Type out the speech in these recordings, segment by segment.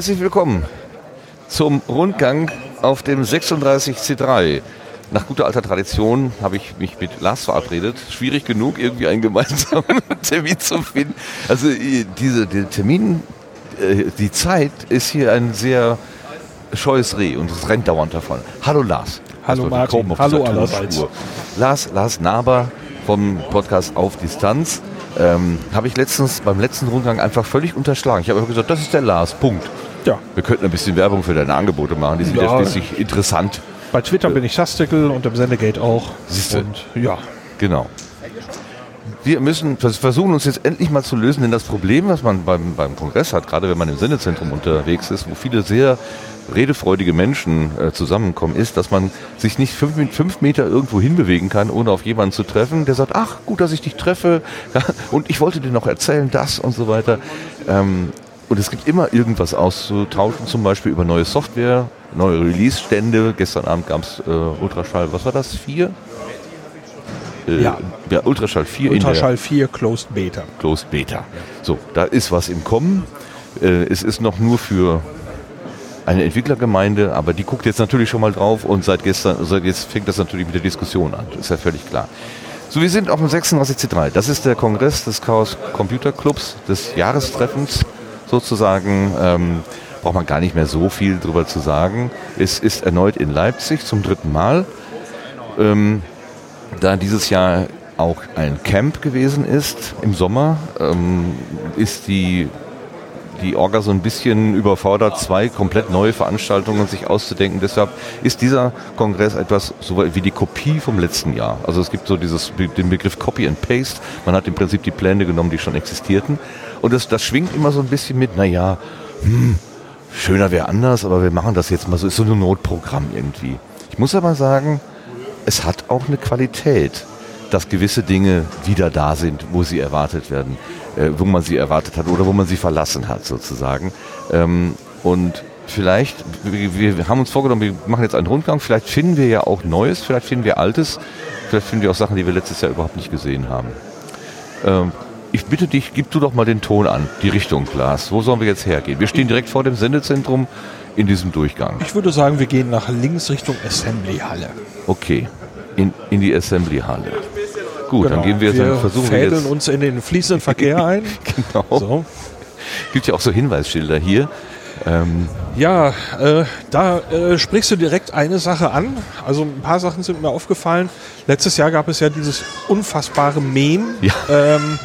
Herzlich willkommen zum Rundgang auf dem 36C3. Nach guter alter Tradition habe ich mich mit Lars verabredet. Schwierig genug, irgendwie einen gemeinsamen Termin zu finden. Also äh, diese der Termin, äh, die Zeit ist hier ein sehr scheues Reh und es rennt dauernd davon. Hallo Lars. Hallo Martin. Hallo allerseits. Lars, Lars Naber vom Podcast Auf Distanz. Ähm, habe ich letztens beim letzten Rundgang einfach völlig unterschlagen. Ich habe gesagt, das ist der Lars, Punkt. Ja, Wir könnten ein bisschen Werbung für deine Angebote machen, die sind ja, Ja. schließlich interessant. bei Twitter bin ich Sastickel und im Sendegate auch. Siehste. Und ja, Genau. Wir müssen vers- versuchen, uns jetzt endlich mal zu lösen, denn das Problem, was man beim, beim Kongress hat, gerade wenn man im Sendezentrum unterwegs ist, wo viele sehr redefreudige Menschen äh, zusammenkommen, ist, dass man sich nicht fünf, fünf Meter irgendwo hinbewegen kann, ohne auf jemanden zu treffen, der sagt, ach, gut, dass ich dich treffe ja, und ich wollte dir noch erzählen, das und so weiter. Ähm, und es gibt immer irgendwas auszutauschen, zum Beispiel über neue Software, neue Release-Stände. Gestern Abend gab es äh, Ultraschall, was war das? Vier? Äh, Ja. ja, Ultraschall 4 Ultraschall 4 Closed Beta. Closed Beta. So, da ist was im Kommen. Äh, es ist noch nur für eine Entwicklergemeinde, aber die guckt jetzt natürlich schon mal drauf und seit gestern, seit jetzt fängt das natürlich mit der Diskussion an. Das ist ja völlig klar. So, wir sind auf dem 36C3. Das ist der Kongress des Chaos Computer Clubs, des Jahrestreffens sozusagen. Ähm, braucht man gar nicht mehr so viel drüber zu sagen. Es ist erneut in Leipzig zum dritten Mal. Ähm, da dieses Jahr auch ein Camp gewesen ist im Sommer, ähm, ist die, die Orga so ein bisschen überfordert, zwei komplett neue Veranstaltungen sich auszudenken. Deshalb ist dieser Kongress etwas so wie die Kopie vom letzten Jahr. Also es gibt so dieses, den Begriff Copy and Paste. Man hat im Prinzip die Pläne genommen, die schon existierten. Und das, das schwingt immer so ein bisschen mit, naja, hm, schöner wäre anders, aber wir machen das jetzt mal so, ist so ein Notprogramm irgendwie. Ich muss aber sagen, es hat auch eine Qualität, dass gewisse Dinge wieder da sind, wo sie erwartet werden, äh, wo man sie erwartet hat oder wo man sie verlassen hat sozusagen. Ähm, und vielleicht, wir, wir haben uns vorgenommen, wir machen jetzt einen Rundgang, vielleicht finden wir ja auch Neues, vielleicht finden wir Altes, vielleicht finden wir auch Sachen, die wir letztes Jahr überhaupt nicht gesehen haben. Ähm, ich bitte dich, gib du doch mal den Ton an, die Richtung, Lars. Wo sollen wir jetzt hergehen? Wir stehen direkt vor dem Sendezentrum in diesem Durchgang. Ich würde sagen, wir gehen nach links Richtung Assembly-Halle. Okay, in, in die Assembly-Halle. Gut, dann gehen wir, Genau. wir dann versuchen wir jetzt. uns in den fließenden Verkehr ein. Genau. So. Gibt ja auch so Hinweisschilder hier. Ähm, Ja, äh, da äh, sprichst du direkt eine Sache an. Also ein paar Sachen sind mir aufgefallen. Letztes Jahr gab es ja dieses unfassbare Meme Ja. ähm,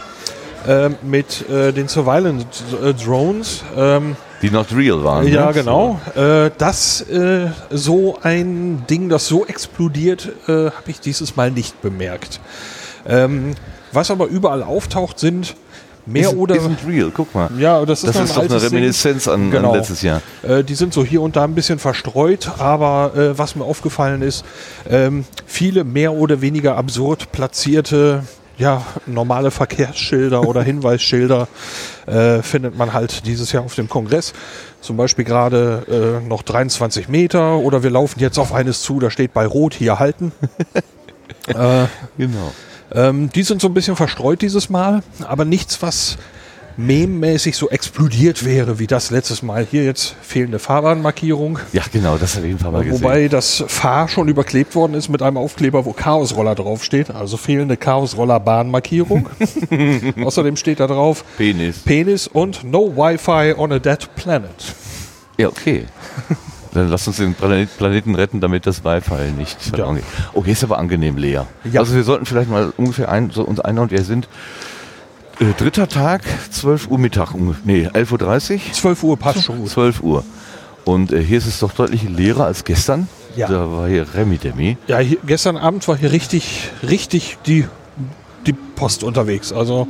äh, mit den Surveillance äh, Drones. Ähm, die not real waren. ja, ne? genau. Äh, das äh, so ein Ding, das so explodiert, habe ich dieses Mal nicht bemerkt. Ähm, was aber überall auftaucht, sind mehr Isn't, oder isn't real, guck mal. ja, das ist, das ist ein doch eine. Reminiszenz an, Genau. an letztes Jahr. Äh, die sind so hier und da ein bisschen verstreut, aber äh, was mir aufgefallen ist, ähm, viele mehr oder weniger absurd platzierte, ja, normale Verkehrsschilder oder Hinweisschilder äh, findet man halt dieses Jahr auf dem Kongress. Zum Beispiel gerade äh, noch 23 Meter oder wir laufen jetzt auf eines zu, da steht bei Rot hier halten. äh, Genau. ähm, die sind so ein bisschen verstreut dieses Mal, aber nichts, was meme-mäßig so explodiert wäre wie das letztes Mal. Hier jetzt fehlende Fahrbahnmarkierung. Ja, genau, das habe ich Fall mal gesehen. Wobei das Fahr schon überklebt worden ist mit einem Aufkleber, wo Chaosroller draufsteht. Also fehlende Chaosroller-Bahnmarkierung. Außerdem steht da drauf Penis. Penis und No Wi-Fi on a Dead Planet. Ja, okay. Dann lass uns den Planet, Planeten retten, damit das Wi-Fi nicht verloren geht. Oh, hier ist aber angenehm leer. Ja. Also wir sollten vielleicht mal ungefähr ein, so uns einhauen. Wir sind äh, dritter Tag, 12 Uhr Mittag. Nee, 11.30 Uhr. 12 Uhr passt schon gut. 12 Uhr. Und äh, hier ist es doch deutlich leerer als gestern. Ja. Da war hier Remi Demi. Ja, hier, gestern Abend war hier richtig, richtig die, die Post unterwegs. Also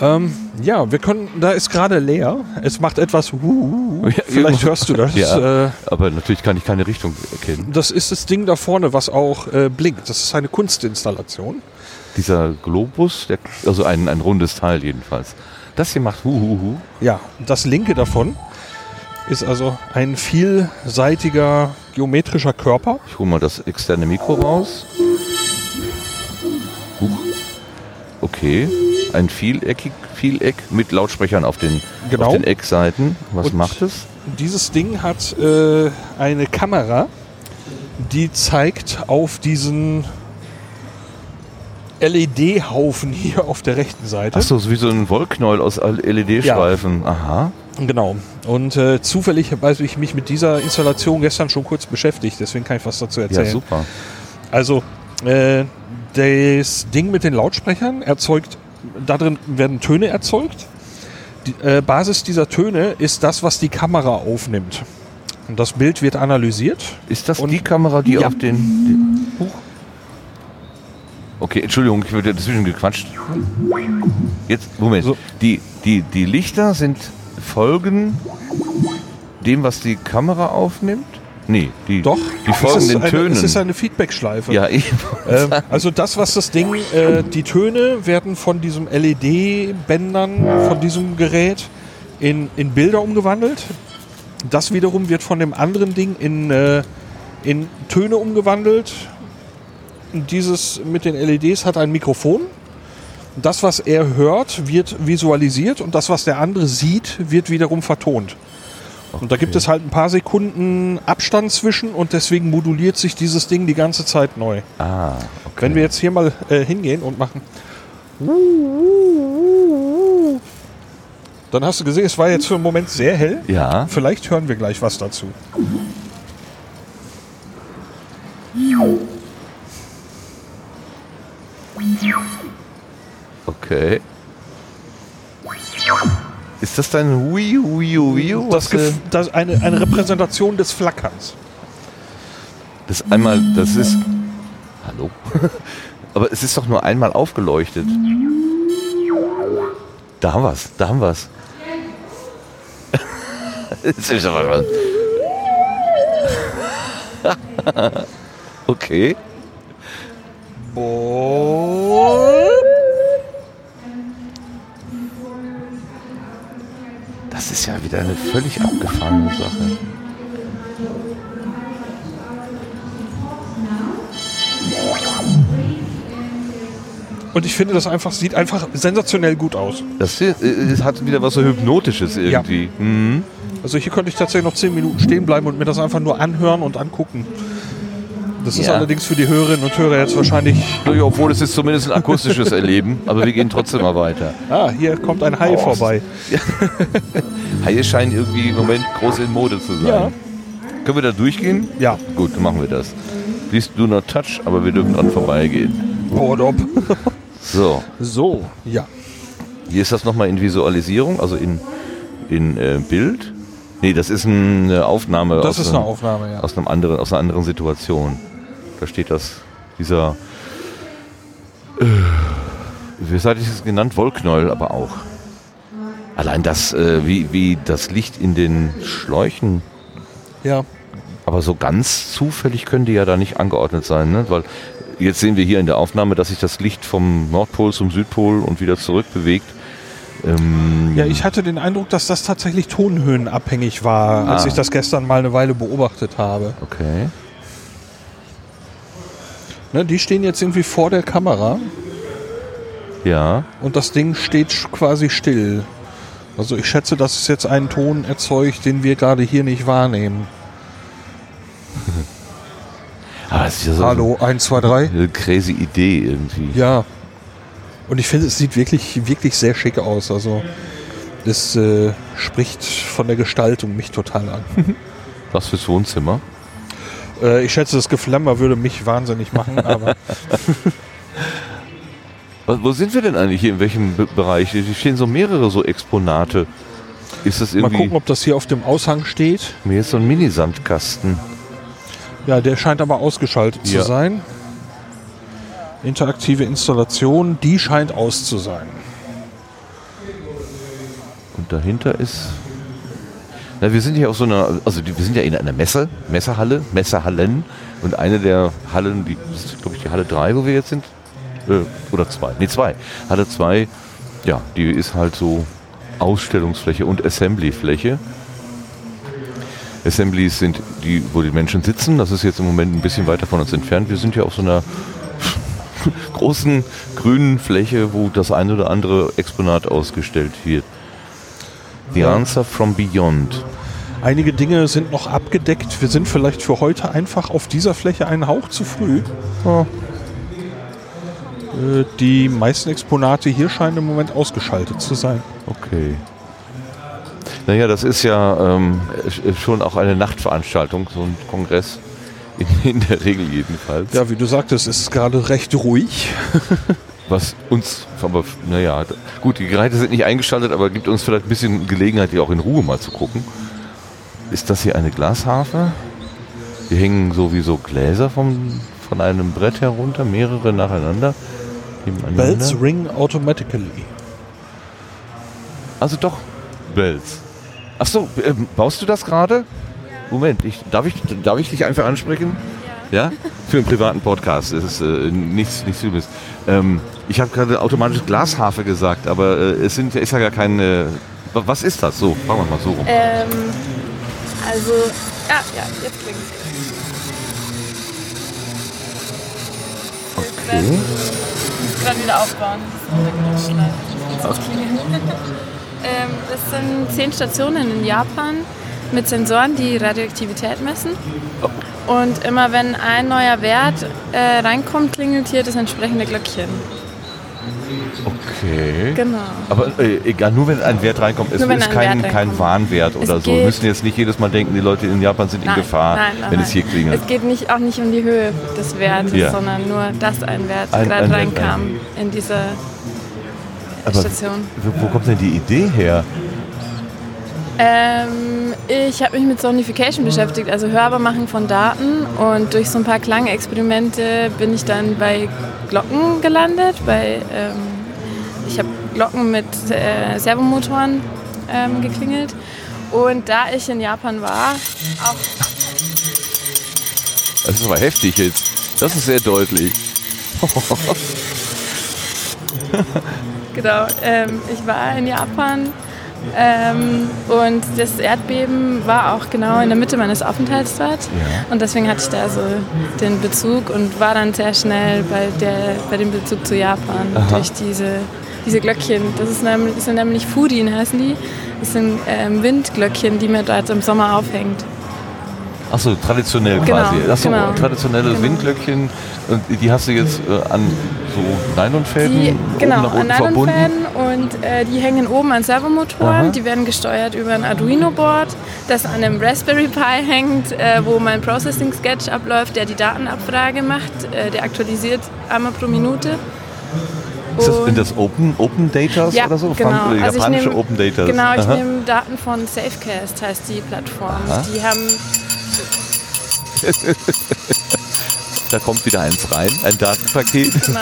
ähm, ja, wir können, da ist gerade leer. Es macht etwas. Ja, Vielleicht hörst du das. Ja, Äh, aber natürlich kann ich keine Richtung erkennen. das ist das Ding da vorne, was auch äh, blinkt. Das ist eine Kunstinstallation. Dieser Globus, der, also ein, ein rundes Teil jedenfalls. Das hier macht Huhuhu. Ja, das linke davon ist also ein vielseitiger geometrischer Körper. Ich hole mal das externe Mikro raus. Huch. Okay. Ein vieleckig, Vieleck mit Lautsprechern auf den, Genau. auf den Eckseiten. Was Und- macht es? Dieses Ding hat äh, eine Kamera, die zeigt auf diesen LED-Haufen hier auf der rechten Seite. Achso, so wie so ein Wollknäuel aus LED-Streifen. Aha. Genau. Und äh, zufällig habe ich mich mit dieser Installation gestern schon kurz beschäftigt, deswegen kann ich was dazu Ja, erzählen. super. Also, äh, das Ding mit den Lautsprechern erzeugt, da drin werden Töne erzeugt. Die äh, Basis dieser Töne ist das, was die Kamera aufnimmt. Und das Bild wird analysiert. Ist das Und- die Kamera, die Ja. auf den. den Huch. Okay, Entschuldigung, ich würde dazwischen gequatscht. Jetzt, Moment. So. Die, die, die Lichter sind folgen dem, was die Kamera aufnimmt? Nee, die, Doch, die es folgen ist den eine, Tönen. Es ist eine Feedback-Schleife. ja, eben. Ähm, also das, was das Ding, äh, die Töne werden von diesem LED-Bändern, von diesem Gerät in, in Bilder umgewandelt. Das wiederum wird von dem anderen Ding in, äh, in Töne umgewandelt. Und dieses mit den LEDs hat ein Mikrofon. Das, was er hört, wird visualisiert und das, was der andere sieht, wird wiederum vertont. Und da gibt es halt ein paar Sekunden Abstand zwischen und deswegen moduliert sich dieses Ding die ganze Zeit neu. Ah, okay. Wenn wir jetzt hier mal äh, hingehen und machen. Dann hast du gesehen, es war jetzt für einen Moment sehr hell. Ja, Vielleicht hören wir gleich was dazu. okay. Ist das dein Hui, Hui, Hui? Das, das eine, eine Repräsentation des Flackerns. Das einmal, das ist. Hallo? Aber es ist doch nur einmal aufgeleuchtet. Da haben wir's, da haben wir's. Jetzt ist aber was. okay. Das ja wieder eine völlig abgefahrene Sache. Und ich finde, das einfach sieht einfach sensationell gut aus. Das hier, äh, es hat wieder was so Hypnotisches irgendwie. Mhm. Also hier könnte ich tatsächlich noch 10 Minuten stehen bleiben und mir das einfach nur anhören und angucken. Das ist Ja. allerdings für die Hörerinnen und Hörer jetzt wahrscheinlich. Ja, Obwohl es ist zumindest ein akustisches Erleben, aber wir gehen trotzdem mal weiter. Ah, hier kommt ein Hai Oh, vorbei. Haie scheinen irgendwie im Moment groß in Mode zu sein. Ja. Können wir da durchgehen? Ja. Gut, dann machen wir das. Please do not touch, aber wir dürfen dran vorbeigehen. Hold up. So, So, ja. hier ist das nochmal in Visualisierung, also in, in äh, Bild. Nee, das ist eine Aufnahme Das aus, ist einem, eine Aufnahme, ja. aus, einem anderen, aus einer anderen Situation. Da steht das, dieser, äh, wie hatte ich es genannt, Wollknäuel aber auch. Allein das, äh, wie, wie das Licht in den Schläuchen Ja. Aber so ganz zufällig können die ja da nicht angeordnet sein, ne? weil jetzt sehen wir hier in der Aufnahme, dass sich das Licht vom Nordpol zum Südpol und wieder zurück bewegt. Ähm, Ja, ich hatte den Eindruck, dass das tatsächlich tonhöhenabhängig war, als Ah. ich das gestern mal eine Weile beobachtet habe. Okay. Ne, die stehen jetzt irgendwie vor der Kamera Ja. und das Ding steht quasi still. Also ich schätze, dass es jetzt einen Ton erzeugt, den wir gerade hier nicht wahrnehmen. Aber es ist ja so Hallo, 1, 2, 3. eine crazy Idee irgendwie. Ja. Und ich finde, es sieht wirklich, wirklich sehr schick aus. Also es äh, spricht von der Gestaltung mich total an. Was fürs Wohnzimmer. Äh, ich schätze, das Geflammer würde mich wahnsinnig machen, aber wo sind wir denn eigentlich hier? In welchem Be Bereich? Hier stehen so mehrere so Exponate. Ist das mal irgendwie. gucken, ob das hier auf dem Aushang steht. Mir ist so ein Mini-Sandkasten. Ja, der scheint aber ausgeschaltet Ja. zu sein. Interaktive Installation, die scheint aus zu sein. Und dahinter ist. Na, wir sind hier auf so einer, also wir sind ja in einer Messe, Messehalle, Messehallen. Und eine der Hallen, die ist, glaube ich, die Halle 3, wo wir jetzt sind. Äh, oder 2. Nee, 2. Halle 2, ja, die ist halt so Ausstellungsfläche und Assemblyfläche. Assemblies sind die, wo die Menschen sitzen. Das ist jetzt im Moment ein bisschen weiter von uns entfernt. Wir sind ja auf so einer großen grünen Fläche, wo das ein oder andere Exponat ausgestellt wird. The Ja. Answer from Beyond. Einige Dinge sind noch abgedeckt. Wir sind vielleicht für heute einfach auf dieser Fläche einen Hauch zu früh. Oh. Äh, Die meisten Exponate hier scheinen im Moment ausgeschaltet zu sein. Okay. Naja, das ist ja ähm, sch- schon auch eine Nachtveranstaltung, so ein Kongress. In, in der Regel jedenfalls. Ja, wie du sagtest, ist es gerade recht ruhig. Was uns, aber naja, gut, die Geräte sind nicht eingeschaltet, aber gibt uns vielleicht ein bisschen Gelegenheit, hier auch in Ruhe mal zu gucken. Ist das hier eine Glasharfe? Hier hängen sowieso Gläser vom, von einem Brett herunter, mehrere nacheinander. Bells ring automatically. Also doch, Bells. Ach so, ähm, baust du das gerade? Moment, ich, darf, ich, darf ich dich einfach ansprechen? Ja. Für einen privaten Podcast. Das ist äh, nichts, nichts Übles. Ähm, ich habe gerade automatisch Glasharfe gesagt, aber äh, es sind, ist ja gar keine. wa- Was ist das? So, fangen wir mal so rum. Ähm, also, ja, ja, jetzt klingt Okay. Ich muss gerade wieder aufbauen. Das ist ähm, das sind zehn Stationen in Japan mit Sensoren, die Radioaktivität messen. Und immer wenn ein neuer Wert äh, reinkommt, klingelt hier das entsprechende Glöckchen. Okay. Genau. Aber äh, egal, nur wenn ein Wert reinkommt, es Nur ist ein kein, kein. Warnwert oder Es so. Wir müssen jetzt nicht jedes Mal denken, die Leute in Japan sind in Gefahr, nein, nein, wenn nein. es hier klingelt. Es geht nicht, auch nicht um die Höhe des Wertes, Ja. sondern nur, dass ein Wert Ein- gerade ein reinkam in diese Aber Station. wo kommt denn die Idee her? Ähm, ich habe mich mit Sonification beschäftigt, also Hörbarmachen von Daten. Und durch so ein paar Klangexperimente bin ich dann bei Glocken gelandet. Bei, ähm, ich habe Glocken mit äh, Servomotoren ähm, geklingelt. Und da ich in Japan war, auch Das ist aber heftig jetzt. Das ist sehr deutlich. Genau, ähm, ich war in Japan ähm, und das Erdbeben war auch genau in der Mitte meines Aufenthalts dort. Ja. Und deswegen hatte ich da so den Bezug und war dann sehr schnell bei, der, bei dem Bezug zu Japan durch diese, diese Glöckchen. Das, ist nämlich, das sind nämlich Fudin heißen die. Das sind ähm, Windglöckchen, die mir dort im Sommer aufhängt. Achso, traditionell Genau, quasi. Achso, genau. traditionelles Genau. Windglöckchen. Und die hast du jetzt äh, an so Nylonfäden Die, oben genau, an. Nylonfäden und äh, die hängen oben an Servomotoren. Aha. Die werden gesteuert über ein Arduino-Board, das an einem Raspberry Pi hängt, äh, wo mein Processing-Sketch abläuft, der die Datenabfrage macht. Äh, der aktualisiert einmal pro Minute. Ist das, sind das Open, Open Datas ja, oder so? genau. Frank- oder Also japanische nehm- Open Datas. Genau, ich nehme Daten von Safecast, heißt die Plattform. Aha. Die haben Da kommt wieder eins rein, ein Datenpaket. Genau.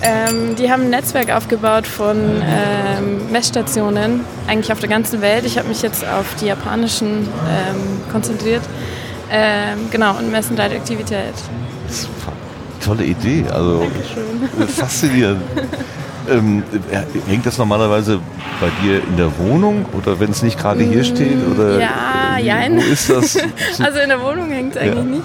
Ähm, die haben ein Netzwerk aufgebaut von ähm, Messstationen, eigentlich auf der ganzen Welt. Ich habe mich jetzt auf die japanischen ähm, konzentriert. Ähm, genau, und messen Radioaktivität. Super. Tolle Idee, also Dankeschön. faszinierend. ähm, äh, hängt das normalerweise bei dir in der Wohnung oder wenn es nicht gerade hier steht? Oder Mm, ja, jein. Wo ist das? Also in der Wohnung hängt es eigentlich Ja. nicht.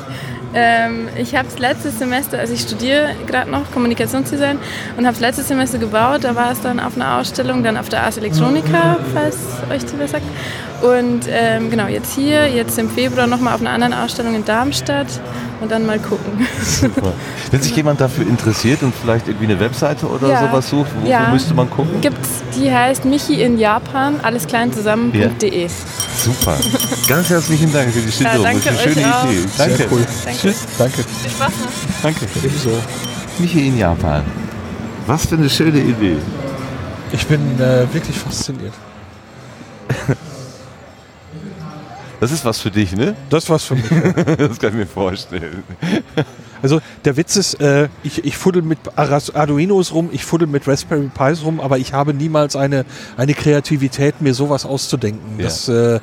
Ähm, ich habe es letztes Semester, also ich studiere gerade noch Kommunikationsdesign und habe es letztes Semester gebaut. Da war es dann auf einer Ausstellung, dann auf der Ars Electronica, falls euch die was sagt. Und ähm, genau, jetzt hier, jetzt im Februar nochmal auf einer anderen Ausstellung in Darmstadt und dann mal gucken. Super. Wenn sich jemand dafür interessiert und vielleicht irgendwie eine Webseite oder Ja. sowas sucht, wo, Ja. müsste man gucken? Gibt's, die heißt Michi in Japan, alles klein zusammen.de. Super. Ganz herzlichen Dank für die Schilderung. danke das ist eine schöne euch auch. Idee. Danke. Sehr cool. Danke. Tschüss. Danke. Viel Spaß noch. Danke. Ebenso. Michi in Japan. Was für eine schöne Idee. Ich bin äh, wirklich fasziniert. Das ist was für dich, ne? Das war's für mich. Das kann ich mir vorstellen. Also der Witz ist, äh, ich, ich fuddel mit Arduinos rum, ich fuddel mit Raspberry Pis rum, aber ich habe niemals eine, eine Kreativität, mir sowas auszudenken. Ja. Das, äh,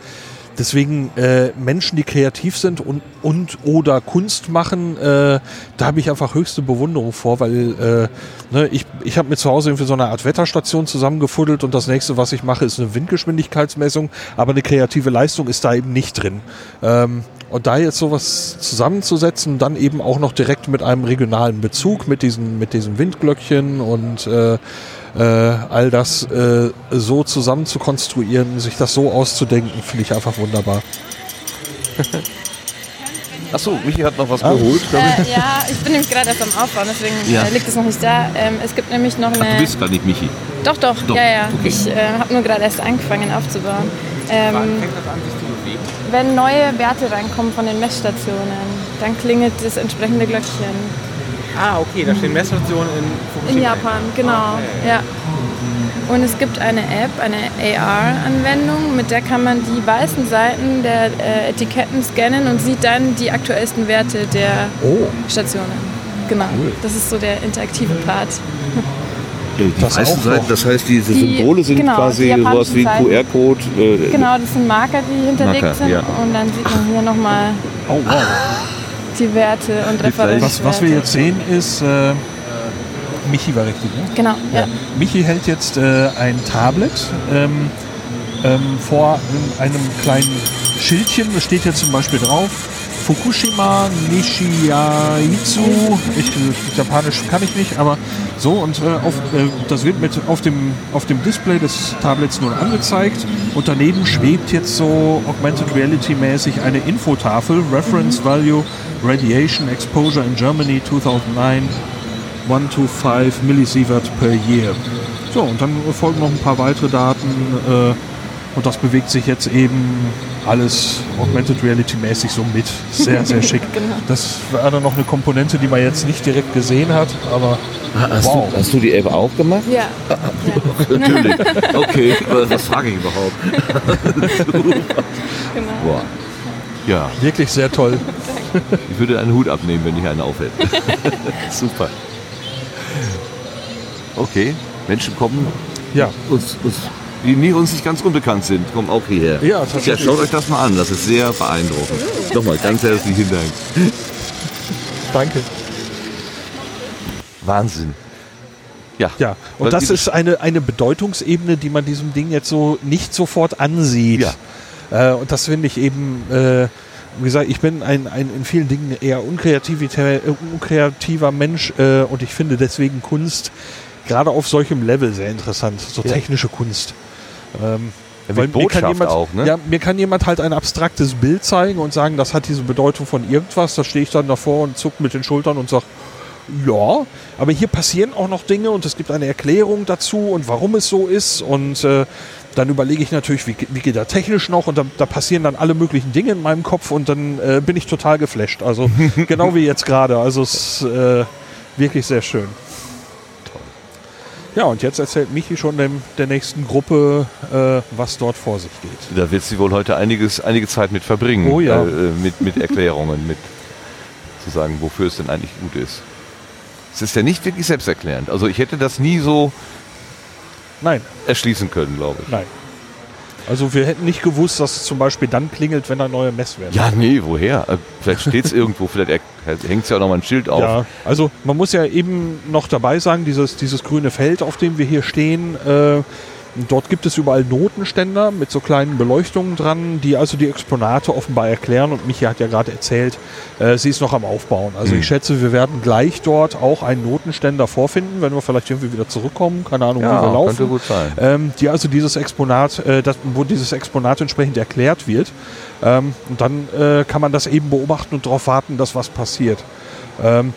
deswegen äh, Menschen, die kreativ sind und, und oder Kunst machen, äh, da habe ich einfach höchste Bewunderung vor, weil äh, ne, ich, ich habe mir zu Hause irgendwie so eine Art Wetterstation zusammengefuddelt und das nächste, was ich mache, ist eine Windgeschwindigkeitsmessung, aber eine kreative Leistung ist da eben nicht drin. Ähm, und da jetzt sowas zusammenzusetzen, dann eben auch noch direkt mit einem regionalen Bezug, mit diesen, mit diesen Windglöckchen und äh, äh, all das äh, so zusammen zu konstruieren, sich das so auszudenken, finde ich einfach wunderbar. Achso, Michi hat noch was Ah. geholt. Äh, ja, ich bin nämlich gerade erst am Aufbauen, deswegen Ja. äh, liegt es noch nicht da. Ähm, es gibt nämlich noch Ach, eine. du bist gar nicht Michi. Doch, doch, Doch, ja, ja. okay. Ich äh, habe nur gerade erst angefangen aufzubauen. Ähm, Wann fängt das an, sich zu bewegen? wenn neue Werte reinkommen von den Messstationen, dann klingelt das entsprechende Glöckchen. Ah, okay, da stehen Messstationen in Fukushima. In Japan, genau. Okay. Ja. Und es gibt eine App, eine AR-Anwendung, mit der kann man die weißen Seiten der äh, Etiketten scannen und sieht dann die aktuellsten Werte der Oh, Stationen. Genau. Das ist so der interaktive Part. Die Das auch Seiten, das heißt, diese Die- Symbole sind genau, quasi sowas wie. QR-Code. Äh, Genau, das sind Marker, die hinterlegt Marker, sind. ja. Und dann sieht man hier nochmal oh wow. Die Werte und Referenzwerte. Was, was wir jetzt sehen ist, äh, Michi war richtig, ne? Genau, ja. Michi hält jetzt äh, ein Tablet ähm, ähm, vor einem kleinen Schildchen. Da steht jetzt zum Beispiel drauf Fukushima Nishiyaitsu. Ich, äh, Japanisch kann ich nicht, aber so. Und äh, auf, äh, das wird mit auf dem, auf dem Display des Tablets nun angezeigt. Und daneben schwebt jetzt so Augmented Reality mäßig eine Infotafel. Reference Value Radiation Exposure in Germany 2009. 1 to 5 Millisievert per year. So, und dann folgen noch ein paar weitere Daten äh, und das bewegt sich jetzt eben alles Augmented Reality mäßig so mit. Sehr, sehr schick. Genau. Das war dann noch eine Komponente, die man jetzt nicht direkt gesehen hat, aber hast, wow. du, hast du die App auch gemacht? Ja, Natürlich. Okay, was frage ich überhaupt? genau. Boah. Ja, Wirklich sehr toll. ich würde einen Hut abnehmen, wenn ich einen aufhätte. Super. Okay, Menschen kommen, Ja, uns, uns, die nie uns nicht ganz unbekannt sind, kommen auch hierher. Ja, tatsächlich. schaut euch das mal an, das ist sehr beeindruckend. Nochmal ganz herzlichen Dank. danke. Wahnsinn. Ja, Ja, und das ist eine, eine Bedeutungsebene, die man diesem Ding jetzt so nicht sofort ansieht. Äh, und das finde ich eben, äh, wie gesagt, ich bin ein, ein in vielen Dingen eher äh, unkreativer Mensch äh, und ich finde deswegen Kunst gerade auf solchem Level sehr interessant, so Ja. technische Kunst. Ähm, Ja, weil mir kann jemand, auch, ne? Ja, mir kann jemand halt ein abstraktes Bild zeigen und sagen, das hat diese Bedeutung von irgendwas. Da stehe ich dann davor und zuck mit den Schultern und sage, ja, aber hier passieren auch noch Dinge und es gibt eine Erklärung dazu und warum es so ist. Und äh, dann überlege ich natürlich, wie, wie geht da technisch noch und da, da passieren dann alle möglichen Dinge in meinem Kopf und dann äh, bin ich total geflasht. Also genau wie jetzt gerade. Also es ist äh, wirklich sehr schön. Ja, und jetzt erzählt Michi schon dem, der nächsten Gruppe, äh, was dort vor sich geht. Da wird sie wohl heute einiges, einige Zeit mit verbringen. Oh ja. Äh, äh, mit, mit Erklärungen, mit zu sagen, wofür es denn eigentlich gut ist. Es ist ja nicht wirklich selbsterklärend. Also ich hätte das nie so Nein, erschließen können, glaube ich. nein. Also wir hätten nicht gewusst, dass es zum Beispiel dann klingelt, wenn ein neuer Messwert Ja, nee, woher? Äh, Vielleicht steht es irgendwo, vielleicht hängt es ja auch noch mal ein Schild auf. Ja, also man muss ja eben noch dabei sagen, dieses, dieses grüne Feld, auf dem wir hier stehen, äh, dort gibt es überall Notenständer mit so kleinen Beleuchtungen dran, die also die Exponate offenbar erklären. Und Michi hat ja gerade erzählt, äh, sie ist noch am Aufbauen. Also Mhm. ich schätze, wir werden gleich dort auch einen Notenständer vorfinden, wenn wir vielleicht irgendwie wieder zurückkommen. Keine Ahnung, wie wir Ja, laufen könnte gut sein. ähm, die also dieses Exponat, äh, das, wo dieses Exponat entsprechend erklärt wird. Ähm, und dann äh, kann man das eben beobachten und darauf warten, dass was passiert. Ähm,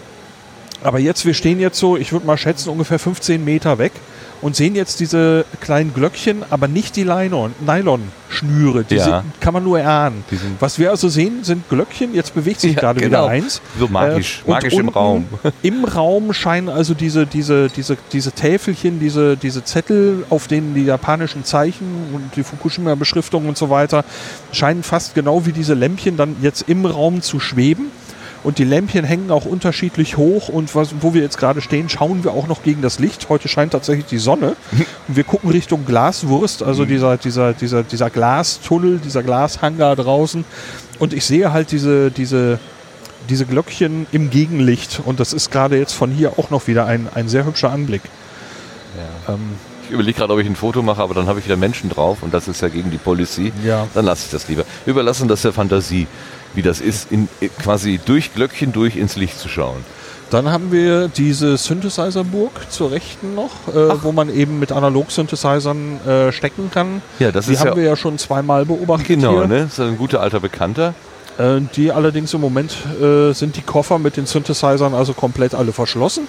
aber jetzt, wir stehen jetzt so, ich würde mal schätzen, ungefähr 15 Meter weg und sehen jetzt diese kleinen Glöckchen, aber nicht die Nylon- Nylon-Schnüre. Die Ja. sind, kann man nur erahnen. Was wir also sehen, sind Glöckchen. Jetzt bewegt sich Ja, gerade genau. wieder eins. So magisch, Äh, magisch im Raum. Im Raum scheinen also diese, diese, diese, diese Täfelchen, diese, diese Zettel, auf denen die japanischen Zeichen und die Fukushima-Beschriftung und so weiter, scheinen fast genau wie diese Lämpchen dann jetzt im Raum zu schweben. Und die Lämpchen hängen auch unterschiedlich hoch und was, wo wir jetzt gerade stehen, schauen wir auch noch gegen das Licht. Heute scheint tatsächlich die Sonne. Und wir gucken Richtung Glaswurst, also dieser, dieser, dieser, dieser Glastunnel, dieser Glashangar draußen. Und ich sehe halt diese, diese, diese Glöckchen im Gegenlicht. Und das ist gerade jetzt von hier auch noch wieder ein, ein sehr hübscher Anblick. Ähm, Ich überlege gerade, ob ich ein Foto mache, aber dann habe ich wieder Menschen drauf und das ist ja gegen die Policy. Ja. Dann lasse ich das lieber. Wir überlassen das der Fantasie, wie das ist, in, quasi durch Glöckchen durch ins Licht zu schauen. Dann haben wir diese Synthesizer-Burg zur Rechten noch, äh, wo man eben mit Analog-Synthesizern äh, stecken kann. Ja, das die ist haben ja- wir ja schon zweimal beobachtet Genau, hier. ne? Das ist ein guter alter Bekannter. Äh, die allerdings im Moment äh, sind die Koffer mit den Synthesizern also komplett alle verschlossen.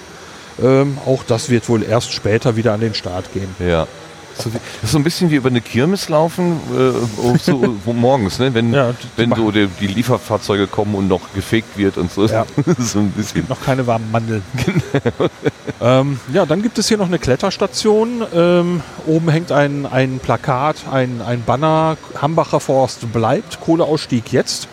Ähm, auch das wird wohl erst später wieder an den Start gehen. Ja. So wie, das ist so ein bisschen wie über eine Kirmes laufen, äh, so, wo morgens, ne? wenn, Ja, die- wenn so die, die Lieferfahrzeuge kommen und noch gefegt wird und so. Ja. so ein bisschen. Noch keine warmen Mandeln. Genau. ähm, ja, dann gibt es hier noch eine Kletterstation. Ähm, oben hängt ein, ein Plakat, ein, ein Banner. Hambacher Forst bleibt, Kohleausstieg jetzt.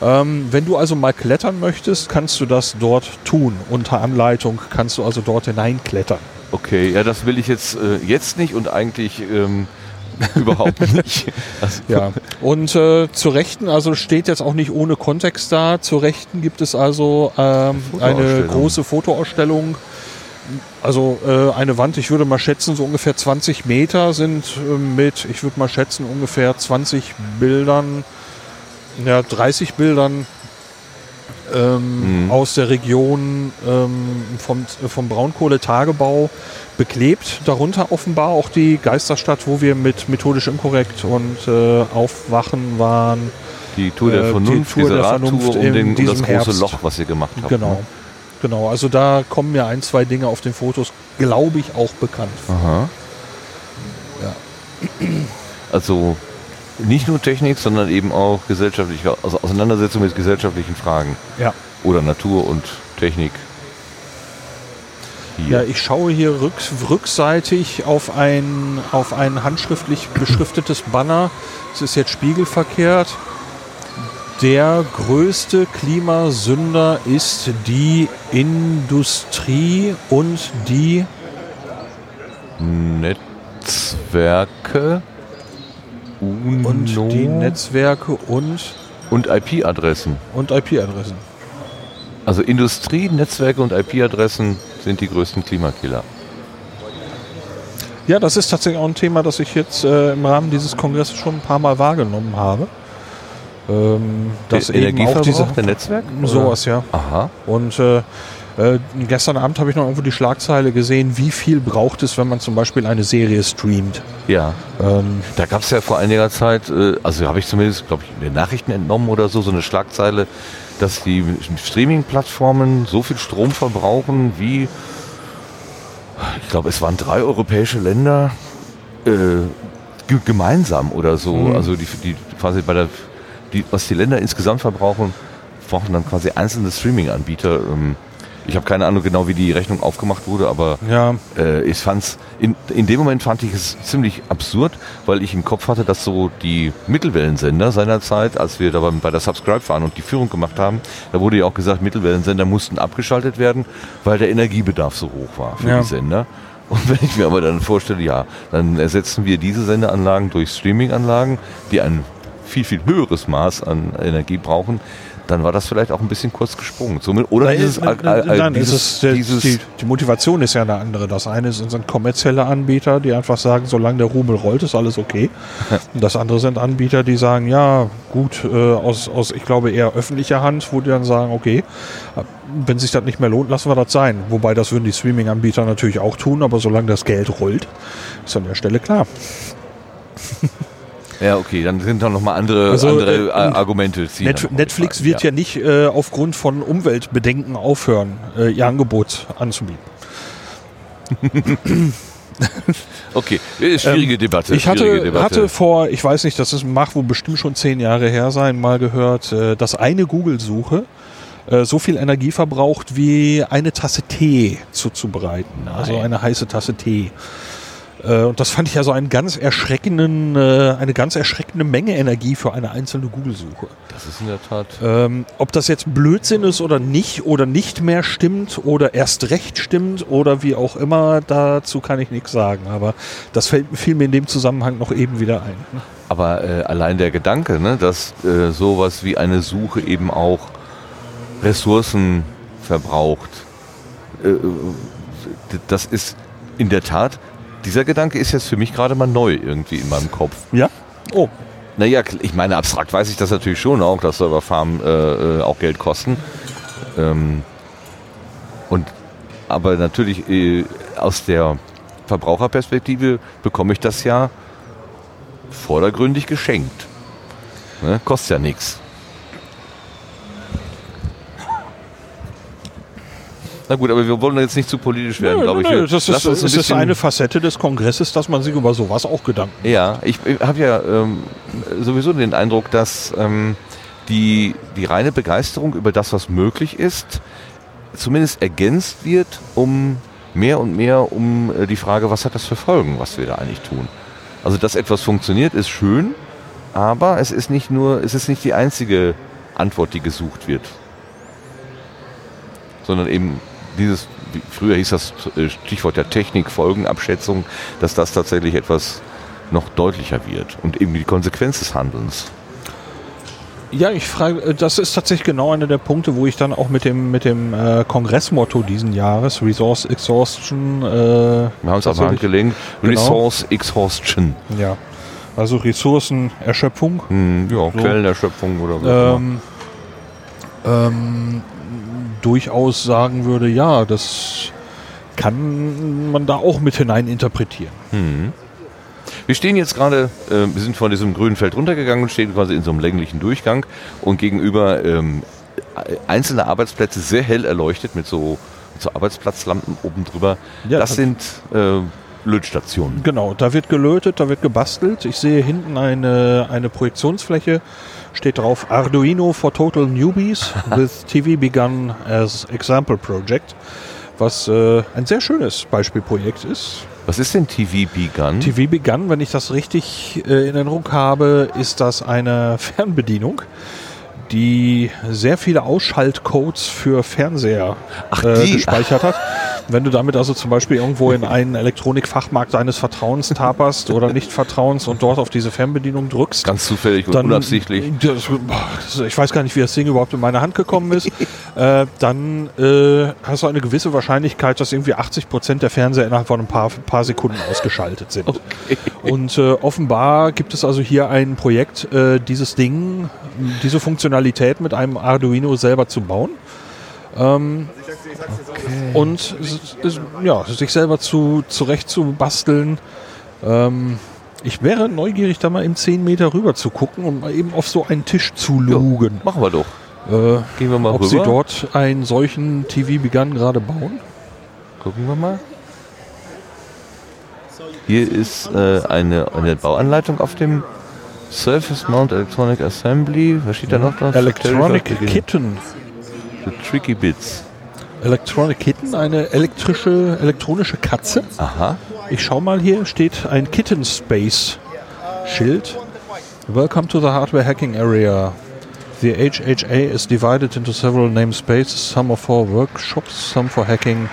Ähm, wenn du also mal klettern möchtest, kannst du das dort tun. Unter Anleitung kannst du also dort hineinklettern. Okay, ja, das will ich jetzt, äh, jetzt nicht und eigentlich ähm, überhaupt nicht. Also, Ja, und äh, zur Rechten, also steht jetzt auch nicht ohne Kontext da. Zur Rechten gibt es also ähm, eine große Fotoausstellung. Also äh, eine Wand, ich würde mal schätzen, so ungefähr 20 Meter sind äh, mit, ich würde mal schätzen, ungefähr 20 Bildern, ja, 30 Bildern ähm, Mhm. aus der Region ähm, vom, vom Braunkohletagebau beklebt. Darunter offenbar auch die Geisterstadt, wo wir mit methodisch inkorrekt und äh, Aufwachen waren. die Tour der Äh, die Vernunft, Tour der Radtour Vernunft um, den, um das große Herbst. Loch, was ihr gemacht habt. Genau. Ne? Genau, also da kommen mir ein, zwei Dinge auf den Fotos, glaube ich, auch bekannt. Aha. Ja. Also nicht nur Technik, sondern eben auch gesellschaftliche also Auseinandersetzung mit gesellschaftlichen Fragen. Ja. Oder Natur und Technik. Hier. Ja, ich schaue hier rück, rückseitig auf ein, auf ein handschriftlich beschriftetes Banner. Es ist jetzt spiegelverkehrt. Der größte Klimasünder ist die Industrie und die Netzwerke, UNO und die Netzwerke und, und IP-Adressen. und IP-Adressen. Also Industrie, Netzwerke und IP-Adressen sind die größten Klimakiller. Ja, das ist tatsächlich auch ein Thema, das ich jetzt äh, im Rahmen dieses Kongresses schon ein paar Mal wahrgenommen habe. Ähm, auch Energieverbrauch diese der Netzwerke? oder? sowas, ja. Aha. Und äh, äh, gestern Abend habe ich noch irgendwo die Schlagzeile gesehen, wie viel braucht es, wenn man zum Beispiel eine Serie streamt. Ja. Ähm, Da gab es ja vor einiger Zeit, äh, also habe ich zumindest, glaube ich, in den Nachrichten entnommen oder so, so eine Schlagzeile, dass die Streaming-Plattformen so viel Strom verbrauchen wie, ich glaube, es waren drei europäische Länder äh, ge gemeinsam oder so. Mhm. Also die, die quasi bei der, die, was die Länder insgesamt verbrauchen, brauchen dann quasi einzelne Streaming-Anbieter. Ähm, ich habe keine Ahnung genau, wie die Rechnung aufgemacht wurde, aber ja, äh, ich fand's in, in dem Moment fand ich es ziemlich absurd, weil ich im Kopf hatte, dass so die Mittelwellensender seinerzeit, als wir da bei der Subscribe waren und die Führung gemacht haben, da wurde ja auch gesagt, Mittelwellensender mussten abgeschaltet werden, weil der Energiebedarf so hoch war für Ja. die Sender. Und wenn ich mir aber dann vorstelle, ja, dann ersetzen wir diese Sendeanlagen durch Streaminganlagen, die ein viel, viel höheres Maß an Energie brauchen, dann war das vielleicht auch ein bisschen kurz gesprungen. Somit- Oder Nein, dieses, nein, äh, äh, dieses, dieses die, die Motivation ist ja eine andere. Das eine sind, sind kommerzielle Anbieter, die einfach sagen, solange der Rubel rollt, ist alles okay. Und das andere sind Anbieter, die sagen, ja, gut, äh, aus, aus, ich glaube, eher öffentlicher Hand, wo die dann sagen, okay, wenn sich das nicht mehr lohnt, lassen wir das sein. Wobei das würden die Streaming-Anbieter natürlich auch tun, aber solange das Geld rollt, ist an der Stelle klar. Ja, okay, dann sind da nochmal andere, Also, andere äh, äh, Argumente. Net Netflix wird ja, nicht äh, aufgrund von Umweltbedenken aufhören, äh, ihr Angebot anzubieten. Okay, äh, schwierige Debatte. Ich hatte, Debatte. hatte vor, ich weiß nicht, das ist, mag wohl bestimmt schon zehn Jahre her sein, mal gehört, äh, dass eine Google-Suche so viel Energie verbraucht, wie eine Tasse Tee zuzubereiten. Also eine heiße Tasse Tee. Äh, Und das fand ich ja so einen ganz erschreckenden, äh, eine ganz erschreckende Menge Energie für eine einzelne Google-Suche. das ist in der Tat. Ähm, ob das jetzt Blödsinn ist oder nicht oder nicht mehr stimmt oder erst recht stimmt oder wie auch immer, dazu kann ich nichts sagen. Aber das fällt, fiel mir in dem Zusammenhang noch eben wieder ein. Aber äh, allein der Gedanke, ne, dass äh, sowas wie eine Suche eben auch Ressourcen verbraucht, äh, äh, das ist in der Tat dieser Gedanke ist jetzt für mich gerade mal neu irgendwie in meinem Kopf. Ja? Oh, Naja, ich meine, abstrakt weiß ich das natürlich schon auch, dass Serverfarmen äh, äh, auch Geld kosten. Ähm, und, aber natürlich äh, aus der Verbraucherperspektive bekomme ich das ja vordergründig geschenkt. Ne? Kostet ja nichts. Na gut, aber wir wollen jetzt nicht zu politisch werden, Nö, glaube nö, ich. nö, das ist, uns ein ist eine Facette des Kongresses, dass man sich über sowas auch Gedanken Ja, ich, ich habe ja ähm, sowieso den Eindruck, dass ähm, die, die reine Begeisterung über das, was möglich ist, zumindest ergänzt wird, um mehr und mehr um äh, die Frage, was hat das für Folgen, was wir da eigentlich tun. Also, dass etwas funktioniert, ist schön, aber es ist nicht nur, es ist nicht die einzige Antwort, die gesucht wird. Sondern eben dieses, früher hieß das äh, Stichwort der Technik, Folgenabschätzung, dass das tatsächlich etwas noch deutlicher wird und eben die Konsequenz des Handelns. Ja, ich frage, äh, das ist tatsächlich genau einer der Punkte, wo ich dann auch mit dem, mit dem äh, Kongressmotto diesen Jahres, Resource Exhaustion, äh, Wir haben es auf die Hand gelegt. Genau. Resource Exhaustion. Ja, also Ressourcenerschöpfung. Hm, ja, Quellenerschöpfung oder was Ähm, ähm, durchaus sagen würde, ja, das kann man da auch mit hinein interpretieren. Wir stehen jetzt gerade, äh, wir sind von diesem grünen Feld runtergegangen und stehen quasi in so einem länglichen Durchgang und gegenüber ähm, einzelne Arbeitsplätze sehr hell erleuchtet mit so, mit so Arbeitsplatzlampen oben drüber. Ja, das das- sind äh, Lötstationen. Genau, da wird gelötet, da wird gebastelt. Ich sehe hinten eine, eine Projektionsfläche, steht drauf Arduino for Total Newbies with TV Begun as Example Project, was äh, ein sehr schönes Beispielprojekt ist. Was ist denn TV Begun? TV Begun, wenn ich das richtig äh, in Erinnerung habe, ist das eine Fernbedienung, die sehr viele Ausschaltcodes für Fernseher äh, die. gespeichert hat. Wenn du damit also zum Beispiel irgendwo in einen Elektronikfachmarkt deines Vertrauens taperst oder nicht Vertrauens und dort auf diese Fernbedienung drückst, Ganz zufällig und dann, unabsichtlich. Das, das, ich weiß gar nicht, wie das Ding überhaupt in meine Hand gekommen ist. äh, dann äh, hast du eine gewisse Wahrscheinlichkeit, dass irgendwie 80 Prozent der Fernseher innerhalb von ein paar, paar Sekunden ausgeschaltet sind. Und äh, offenbar gibt es also hier ein Projekt, äh, dieses Ding, diese Funktionalität mit einem Arduino selber zu bauen. Ähm, Und es- es- ja, sich selber zu, zurecht zu basteln. Ähm, ich wäre neugierig, da mal im 10 Meter rüber zu gucken und mal eben auf so einen Tisch zu lugen. Machen wir doch. Äh, Gehen wir mal ob rüber. sie dort einen solchen TV Begun gerade bauen. Gucken wir mal. Hier ist äh, eine, eine Bauanleitung auf dem Surface Mount Electronic Assembly. Was steht da noch drauf? Electronic The Kitten. Tricky Bits. Electronic Kitten, eine elektrische, elektronische Katze. Aha. Ich schau mal hier, steht ein Kitten Space Schild. Welcome to the hardware hacking area. The HHA is divided into several namespaces, some are for workshops, some for hacking.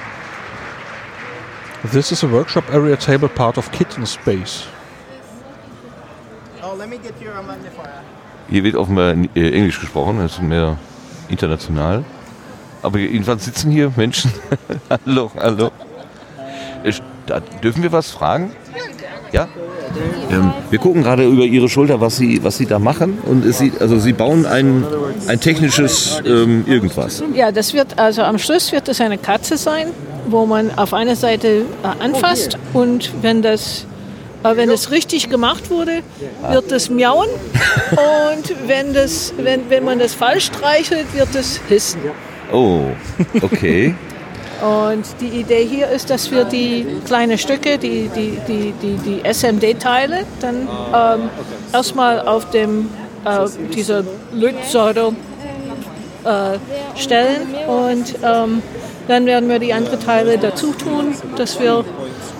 This is a workshop area table part of Kitten Space. Let me get your magnifier. Hier wird offenbar äh, Englisch gesprochen, das ist mehr international. Aber jedenfalls sitzen hier Menschen. hallo, hallo. Äh, Da, dürfen wir was fragen? Ja? Ähm, wir gucken gerade über Ihre Schulter, was Sie, was Sie da machen. Und es sieht, also Sie bauen ein, ein technisches ähm, irgendwas. Ja, das wird also am Schluss wird es eine Katze sein, wo man auf einer Seite äh, anfasst und wenn das äh, wenn es richtig gemacht wurde, wird es miauen und wenn das wenn, wenn man das falsch streichelt, wird es hissen. Oh, okay. Und die Idee hier ist, dass wir die kleinen Stücke, die, die, die, die, die SMD-Teile, dann ähm, erstmal auf dem, äh, dieser Lötsäure äh, stellen und ähm, dann werden wir die anderen Teile dazu tun, dass wir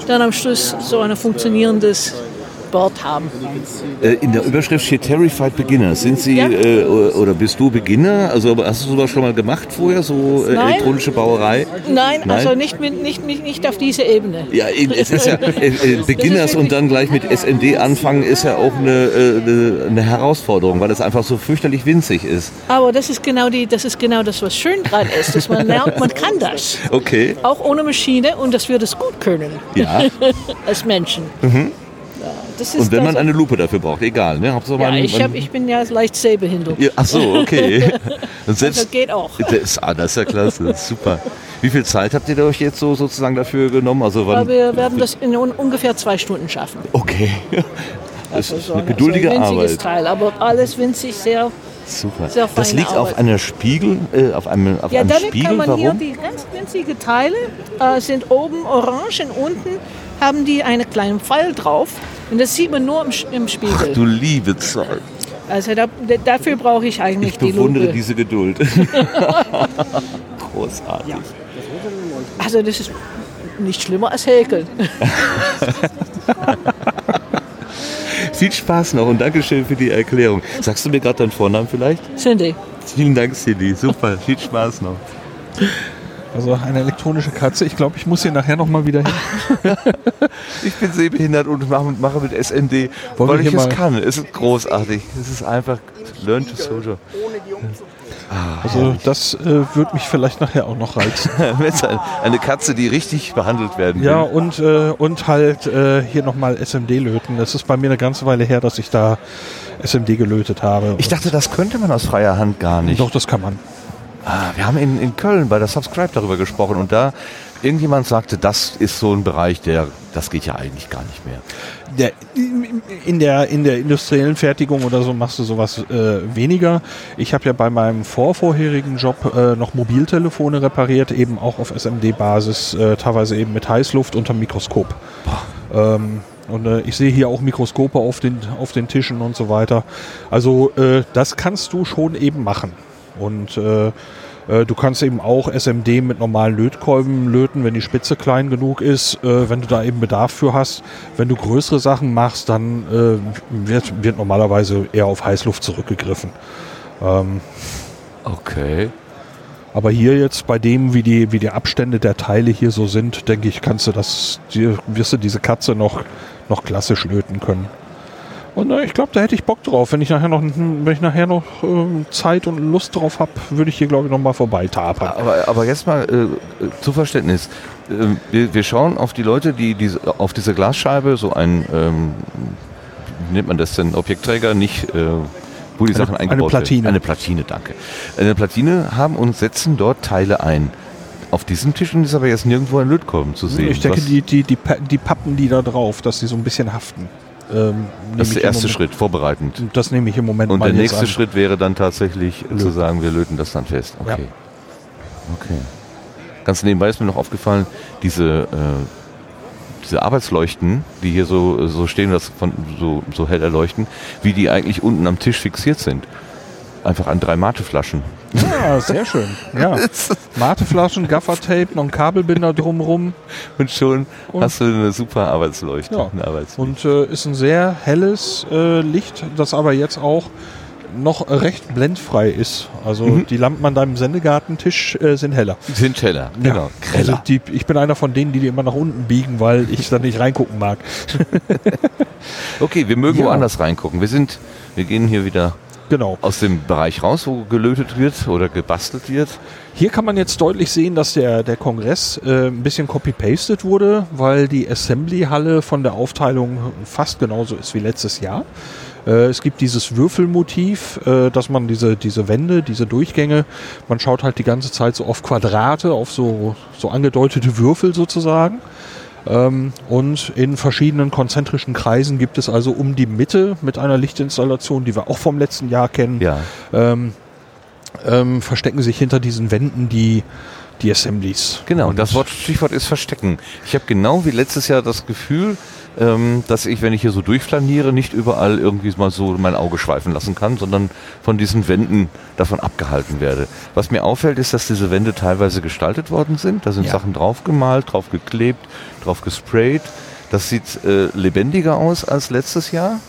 dann am Schluss so ein funktionierendes Bord haben. Äh, in der Überschrift steht Terrified Beginner. Sind Sie Ja. äh, oder bist du Beginner? Also hast du sowas schon mal gemacht vorher, so äh, elektronische Bauerei? Nein, Nein? also nicht, mit, nicht, nicht, nicht auf diese Ebene. Ja, es ist ja äh, äh, Beginners und dann gleich mit SND anfangen ist ja auch eine, äh, eine, eine Herausforderung, weil es einfach so fürchterlich winzig ist. Aber das ist genau die, das ist genau das, was schön dran ist, dass man lernt, man kann das. Okay. Auch ohne Maschine und dass wir das gut können Ja. als Menschen. Ja, das ist Und wenn man also, eine Lupe dafür braucht, egal, ne? Hauptsache ja, man, ich, hab, ich bin ja leicht sehbehindert. ja, ach so, okay. Und selbst, Das geht auch. Das ist, ah, das ist ja klasse, das ist super. Wie viel Zeit habt ihr euch jetzt so sozusagen dafür genommen? Also wann, wir werden das in un ungefähr zwei Stunden schaffen. Okay. Das Also ist eine ein- geduldige so ein winziges Arbeit. Teil, aber alles winzig, sehr. Super. Sehr Das liegt auf einer Spiegel, äh, auf einem, auf Ja, einem damit Spiegel. kann man hier Warum? die ganz winzigen Teile äh, sind oben orange und unten haben die einen kleinen Pfeil drauf und das sieht man nur im, im Spiegel. Du liebe Zeit. Also da, da- dafür brauche ich eigentlich Ich die bewundere Lupe. diese Geduld. Großartig. Also das ist nicht schlimmer als Häkeln. Viel Spaß noch und Dankeschön für die Erklärung. Sagst du mir gerade deinen Vornamen vielleicht? Cindy. Vielen Dank, Cindy. Super. Viel Spaß noch. Also eine elektronische Katze. Ich glaube, ich muss hier nachher noch mal wieder hin. Ich bin sehbehindert und mache, mit SND, Wollen weil ich es kann. Es ist großartig. Es ist einfach Learn to Soldier. Also das äh, wird mich vielleicht nachher auch noch reizen. Eine Katze, die richtig behandelt werden Ja, will. und, äh, und halt äh, hier nochmal SMD löten. Das ist bei mir eine ganze Weile her, dass ich da SMD gelötet habe. Ich dachte, das könnte man aus freier Hand gar nicht. Doch, das kann man. Ah, wir haben in, in Köln bei der Subscribe darüber gesprochen und da irgendjemand sagte, das ist so ein Bereich, der, das geht ja eigentlich gar nicht mehr. Der, in, der, in der industriellen Fertigung oder so machst du sowas äh, weniger. Ich habe ja bei meinem vorvorherigen Job äh, noch Mobiltelefone repariert, eben auch auf SMD-Basis, äh, teilweise eben mit Heißluft unter Mikroskop. Ähm, und äh, ich sehe hier auch Mikroskope auf den, auf den Tischen und so weiter. Also äh, das kannst du schon eben machen. Und äh, äh, du kannst eben auch SMD mit normalen Lötkolben löten, wenn die Spitze klein genug ist, äh, wenn du da eben Bedarf für hast. Wenn du größere Sachen machst, dann äh, wird, wird normalerweise eher auf Heißluft zurückgegriffen. Ähm, Okay. aber hier jetzt bei dem, wie die, wie die Abstände der Teile hier so sind, denke ich, kannst du das, wirst du diese Katze noch, noch klassisch löten können. Und äh, ich glaube, da hätte ich Bock drauf. Wenn ich nachher noch, wenn ich nachher noch ähm, Zeit und Lust drauf habe, würde ich hier, glaube ich, noch mal vorbeitapern. Aber, aber jetzt mal äh, zu Verständnis. Ähm, wir, wir schauen auf die Leute, die diese, auf diese Glasscheibe so ein, ähm, wie nennt man das denn, Objektträger, nicht, äh, wo die Sachen eine eingebaut Platine. werden. Eine Platine, danke. Eine Platine haben und setzen dort Teile ein. Auf diesem Tisch ist aber jetzt nirgendwo ein Lötkolben zu sehen. ich denke, die, die, die, die pappen die da drauf, dass die so ein bisschen haften. Ähm, das ist der erste Moment- Schritt, vorbereitend. Das nehme ich im Moment Und der nächste an. Schritt wäre dann tatsächlich äh, zu sagen, wir löten das dann fest. Okay. Ja. Okay. Ganz nebenbei ist mir noch aufgefallen, diese, äh, diese Arbeitsleuchten, die hier so, so stehen, das von, so, so hell erleuchten, wie die eigentlich unten am Tisch fixiert sind. Einfach an drei Mateflaschen. Ja, sehr schön. Ja. Mateflaschen, Gaffertape, noch ein Kabelbinder drumrum. Und schon Und- hast du eine super Arbeitsleuchte. Ja. Und äh, ist ein sehr helles äh, Licht, das aber jetzt auch noch recht blendfrei ist. Also Mhm. die Lampen an deinem Sendegartentisch äh, sind heller. sind heller. Genau. Also die, ich bin einer von denen, die die immer nach unten biegen, weil ich da nicht reingucken mag. Okay, wir mögen Ja. woanders reingucken. Wir sind, wir gehen hier wieder Genau. aus dem Bereich raus, wo gelötet wird oder gebastelt wird. Hier kann man jetzt deutlich sehen, dass der, der Kongress äh, ein bisschen copy-pasted wurde, weil die Assembly-Halle von der Aufteilung fast genauso ist wie letztes Jahr. Äh, es gibt dieses Würfelmotiv, äh, dass man diese, diese Wände, diese Durchgänge, man schaut halt die ganze Zeit so auf Quadrate, auf so, so angedeutete Würfel sozusagen. Ähm, und in verschiedenen konzentrischen Kreisen gibt es also um die Mitte mit einer Lichtinstallation, die wir auch vom letzten Jahr kennen, Ja. ähm, ähm, verstecken sich hinter diesen Wänden die, die Assemblies. Genau, Und das Wort, Stichwort ist Verstecken. Ich habe genau wie letztes Jahr das Gefühl, ähm, dass ich, wenn ich hier so durchflaniere, nicht überall irgendwie mal so mein Auge schweifen lassen kann, sondern von diesen Wänden davon abgehalten werde. Was mir auffällt, ist, dass diese Wände teilweise gestaltet worden sind. Da sind Ja. Sachen draufgemalt, draufgeklebt, drauf gesprayt. Das sieht äh, lebendiger aus als letztes Jahr,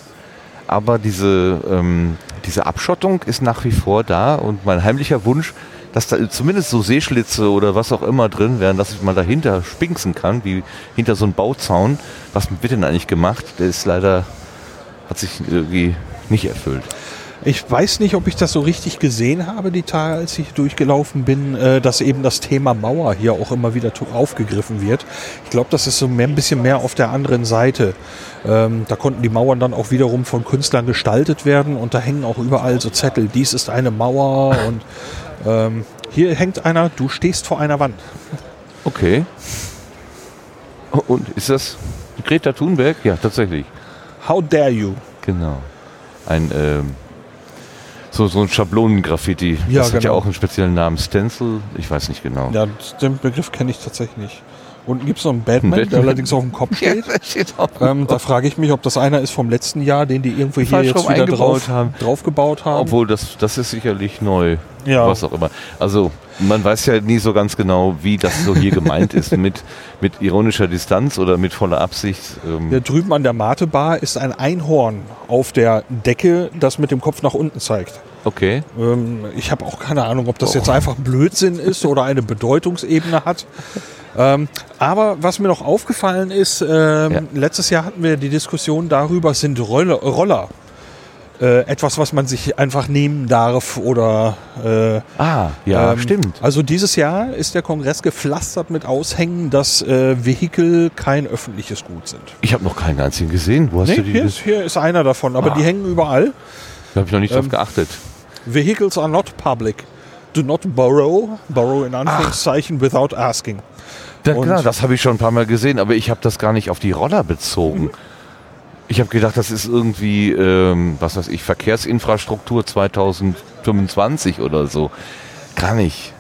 aber diese, ähm, diese Abschottung ist nach wie vor da und mein heimlicher Wunsch, dass da zumindest so Seeschlitze oder was auch immer drin wären, dass ich mal dahinter spinksen kann, wie hinter so einem Bauzaun. Was wird denn eigentlich gemacht? Der ist leider, hat sich irgendwie nicht erfüllt. Ich weiß nicht, ob ich das so richtig gesehen habe, die Tage, als ich durchgelaufen bin, äh, dass eben das Thema Mauer hier auch immer wieder aufgegriffen wird. Ich glaube, das ist so ein bisschen mehr auf der anderen Seite. Ähm, da konnten die Mauern dann auch wiederum von Künstlern gestaltet werden und da hängen auch überall so Zettel, dies ist eine Mauer und ähm, hier hängt einer, du stehst vor einer Wand. Okay. Und ist das Greta Thunberg? Ja, tatsächlich. How dare you? Genau. Ein ähm, so, so ein Schablonengraffiti. Ja, das hat ja genau. auch einen speziellen Namen. Stencil? Ich weiß nicht genau. Ja, den Begriff kenne ich tatsächlich nicht. Unten gibt es noch einen Batman, Ein der Batman. allerdings auf dem Kopf steht. das steht. Ähm, da frage ich mich, ob das einer ist vom letzten Jahr, den die irgendwo hier jetzt wieder drauf, haben. draufgebaut haben. Obwohl, das, das ist sicherlich neu. Ja. Was auch immer. Also, man weiß ja nie so ganz genau, wie das so hier gemeint ist. Mit, mit ironischer Distanz oder mit voller Absicht. Ähm, Hier drüben an der Mate-Bar ist ein Einhorn auf der Decke, das mit dem Kopf nach unten zeigt. Okay. Ähm, ich habe auch keine Ahnung, ob das Oh. jetzt einfach Blödsinn ist oder eine Bedeutungsebene hat. Ähm, aber was mir noch aufgefallen ist, ähm, Ja. letztes Jahr hatten wir die Diskussion darüber, sind Roller, Roller äh, etwas, was man sich einfach nehmen darf oder äh, Ah, ja, Ähm, stimmt. Also dieses Jahr ist der Kongress gepflastert mit Aushängen, dass äh, Vehikel kein öffentliches Gut sind. Ich habe noch keinen einzigen gesehen. Wo hast Nee, du die? hier, ist, hier ist einer davon, aber Ah. die hängen überall. Da habe ich noch nicht drauf Ähm, geachtet. Vehicles are not public. Do not borrow, borrow in Anführungszeichen, without asking. Ja, klar, das habe ich schon ein paar Mal gesehen, aber ich habe das gar nicht auf die Roller bezogen. Mhm. Ich habe gedacht, das ist irgendwie, ähm, was weiß ich, Verkehrsinfrastruktur 2025 oder so. Gar nicht.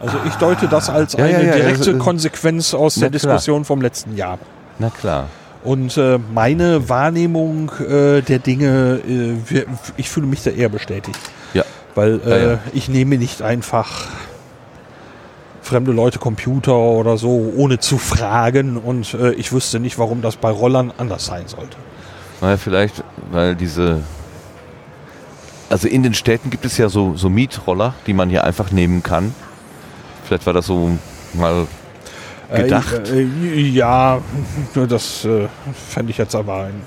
Also ich deute das als Ja, ja, eine ja, direkte ja, Konsequenz aus der klar. Diskussion vom letzten Jahr. Na klar. Und äh, meine Wahrnehmung äh, der Dinge, äh, wir, ich fühle mich da eher bestätigt. Ja. Weil äh, Ja, ja. ich nehme nicht einfach fremde Leute Computer oder so, ohne zu fragen. Und äh, ich wüsste nicht, warum das bei Rollern anders sein sollte. Naja, vielleicht, weil diese. Also in den Städten gibt es ja so, so Mietroller, die man hier einfach nehmen kann. Vielleicht war das so mal gedacht. Äh, äh, ja, das äh, fände ich jetzt aber ein,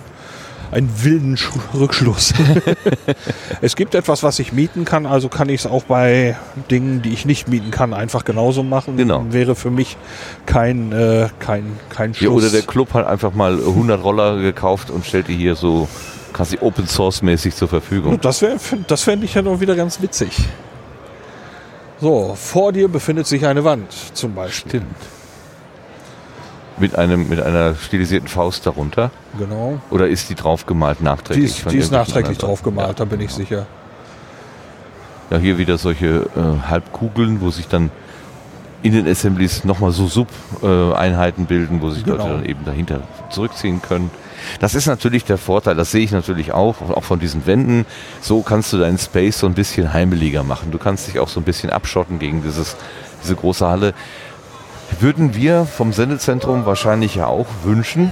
ein wilden Sch Rückschluss. es gibt etwas, was ich mieten kann, also kann ich es auch bei Dingen, die ich nicht mieten kann, einfach genauso machen. Genau. Wäre für mich kein, äh, kein, kein Ja, Schluss. oder der Club hat einfach mal 100 Roller gekauft und stellt die hier so quasi Open Source mäßig zur Verfügung. Das, wär, das fände ich ja noch wieder ganz witzig. So, vor dir befindet sich eine Wand zum Beispiel. Stimmt. Mit, einem, mit einer stilisierten Faust darunter. Genau. Oder ist die draufgemalt Die nachträglich? ist, von die ist nachträglich anderen drauf gemalt, Leuten? da bin ich sicher. Ja, hier wieder solche äh, Halbkugeln, wo sich dann in den Assemblies nochmal so Sub-Einheiten bilden, wo sich Genau. Leute dann eben dahinter zurückziehen können. Das ist natürlich der Vorteil, das sehe ich natürlich auch, auch von diesen Wänden. So kannst du deinen Space so ein bisschen heimeliger machen. Du kannst dich auch so ein bisschen abschotten gegen dieses, diese große Halle. Würden wir vom Sendezentrum wahrscheinlich ja auch wünschen,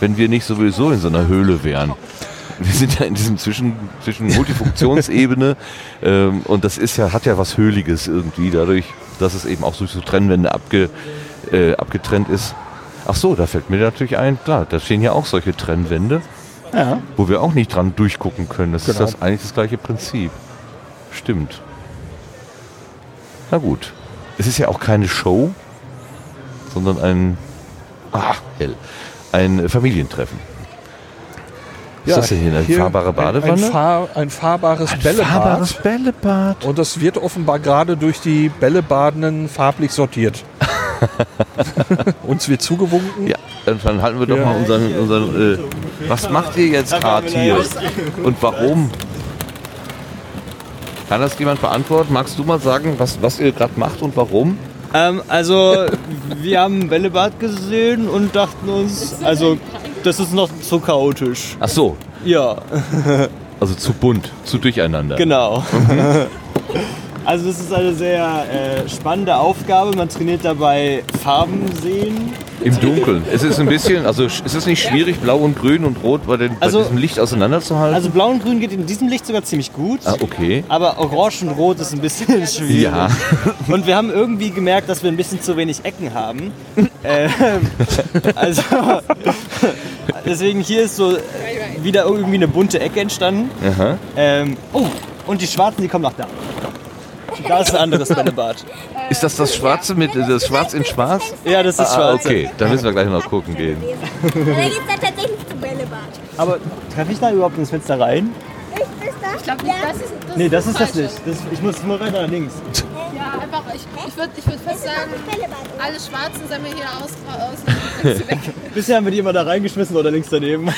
wenn wir nicht sowieso in so einer Höhle wären. Wir sind ja in diesem Zwischen, zwischen Multifunktionsebene ähm, und das ist ja, hat ja was Höhliges irgendwie, dadurch, dass es eben auch durch so Trennwände abge, äh, abgetrennt ist. Ach so, da fällt mir natürlich ein, klar, da stehen ja auch solche Trennwände, Ja. wo wir auch nicht dran durchgucken können. Das Genau. ist das eigentlich das gleiche Prinzip. Stimmt. Na gut. Es ist ja auch keine Show, sondern ein, ah, hell, ein Familientreffen. Ist das denn hier eine fahrbare ein- Badewanne? Ein, fahr, ein fahrbares Bällebad. Bällebad. Und das wird offenbar gerade durch die Bällebadenden farblich sortiert. Uns wird zugewunken. Ja, dann, dann halten wir doch Ja. mal unseren, unseren äh, was macht ihr jetzt gerade hier? Und warum? Kann das jemand beantworten? Magst du mal sagen, was, was ihr gerade macht und warum? Ähm, also, wir haben Bällebad gesehen und dachten uns, also, das ist noch zu chaotisch. Ach so, Ja, also zu bunt, zu durcheinander. genau. Also das ist eine sehr äh, spannende Aufgabe. Man trainiert dabei Farben sehen. Im Dunkeln. Es ist ein bisschen, also sch- es ist nicht schwierig, blau und grün und rot bei, den, Also- bei diesem Licht auseinanderzuhalten. Also blau und grün geht in diesem Licht sogar ziemlich gut. ah, okay. Aber orange und rot ist ein bisschen schwierig. Ja. Und wir haben irgendwie gemerkt, dass wir ein bisschen zu wenig Ecken haben. ähm, also deswegen hier ist so wieder irgendwie eine bunte Ecke entstanden. Aha. Ähm, oh, und die Schwarzen, die kommen nach da. Da ist ein anderes Bällebad. Ist das das Schwarze mit das Schwarz in Schwarz? Ja, das ist Ah, schwarz. okay, dann müssen wir gleich noch gucken gehen. Da geht es dann tatsächlich zum Bällebad. Aber treffe ich da überhaupt ins Fenster rein? Ich da. Glaube nicht, das ist das Nee, das ist das nicht. Das, ich muss nur weiter nach links. Einfach, ich, ich würde ich würd fast sagen, alle Schwarzen wir hier aus, aus. Bisher haben wir die immer da reingeschmissen oder links daneben.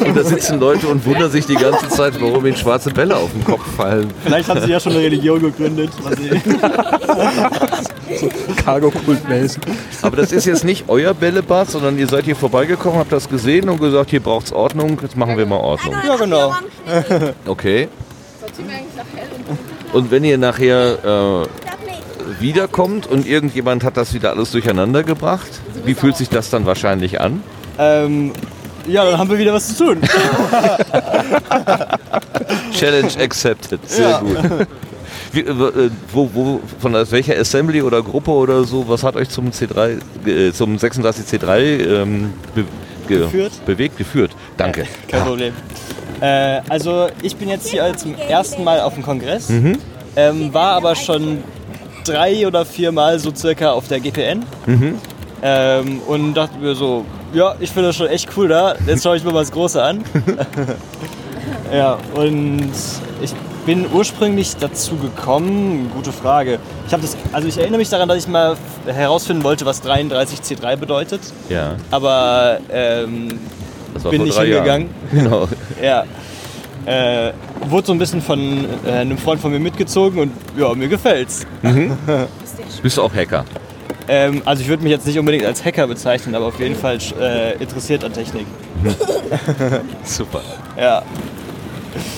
Und da sitzen Leute und wundern sich die ganze Zeit, warum ihnen schwarze Bälle auf den Kopf fallen. Vielleicht haben sie ja schon eine Religion gegründet. Sehen. Cargo-Kultmäßig. Aber das ist jetzt nicht euer Bällebad, sondern ihr seid hier vorbeigekommen, habt das gesehen und gesagt, hier braucht's Ordnung, jetzt machen wir mal Ordnung. Ja, genau. Okay. Sortieren wir eigentlich nach hell und wenn ihr nachher äh, wiederkommt und irgendjemand hat das wieder alles durcheinander gebracht, wie fühlt sich das dann wahrscheinlich an? Ähm, ja, dann haben wir wieder was zu tun. Challenge accepted. Sehr Ja. gut. Wie, äh, wo, wo, von welcher Assembly oder Gruppe oder so, was hat euch zum C3, äh, zum 36C3 ähm, be ge Geführt? bewegt, geführt? Danke. Kein Problem. Äh, also ich bin jetzt hier zum ersten Mal auf dem Kongress, ähm, war aber schon drei oder vier Mal so circa auf der GPN ähm, und dachte mir so, ja, ich finde das schon echt cool da, jetzt schaue ich mir mal das Große an. ja, und ich bin ursprünglich dazu gekommen, gute Frage. Ich habe das, also ich erinnere mich daran, dass ich mal herausfinden wollte, was 33C3 bedeutet, Ja, aber ähm, das war Bin vor drei hingegangen. Jahren. Genau. Ja. Äh, wurde so ein bisschen von äh, einem Freund von mir mitgezogen und ja, mir gefällt's. Bist du auch Hacker? Ähm, also ich würde mich jetzt nicht unbedingt als Hacker bezeichnen, aber auf jeden Fall äh, interessiert an Technik. Super. Ja.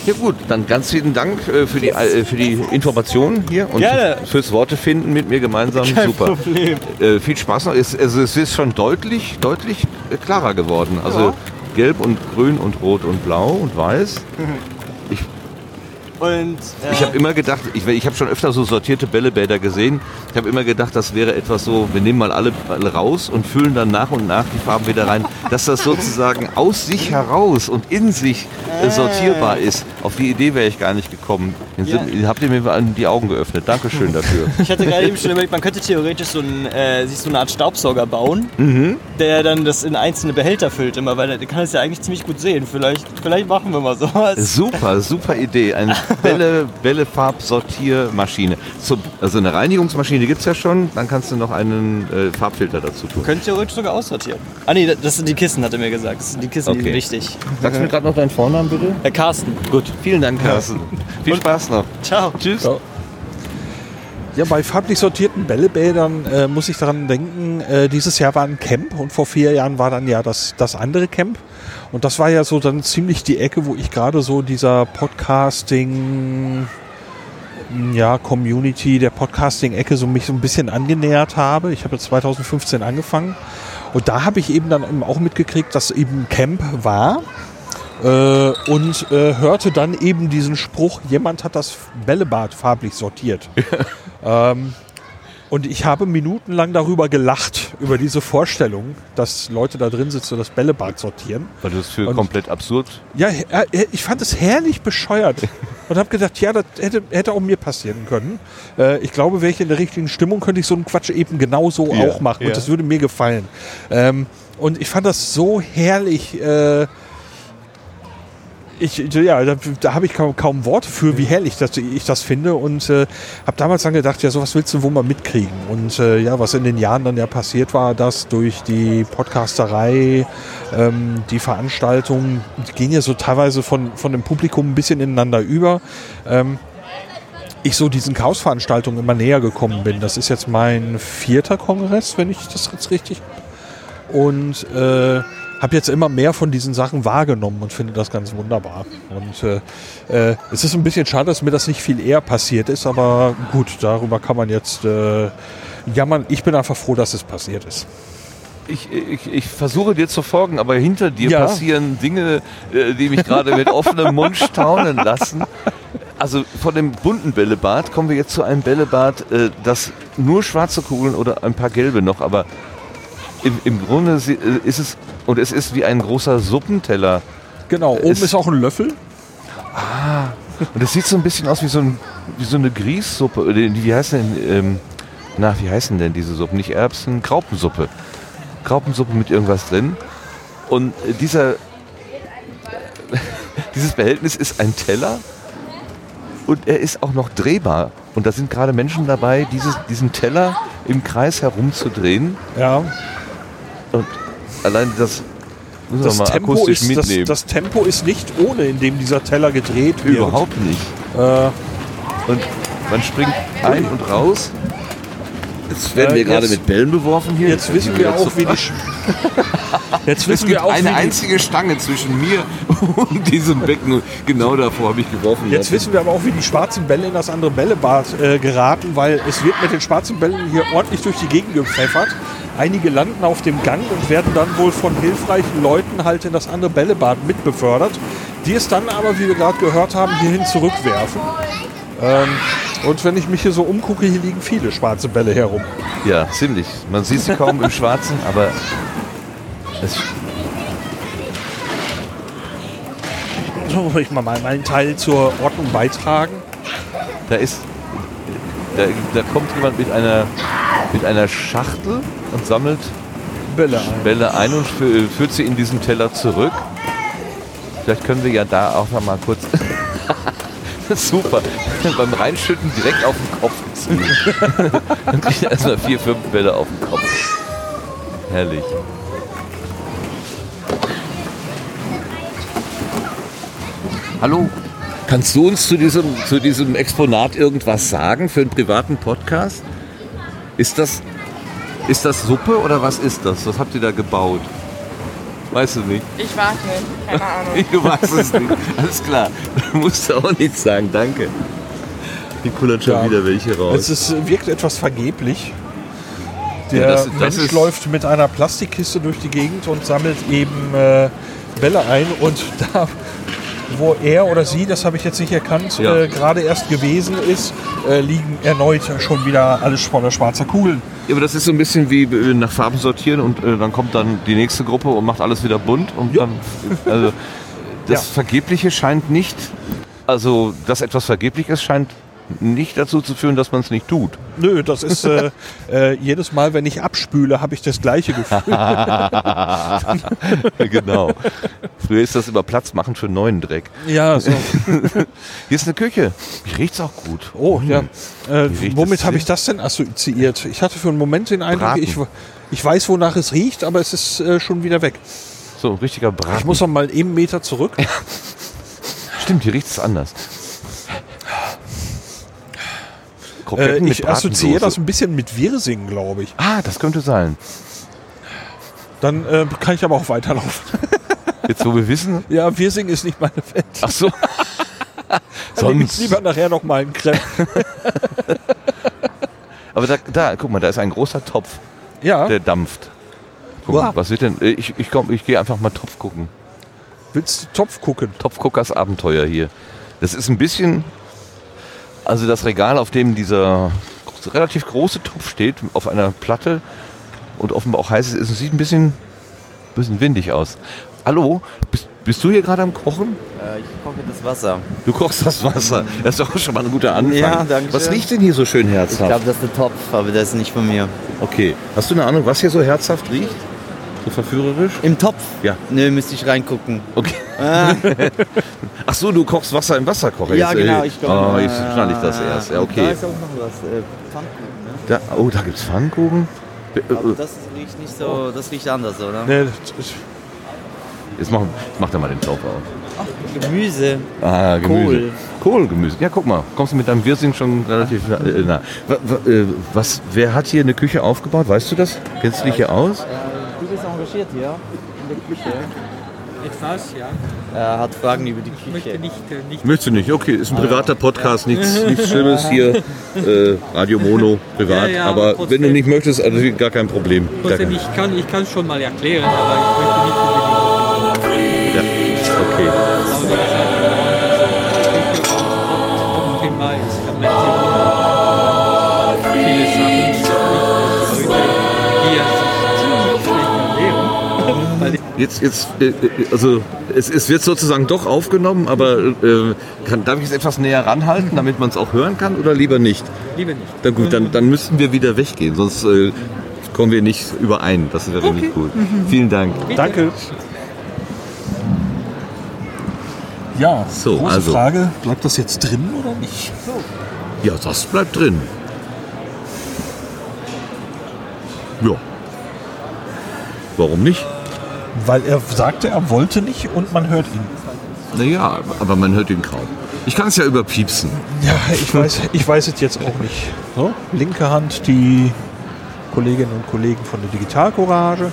Ja gut, dann ganz vielen Dank äh, für, die, äh, für die Informationen hier und Gerne. fürs Worte finden mit mir gemeinsam. Kein Super. Problem. Äh, viel Spaß noch. Es, also es ist schon deutlich, deutlich klarer geworden. Also Ja. Gelb und grün und rot und blau und weiß. Und äh, Ich habe immer gedacht, ich, ich habe schon öfter so sortierte Bällebäder gesehen. Ich habe immer gedacht, das wäre etwas so, wir nehmen mal alle, alle raus und füllen dann nach und nach die Farben wieder rein, dass das sozusagen aus sich heraus und in sich äh, sortierbar ist. Auf die Idee wäre ich gar nicht gekommen. Ja. habt ihr mir die Augen geöffnet. Dankeschön dafür. ich hatte gerade eben schon überlegt, man könnte theoretisch so, ein, äh, sich so eine Art Staubsauger bauen, Mhm. der dann das in einzelne Behälter füllt immer, weil der kann es ja eigentlich ziemlich gut sehen. Vielleicht, vielleicht machen wir mal sowas. Super, super Idee. Eine Bälle, Bällefarbsortiermaschine. Zum, also eine Reinigungsmaschine gibt es ja schon, dann kannst du noch einen äh, Farbfilter dazu tun. Könnt theoretisch sogar aussortieren. Ah nee, das sind die Kissen, hat er mir gesagt. Das sind die Kissen, die Okay. sind wichtig. Sagst du mir gerade noch deinen Vornamen bitte? Herr Carsten. Gut, vielen Dank, Carsten. Viel Spaß noch. Ciao. Tschüss. Ja. Ja, bei farblich sortierten Bällebädern äh, muss ich daran denken, äh, dieses Jahr war ein Camp und vor vier Jahren war dann ja das, das andere Camp. Und das war ja so dann ziemlich die Ecke, wo ich gerade so dieser Podcasting, ja, Community, der Podcasting-Ecke so mich so ein bisschen angenähert habe. Ich habe 2015 angefangen und da habe ich eben dann eben auch mitgekriegt, dass eben Camp war äh, und äh, hörte dann eben diesen Spruch, jemand hat das Bällebad farblich sortiert. ähm, und ich habe minutenlang darüber gelacht, über diese Vorstellung, dass Leute da drin sitzen und das Bällebad sortieren. Weil du es für Und- komplett absurd. Ja, äh, äh, ich fand es herrlich bescheuert und habe gedacht, ja, das hätte, hätte auch mir passieren können. Äh, ich glaube, wäre ich in der richtigen Stimmung, könnte ich so einen Quatsch eben genauso Ja, auch machen ja. und das würde mir gefallen. Ähm, und ich fand das so herrlich. Äh, ich, ja, da, da habe ich kaum, kaum Worte für, wie herrlich das, ich das finde und äh, habe damals dann gedacht, ja, sowas willst du wohl mal mitkriegen. Und äh, ja, was in den Jahren dann ja passiert war, dass durch die Podcasterei, ähm, die Veranstaltungen, die gehen ja so teilweise von, von dem Publikum ein bisschen ineinander über. Ähm, ich so diesen Chaos-Veranstaltungen immer näher gekommen bin. Das ist jetzt mein vierter Kongress, wenn ich das jetzt richtig. Und äh, habe jetzt immer mehr von diesen Sachen wahrgenommen und finde das ganz wunderbar. Und äh, äh, es ist ein bisschen schade, dass mir das nicht viel eher passiert ist, aber gut, darüber kann man jetzt äh, jammern. Ich bin einfach froh, dass es passiert ist. Ich, ich, ich versuche dir zu folgen, aber hinter dir Ja. passieren Dinge, äh, die mich gerade mit offenem Mund staunen lassen. Also von dem bunten Bällebad kommen wir jetzt zu einem Bällebad, äh, das nur schwarze Kugeln oder ein paar gelbe noch, aber im, im Grunde äh, ist es, und es ist wie ein großer Suppenteller. Genau, oben Es- ist auch ein Löffel. Und es sieht so ein bisschen aus wie so, ein, wie so eine Grießsuppe. die- Wie heißt denn, ähm, na, wie heißen denn diese Suppen? Nicht Erbsen, Graupensuppe. Graupensuppe mit irgendwas drin. Und äh, dieser, dieses Behältnis ist ein Teller und er ist auch noch drehbar. Und da sind gerade Menschen dabei, dieses, diesen Teller im Kreis herumzudrehen. Ja, Und allein das müssen das wir mal Tempo, akustisch ist, das, das Tempo ist nicht ohne, in dem dieser Teller gedreht wird. Überhaupt nicht. Äh, Und man springt ein und raus. Jetzt werden Äh, wir gerade jetzt- mit Bällen beworfen hier. jetzt wissen wir auch, wie die. Jetzt Es wissen gibt wir auch, eine einzige Stange zwischen mir und diesem Becken. Und genau davor habe ich geworfen. Jetzt wissen wir aber auch, wie die schwarzen Bälle in das andere Bällebad äh, geraten, weil es wird mit den schwarzen Bällen hier ordentlich durch die Gegend gepfeffert. Einige landen auf dem Gang und werden dann wohl von hilfreichen Leuten halt in das andere Bällebad mitbefördert, die es dann aber, wie wir gerade gehört haben, hierhin zurückwerfen. Ähm, und wenn ich mich hier so umgucke, hier liegen viele schwarze Bälle herum. Ja, ziemlich. Man sieht sie kaum im Schwarzen, aber es, So, ich mal meinen Teil zur Ordnung beitragen. da ist. Da, da kommt jemand mit einer, mit einer Schachtel und sammelt Bälle ein. Bälle ein und fü- führt sie in diesen Teller zurück. Vielleicht können wir ja da auch noch mal kurz. Super. Beim Reinschütten direkt auf den Kopf ziehen. Dann kriegt er erstmal vier, fünf Bälle auf den Kopf. Herrlich. Hallo. Kannst du uns zu diesem, zu diesem Exponat irgendwas sagen für einen privaten Podcast? Ist das, ist das Suppe oder was ist das? Was habt ihr da gebaut? Weißt du nicht? Ich warte, keine Ahnung. Du weißt es nicht. Alles klar. Du musst auch nichts sagen. Danke. Die kullert schon Ja. wieder welche raus. Es ist, wirkt etwas vergeblich. Der Ja, das- das Mensch ist- läuft mit einer Plastikkiste durch die Gegend und sammelt eben äh, Bälle ein. Und da, wo er oder sie, das habe ich jetzt nicht erkannt, Ja. äh, gerade erst gewesen ist, äh, liegen erneut schon wieder alles voller schwarzer Kugeln. Ja, aber das ist so ein bisschen wie äh, nach Farben sortieren und äh, dann kommt dann die nächste Gruppe und macht alles wieder bunt und Ja. dann also das Ja. Vergebliche scheint nicht, also dass etwas vergeblich ist, scheint nicht dazu zu führen, dass man es nicht tut. Nö, das ist äh, äh, jedes Mal, wenn ich abspüle, habe ich das gleiche Gefühl. genau. Früher ist das immer Platz machen für neuen Dreck. ja, so. Hier ist eine Küche. Hier riecht's auch gut. Oh, ja. Äh, womit es habe ich das denn assoziiert? Ich hatte für einen Moment den Eindruck, Braten. ich, ich weiß, wonach es riecht, aber es ist äh, schon wieder weg. So, ein richtiger Braten. Ich muss noch mal eben einen Meter zurück. Stimmt, hier riecht es anders. Äh, Kroketten mit ich assoziiere das ein bisschen mit Wirsing, glaube ich. Ah, das könnte sein. Dann äh, kann ich aber auch weiterlaufen. Jetzt, wo wir wissen. ja, Wirsing ist nicht meine Welt. Ach so. Nehme ich Sonst. lieber nachher noch mal einen Crepe. Aber da, da, guck mal, da ist ein großer Topf, Ja, der dampft. Guck Wow. mal, was wird denn? äh, Ich, ich, komm, ich gehe einfach mal Topf gucken. willst du Topf gucken? Topfguckers Abenteuer hier. Das ist ein bisschen. Also das Regal, auf dem dieser relativ große Topf steht, auf einer Platte und offenbar auch heiß ist, es sieht ein bisschen, bisschen windig aus. Hallo, bist, bist du hier gerade am Kochen? Äh, ich koche das Wasser. Du kochst das Wasser. Das ist doch schon mal ein guter Anfang. Ja, danke. Was riecht denn hier so schön Ich herzhaft? glaube, das ist der Topf, aber der ist nicht von mir. Okay. Hast du eine Ahnung, was hier so herzhaft riecht? So verführerisch? Im Topf? Ja. Nö, müsste ich reingucken. Okay. Ah, Ach so, du kochst Wasser im Wasserkocher. ja, jetzt, äh, genau. Ich koche. Oh, jetzt schnalle ich das erst. Ja, Da okay. ist auch noch was. Äh, Pfannkuchen, ne? Da, oh, da gibt's Pfannkuchen. Äh, Aber das riecht nicht so, das riecht anders, oder? Nee, das ist- Jetzt mach, mach da mal den Topf auf. Gemüse. Ah, Gemüse. Kohl. Kohlgemüse. Ja, guck mal, kommst du mit deinem Wirsing schon relativ nah. Äh, nah. Wa- wa- äh, Was, wer hat hier eine Küche aufgebaut? Weißt du das? Kennst du dich hier aus? Äh, bist engagiert hier. der Küche. Etwas, ja. Er hat Fragen über die Ich möchte Küche. nicht, äh, nicht Möchtest du nicht? Okay, ist ein privater Podcast, nichts, nichts Schlimmes hier. Äh, Radio Mono, privat. Ja, ja, aber trotzdem. wenn du nicht möchtest, also gar kein Problem. Trotzdem, ich kann, ich kann es schon mal erklären, aber ich möchte nicht unbedingt ja, okay. Jetzt, jetzt, äh, äh, also es, es wird sozusagen doch aufgenommen, aber äh, kann, darf ich es etwas näher ranhalten, damit man es auch hören kann oder lieber nicht? liebe nicht. Na gut, dann, dann müssten wir wieder weggehen, sonst äh, kommen wir nicht überein. Das wäre nicht gut. Vielen Dank. Danke. Ja, So, große also. Frage, bleibt das jetzt drin oder nicht? Ja, das bleibt drin. Ja. Warum nicht? Weil er sagte, er wollte nicht und man hört ihn. Naja, aber man hört ihn kaum. Ich kann es ja überpiepsen. Ja, ich weiß, ich weiß es jetzt auch nicht. So, linke Hand die Kolleginnen und Kollegen von der Digitalcourage,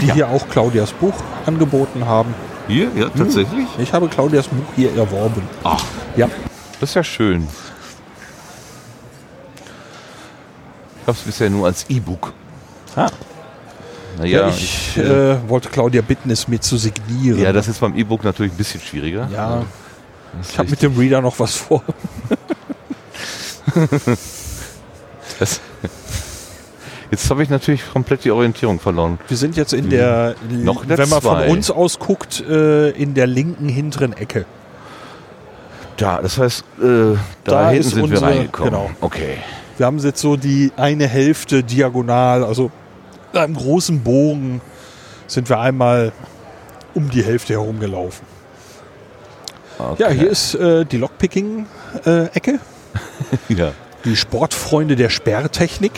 die hier auch Claudias Buch angeboten haben. Hier? Ja, tatsächlich? Ich habe Claudias Buch hier erworben. Ach, Ja, das ist ja schön. Ich habe es bisher nur als E-Book. Ah. Naja, ich ich, äh, äh, wollte Claudia bitten, es mir zu signieren. ja, das ist beim E-Book natürlich ein bisschen schwieriger. ja, ist ich habe mit dem Reader noch was vor. Das- Jetzt habe ich natürlich komplett die Orientierung verloren. Wir sind jetzt in der, Noch in der wenn man von zwei. uns aus guckt, äh, in der linken hinteren Ecke. Da, das heißt, äh, da, Da hinten sind wir unsere- reingekommen. genau. Okay. Wir haben jetzt so die eine Hälfte diagonal, also in einem großen Bogen sind wir einmal um die Hälfte herumgelaufen. okay. Ja, hier ist äh, die Lockpicking-Ecke, Ja. die Sportfreunde der Sperrtechnik.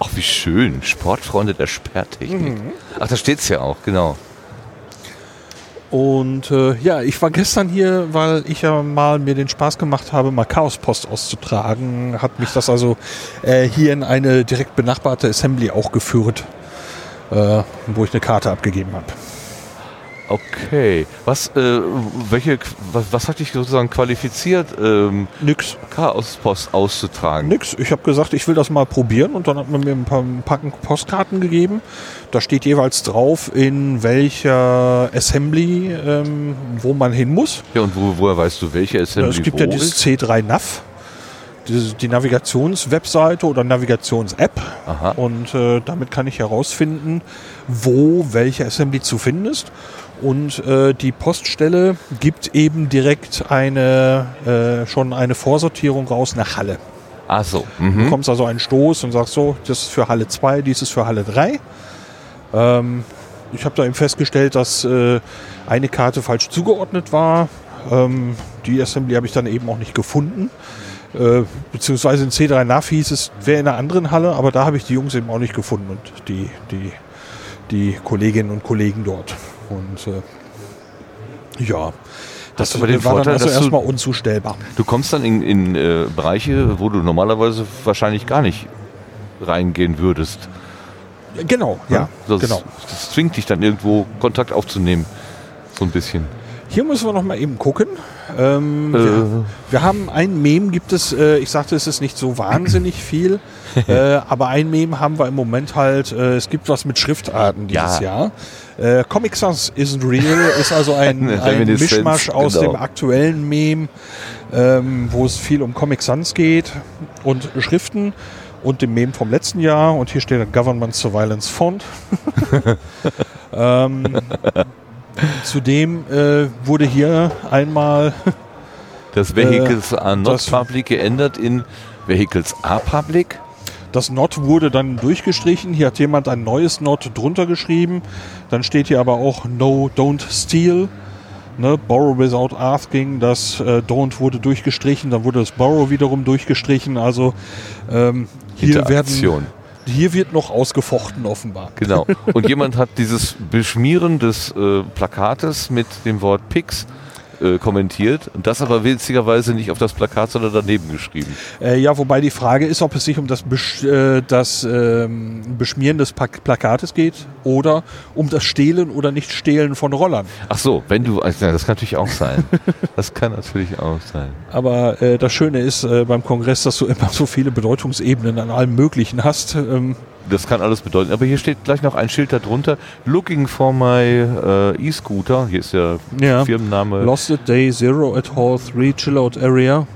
Ach, wie schön. Sportfreunde der Sperrtechnik. Mhm. Ach, da steht's ja auch, genau. Und äh, ja, ich war gestern hier, weil ich ja mal mir den Spaß gemacht habe, mal Chaospost auszutragen. Hat mich das also äh, hier in eine direkt benachbarte Assembly auch geführt, äh, wo ich eine Karte abgegeben habe. Okay. Was, äh, welche, was, was hat dich sozusagen qualifiziert, ähm, Nix. Chaospost auszutragen? Nix. Ich habe gesagt, ich will das mal probieren und dann hat man mir ein paar Packen Postkarten gegeben. Da steht jeweils drauf, in welcher Assembly, ähm, wo man hin muss. Ja, und wo, woher weißt du, welche Assembly es gibt ja dieses ist? C3 Nav, die, die Navigationswebseite oder Navigations-App. Und äh, damit kann ich herausfinden, wo welche Assembly zu finden ist. Und äh, die Poststelle gibt eben direkt eine äh, schon eine Vorsortierung raus nach Halle. Ach so. Du Mhm. bekommst also einen Stoß und sagst so, das ist für Halle 2, dies ist für Halle 3. Ähm, ich habe da eben festgestellt, dass äh, eine Karte falsch zugeordnet war. Ähm, die Assembly habe ich dann eben auch nicht gefunden. Äh, beziehungsweise in C3 NAV hieß es, wäre in einer anderen Halle, aber da habe ich die Jungs eben auch nicht gefunden und die, die, die Kolleginnen und Kollegen dort. Und äh, ja, das den war Vorteil, dann also erstmal unzustellbar. Du kommst dann in, in äh, Bereiche, wo du normalerweise wahrscheinlich gar nicht reingehen würdest. Genau, ja, Das, genau. das zwingt dich dann irgendwo Kontakt aufzunehmen. So ein bisschen. Hier müssen wir noch mal eben gucken. Ähm, Äh. wir, wir haben ein Meme, gibt es, äh, ich sagte, es ist nicht so wahnsinnig viel, äh, aber ein Meme haben wir im Moment halt, äh, es gibt was mit Schriftarten dieses Ja. Jahr. Äh, Comic Sans isn't real ist also ein, ein Mischmasch aus genau. dem aktuellen Meme, ähm, wo es viel um Comic Sans geht und Schriften und dem Meme vom letzten Jahr und hier steht Government Surveillance Font. ähm, Zudem äh, wurde hier einmal Das Vehicles are not Äh, public geändert in Vehicles are public. das Not wurde dann durchgestrichen. Hier hat jemand ein neues Not drunter geschrieben. Dann steht hier aber auch No, don't steal. Ne, borrow without asking. Das äh, Don't wurde durchgestrichen. Dann wurde das Borrow wiederum durchgestrichen. Also ähm, hier, werden, hier wird noch ausgefochten offenbar. Genau. Und jemand hat dieses Beschmieren des äh, Plakates mit dem Wort Pix äh, kommentiert und das aber witzigerweise nicht auf das Plakat, sondern daneben geschrieben. Äh, ja, wobei die Frage ist, ob es sich um das, Besch äh, das ähm, Beschmieren des Pak Plakates geht oder um das Stehlen oder Nicht-Stehlen von Rollern. Ach so, wenn du, also, das kann natürlich auch sein. Das kann natürlich auch sein. Aber äh, das Schöne ist äh, beim Kongress, dass du immer so viele Bedeutungsebenen an allem Möglichen hast. Ähm, Das kann alles bedeuten. Aber hier steht gleich noch ein Schild darunter. Looking for my äh, E-Scooter. Hier ist ja, Ja. Firmenname. Lost at Day Zero at Hall 3 Chillout Area.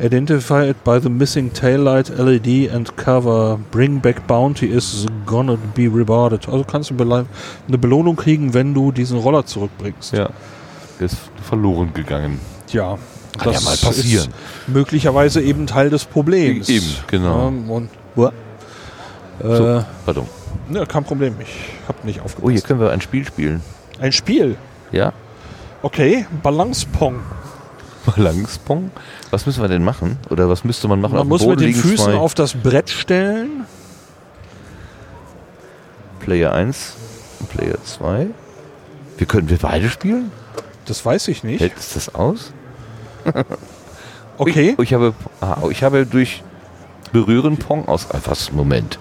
Identified by the missing taillight LED and cover. Bring back bounty is gonna be rewarded. Also kannst du eine Belohnung kriegen, wenn du diesen Roller zurückbringst. Ja. Der ist verloren gegangen. Ja, Kann ja mal passieren. möglicherweise eben Teil des Problems. Eben, genau. Ja, und. So, äh, pardon. ne, kein Problem, ich habe nicht aufgepasst. Oh, hier können wir ein Spiel spielen. Ein Spiel. Ja? Okay, Balancepong. Balancepong. Was müssen wir denn machen? Oder was müsste man machen? Man muss mit den Füßen zwei auf das Brett stellen. Player 1 und Player 2. Wir können wir beide spielen? Das weiß ich nicht. Hält das aus? Okay. Ich, ich, habe, ah, ich habe durch Berühren Pong aus. ah, Was? Moment.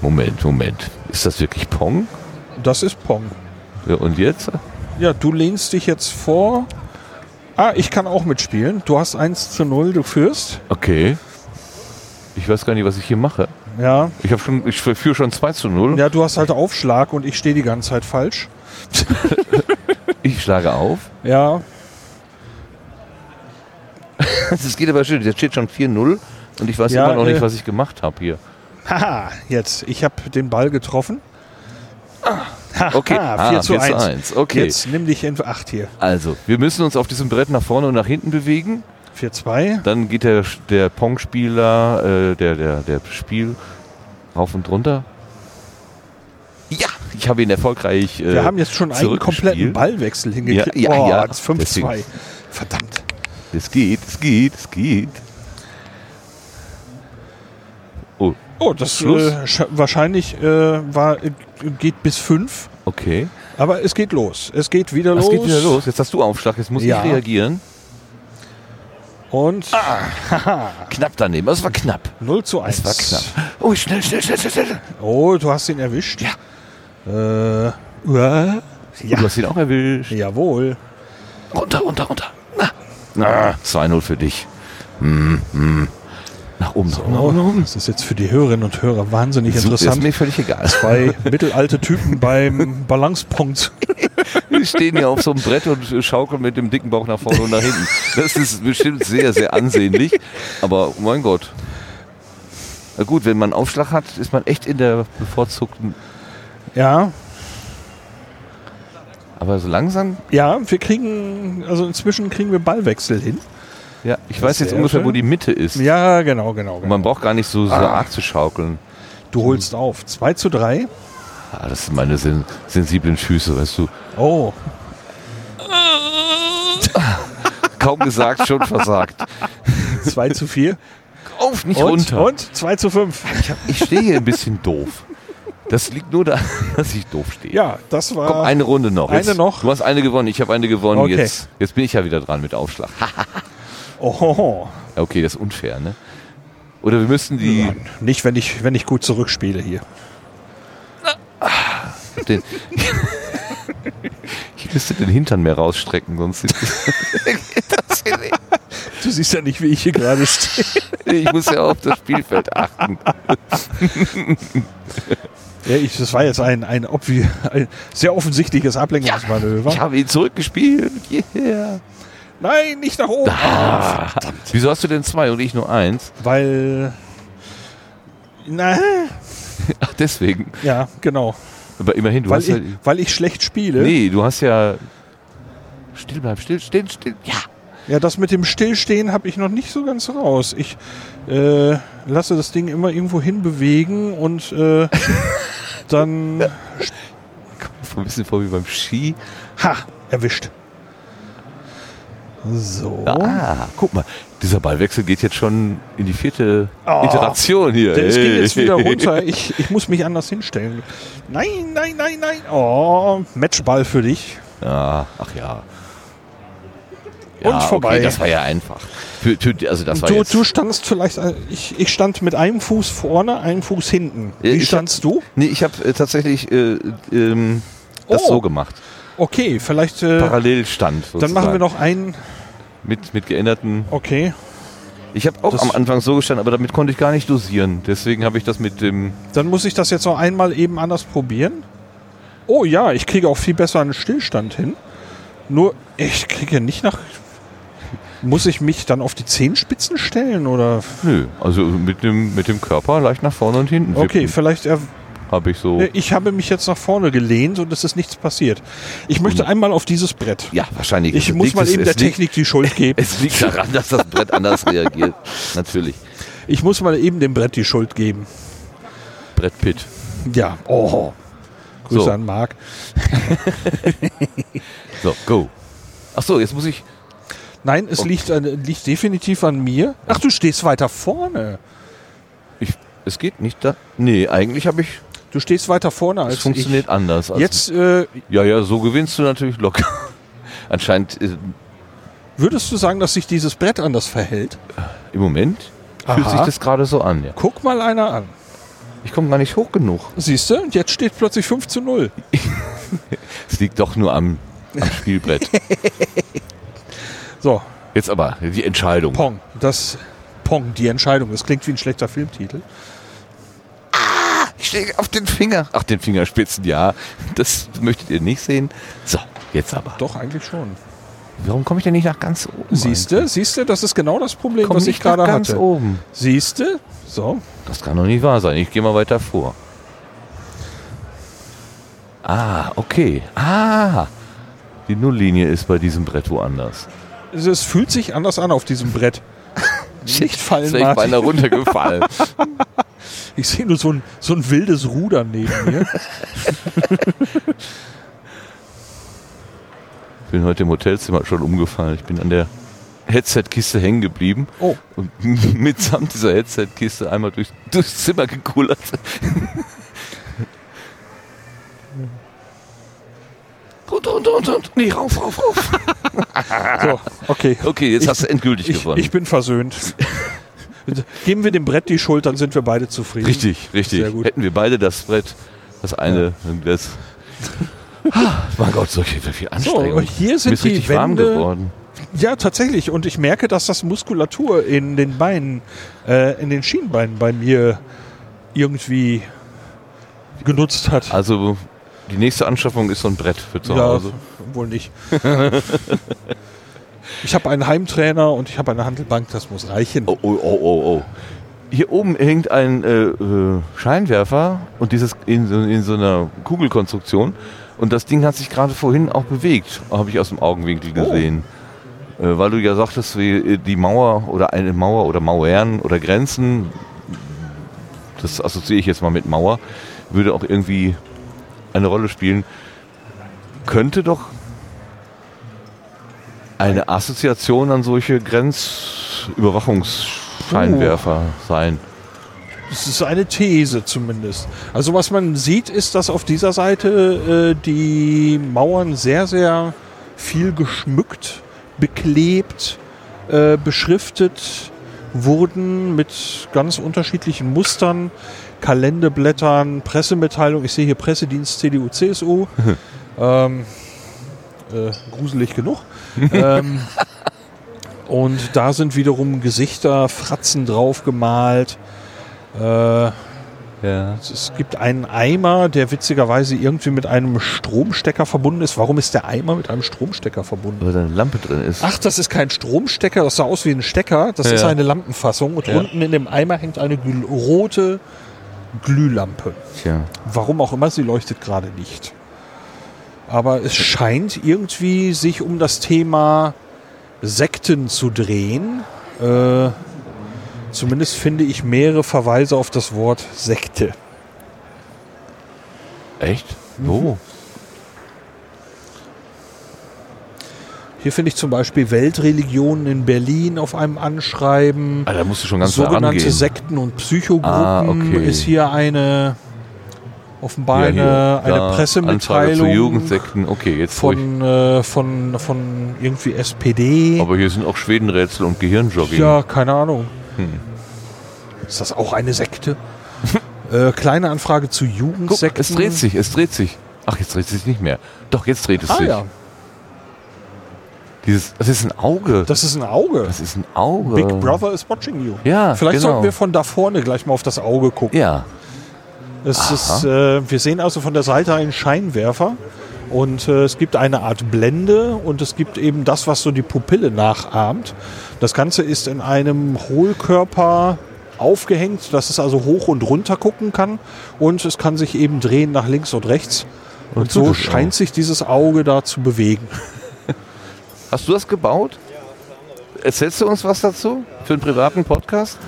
Moment, Moment. Ist das wirklich Pong? Das ist Pong. Ja, und jetzt? Ja, du lehnst dich jetzt vor. Ah, ich kann auch mitspielen. Du hast 1 zu 0, du führst. Okay. Ich weiß gar nicht, was ich hier mache. Ja. Ich habe schon, ich führe schon 2 zu 0. Ja, du hast halt Aufschlag und ich stehe die ganze Zeit falsch. Ich schlage auf. Ja. Das geht aber schön. Jetzt steht schon 4-0 und ich weiß Ja, immer noch äh, nicht, was ich gemacht habe hier. Haha, jetzt. Ich habe den Ball getroffen. Okay, Ah, ah, 4 zu 4 zu 1. 1. Okay. Jetzt nimm dich in 8 hier. Also, wir müssen uns auf diesem Brett nach vorne und nach hinten bewegen. 4-2. Dann geht der, der Pong-Spieler, äh, der, der, der Spiel rauf und runter. Ja, ich habe ihn erfolgreich. Äh, Wir haben jetzt schon einen kompletten Ballwechsel hingekriegt. Ja, ja, oh, ja. jetzt 5-2. Deswegen. Verdammt. Es geht, es geht, es geht. Oh, das Schluss? äh, sch- wahrscheinlich äh, war, äh, geht bis 5. okay. Aber es geht los. Es geht wieder Es los. geht wieder los. Jetzt hast du Aufschlag, jetzt muss Ja. ich reagieren. Und Knapp daneben, das war knapp. 0 zu 1. Es war knapp. Oh, schnell, schnell, schnell, schnell, schnell. Oh, du hast ihn erwischt. Ja. Äh. Ja. Du hast ihn auch erwischt. Jawohl. Runter, runter, runter. Na, na 2-0 für dich. Hm, hm. Nach oben, oben, nach oben. das ist jetzt für die Hörerinnen und Hörer wahnsinnig Super, Ist interessant. mir völlig egal. Zwei mittelalte Typen beim Balancepunkt. Wir stehen hier auf so einem Brett und schaukeln mit dem dicken Bauch nach vorne und nach hinten. Das ist bestimmt sehr, sehr ansehnlich. Aber mein Gott. Na gut, wenn man Aufschlag hat, ist man echt in der bevorzugten. Ja, Aber so langsam, ja, wir kriegen, also inzwischen kriegen wir Ballwechsel hin. Ja, ich weiß jetzt ungefähr, wo schön. die Mitte ist. Ja, genau, genau. Und genau. man braucht gar nicht so, so arg zu schaukeln. Du holst auf. 2 zu 3. Ah, das sind meine sen sensiblen Füße, weißt du. Oh, Kaum gesagt, schon versagt. 2 zu 4. Auf, nicht Und, runter. und 2 zu 5. Ich, ich stehe hier ein bisschen doof. Das liegt nur daran, dass ich doof stehe. Ja, das war. Komm, eine Runde noch. Eine Jetzt, noch? Du hast eine gewonnen, ich habe eine gewonnen. Okay. Jetzt, jetzt bin ich ja wieder dran mit Aufschlag. Oh, ja, okay, das ist unfair, ne? Oder wir müssten die. nicht, wenn ich, wenn ich gut zurückspiele hier. Den, ich müsste den Hintern mehr rausstrecken, sonst sieht das hier nicht. Du siehst ja nicht, wie ich hier gerade stehe. Ich muss ja auf das Spielfeld achten. Ja, ich, das war jetzt ein, ein, ein sehr offensichtliches Ablenkungsmanöver. Ich habe ihn zurückgespielt. Yeah. Nein, nicht nach oben. Ah, wieso hast du denn zwei und ich nur eins? Weil. Na, Ach, deswegen. ja, genau. Aber immerhin, du Weil hast ja. ich, weil ich schlecht spiele. Nee, du hast ja. Still bleib, still, still, still. Ja. Ja, das mit dem Stillstehen habe ich noch nicht so ganz raus. Ich äh, lasse das Ding immer irgendwo hin bewegen und äh, dann. Ein bisschen vor wie beim Ski. Ha! Erwischt. So. Ah, guck mal, dieser Ballwechsel geht jetzt schon in die vierte Oh, Iteration hier. Ging Hey. jetzt wieder runter. Ich, ich muss mich anders hinstellen. Nein, nein, nein, nein. Oh, Matchball für dich. Ja, ach ja. Ja, Und vorbei. Okay, das war ja einfach. Für, also das war Du, jetzt, du standst vielleicht, äh, ich, ich stand mit einem Fuß vorne, einem Fuß hinten. Ja, Wie ich standst du? Nee, ich habe äh, tatsächlich äh, ähm, das Oh. so gemacht. Okay, vielleicht, äh, Parallelstand. dann machen wir sozusagen. noch einen, Mit, mit geänderten. okay. Ich habe auch Das- am Anfang so gestanden, aber damit konnte ich gar nicht dosieren. Deswegen habe ich das mit dem. Dann muss ich das jetzt noch einmal eben anders probieren. Oh ja, ich kriege auch viel besser einen Stillstand hin. Nur, ich kriege nicht nach... Muss ich mich dann auf die Zehenspitzen stellen oder... Nö, also mit dem, mit dem Körper leicht nach vorne und hinten. Okay, vielleicht... Er, Habe ich so. ich habe mich jetzt nach vorne gelehnt und es ist nichts passiert. Ich möchte einmal auf dieses Brett. Ja, wahrscheinlich. Ich muss liegt- mal eben der liegt- Technik die Schuld geben. Es liegt daran, dass das Brett anders reagiert. Natürlich. Ich muss mal eben dem Brett die Schuld geben. Brett Pitt. Ja. Oh. Grüße So. an Marc. So, go. Ach so, jetzt muss ich. Nein, es liegt, an, liegt definitiv an mir. Ach, du stehst weiter vorne. ich es geht nicht da. Nee, eigentlich habe ich. Du stehst weiter vorne Es als funktioniert anders. ich. als- Jetzt äh, Ja, ja, so gewinnst du natürlich locker. Anscheinend äh, würdest du sagen, dass sich dieses Brett anders verhält? im Moment fühlt Aha. sich das gerade so an. Ja. Guck mal einer an. Ich komme gar nicht hoch genug. Siehst du? Und jetzt steht plötzlich 5 zu 0. Es liegt doch nur am, am Spielbrett. So, Jetzt aber die Entscheidung. Pong. Das Pong, die Entscheidung. Das klingt wie ein schlechter Filmtitel. Ich stehe auf den Finger. Ach, den Fingerspitzen, ja. Das möchtet ihr nicht sehen. So, jetzt aber. Doch, eigentlich schon. Warum komme ich denn nicht nach ganz oben? Siehst du? Siehst du? Das ist genau das Problem, Komm was ich gerade nach ganz hatte. oben. Siehst du? So. Das kann doch nicht wahr sein. Ich gehe mal weiter vor. Ah, okay. Ah. Die Nulllinie ist bei diesem Brett woanders. Es fühlt sich anders an auf diesem Brett. Nicht fallen, wäre ich beinahe runtergefallen. Ich sehe nur so ein, so ein wildes Ruder neben mir. Ich bin heute im Hotelzimmer schon umgefallen. Ich bin an der Headset-Kiste hängen geblieben Oh. und mitsamt dieser Headset-Kiste einmal durch, durchs Zimmer gekullert. Runter, runter, runter, runter. Nee, rauf, rauf, rauf. So, okay. Okay, jetzt Ich- hast du endgültig Ich, gewonnen. ich bin versöhnt. Geben wir dem Brett die Schuld, dann sind wir beide zufrieden. richtig, richtig. Sehr gut. Hätten wir beide das Brett, das eine, das. Ah, mein Gott, so viel, viel Anstrengung. hier sind Mir ist die richtig warm Wände- geworden. Ja, tatsächlich. Und ich merke, dass das Muskulatur in den Beinen, äh, in den Schienbeinen bei mir irgendwie genutzt hat. Also, die nächste Anschaffung ist so ein Brett für zu Hause. wohl nicht. ich habe einen Heimtrainer und ich habe eine Handelbank, das muss reichen. Oh, oh, oh, oh, oh. Hier oben hängt ein äh, äh, Scheinwerfer und dieses in, so- in so einer Kugelkonstruktion. Und das Ding hat sich gerade vorhin auch bewegt, habe ich aus dem Augenwinkel gesehen. Äh, weil du ja sagtest, äh, die Mauer oder eine Mauer oder Mauern oder Grenzen, das assoziiere ich jetzt mal mit Mauer, würde auch irgendwie eine Rolle spielen. Könnte doch eine Assoziation an solche Grenzüberwachungsscheinwerfer sein. Das ist eine These zumindest. Also was man sieht, ist, dass auf dieser Seite äh, die Mauern sehr, sehr viel geschmückt, beklebt, äh, beschriftet wurden mit ganz unterschiedlichen Mustern, Kalenderblättern, Pressemitteilung. Ich sehe hier Pressedienst CDU, CSU. ähm, äh, gruselig genug. ähm, und da sind wiederum Gesichter, Fratzen drauf gemalt. Äh, Ja. es gibt einen Eimer, der witzigerweise irgendwie mit einem Stromstecker verbunden ist. Warum ist der Eimer mit einem Stromstecker verbunden? Weil da eine Lampe drin ist. Ach, das ist kein Stromstecker, das sah aus wie ein Stecker. Das ist Ja. eine Lampenfassung und Ja. unten in dem Eimer hängt eine rote Glühlampe. Tja. Warum auch immer, sie leuchtet gerade nicht. Aber es scheint irgendwie sich um das Thema Sekten zu drehen. Äh, zumindest finde ich mehrere Verweise auf das Wort Sekte. Echt? Wo? Hier finde ich zum Beispiel Weltreligionen in Berlin auf einem Anschreiben. Ah, da musst du schon ganz Sogenannte. Sekten und Psychogruppen Ah, okay. ist hier eine. Offenbar Ja, eine, da, eine zu Pressemitteilung Jugendsekten. Okay, von, äh, von, von irgendwie SPD. Aber hier sind auch Schwedenrätsel und Gehirnjogging. Ja, keine Ahnung. Hm. Ist das auch eine Sekte? äh, kleine Anfrage zu Guck, Jugendsekten. es dreht sich, es dreht sich. Ach, jetzt dreht es sich nicht mehr. Doch, jetzt dreht es Ah sich. ja, Dieses, das ist ein Auge. das ist ein Auge. Das ist ein Auge. Big Brother is watching you. Ja, Vielleicht genau. sollten wir von da vorne gleich mal auf das Auge gucken. Ja. Es ist, äh, wir sehen also von der Seite einen Scheinwerfer und äh, es gibt eine Art Blende und es gibt eben das, was so die Pupille nachahmt. Das Ganze ist in einem Hohlkörper aufgehängt, dass es also hoch und runter gucken kann und es kann sich eben drehen nach links und rechts. Und, Und so scheint sich dieses Auge da zu bewegen. Hast du das gebaut? Erzählst du uns was dazu? Für einen privaten Podcast?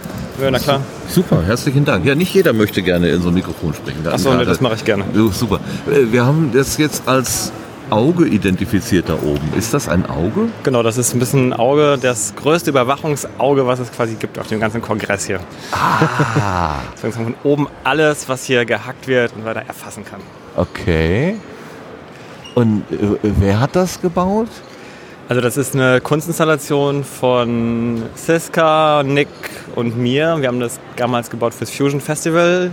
Ja, na klar. Super, herzlichen Dank. Ja, nicht jeder möchte gerne in so ein Mikrofon sprechen. Achso, ne, das mache ich gerne. Du, super. Äh, Wir haben das jetzt als Auge identifiziert da oben. Ist das ein Auge? Genau, das ist ein bisschen ein Auge, das größte Überwachungsauge, was es quasi gibt auf dem ganzen Kongress hier. Ah, Deswegen kann man von oben alles, was hier gehackt wird und weiter erfassen kann. okay. Und äh, wer hat das gebaut? Also das ist eine Kunstinstallation von Siska, Nick und mir. Wir haben das damals gebaut fürs Fusion Festival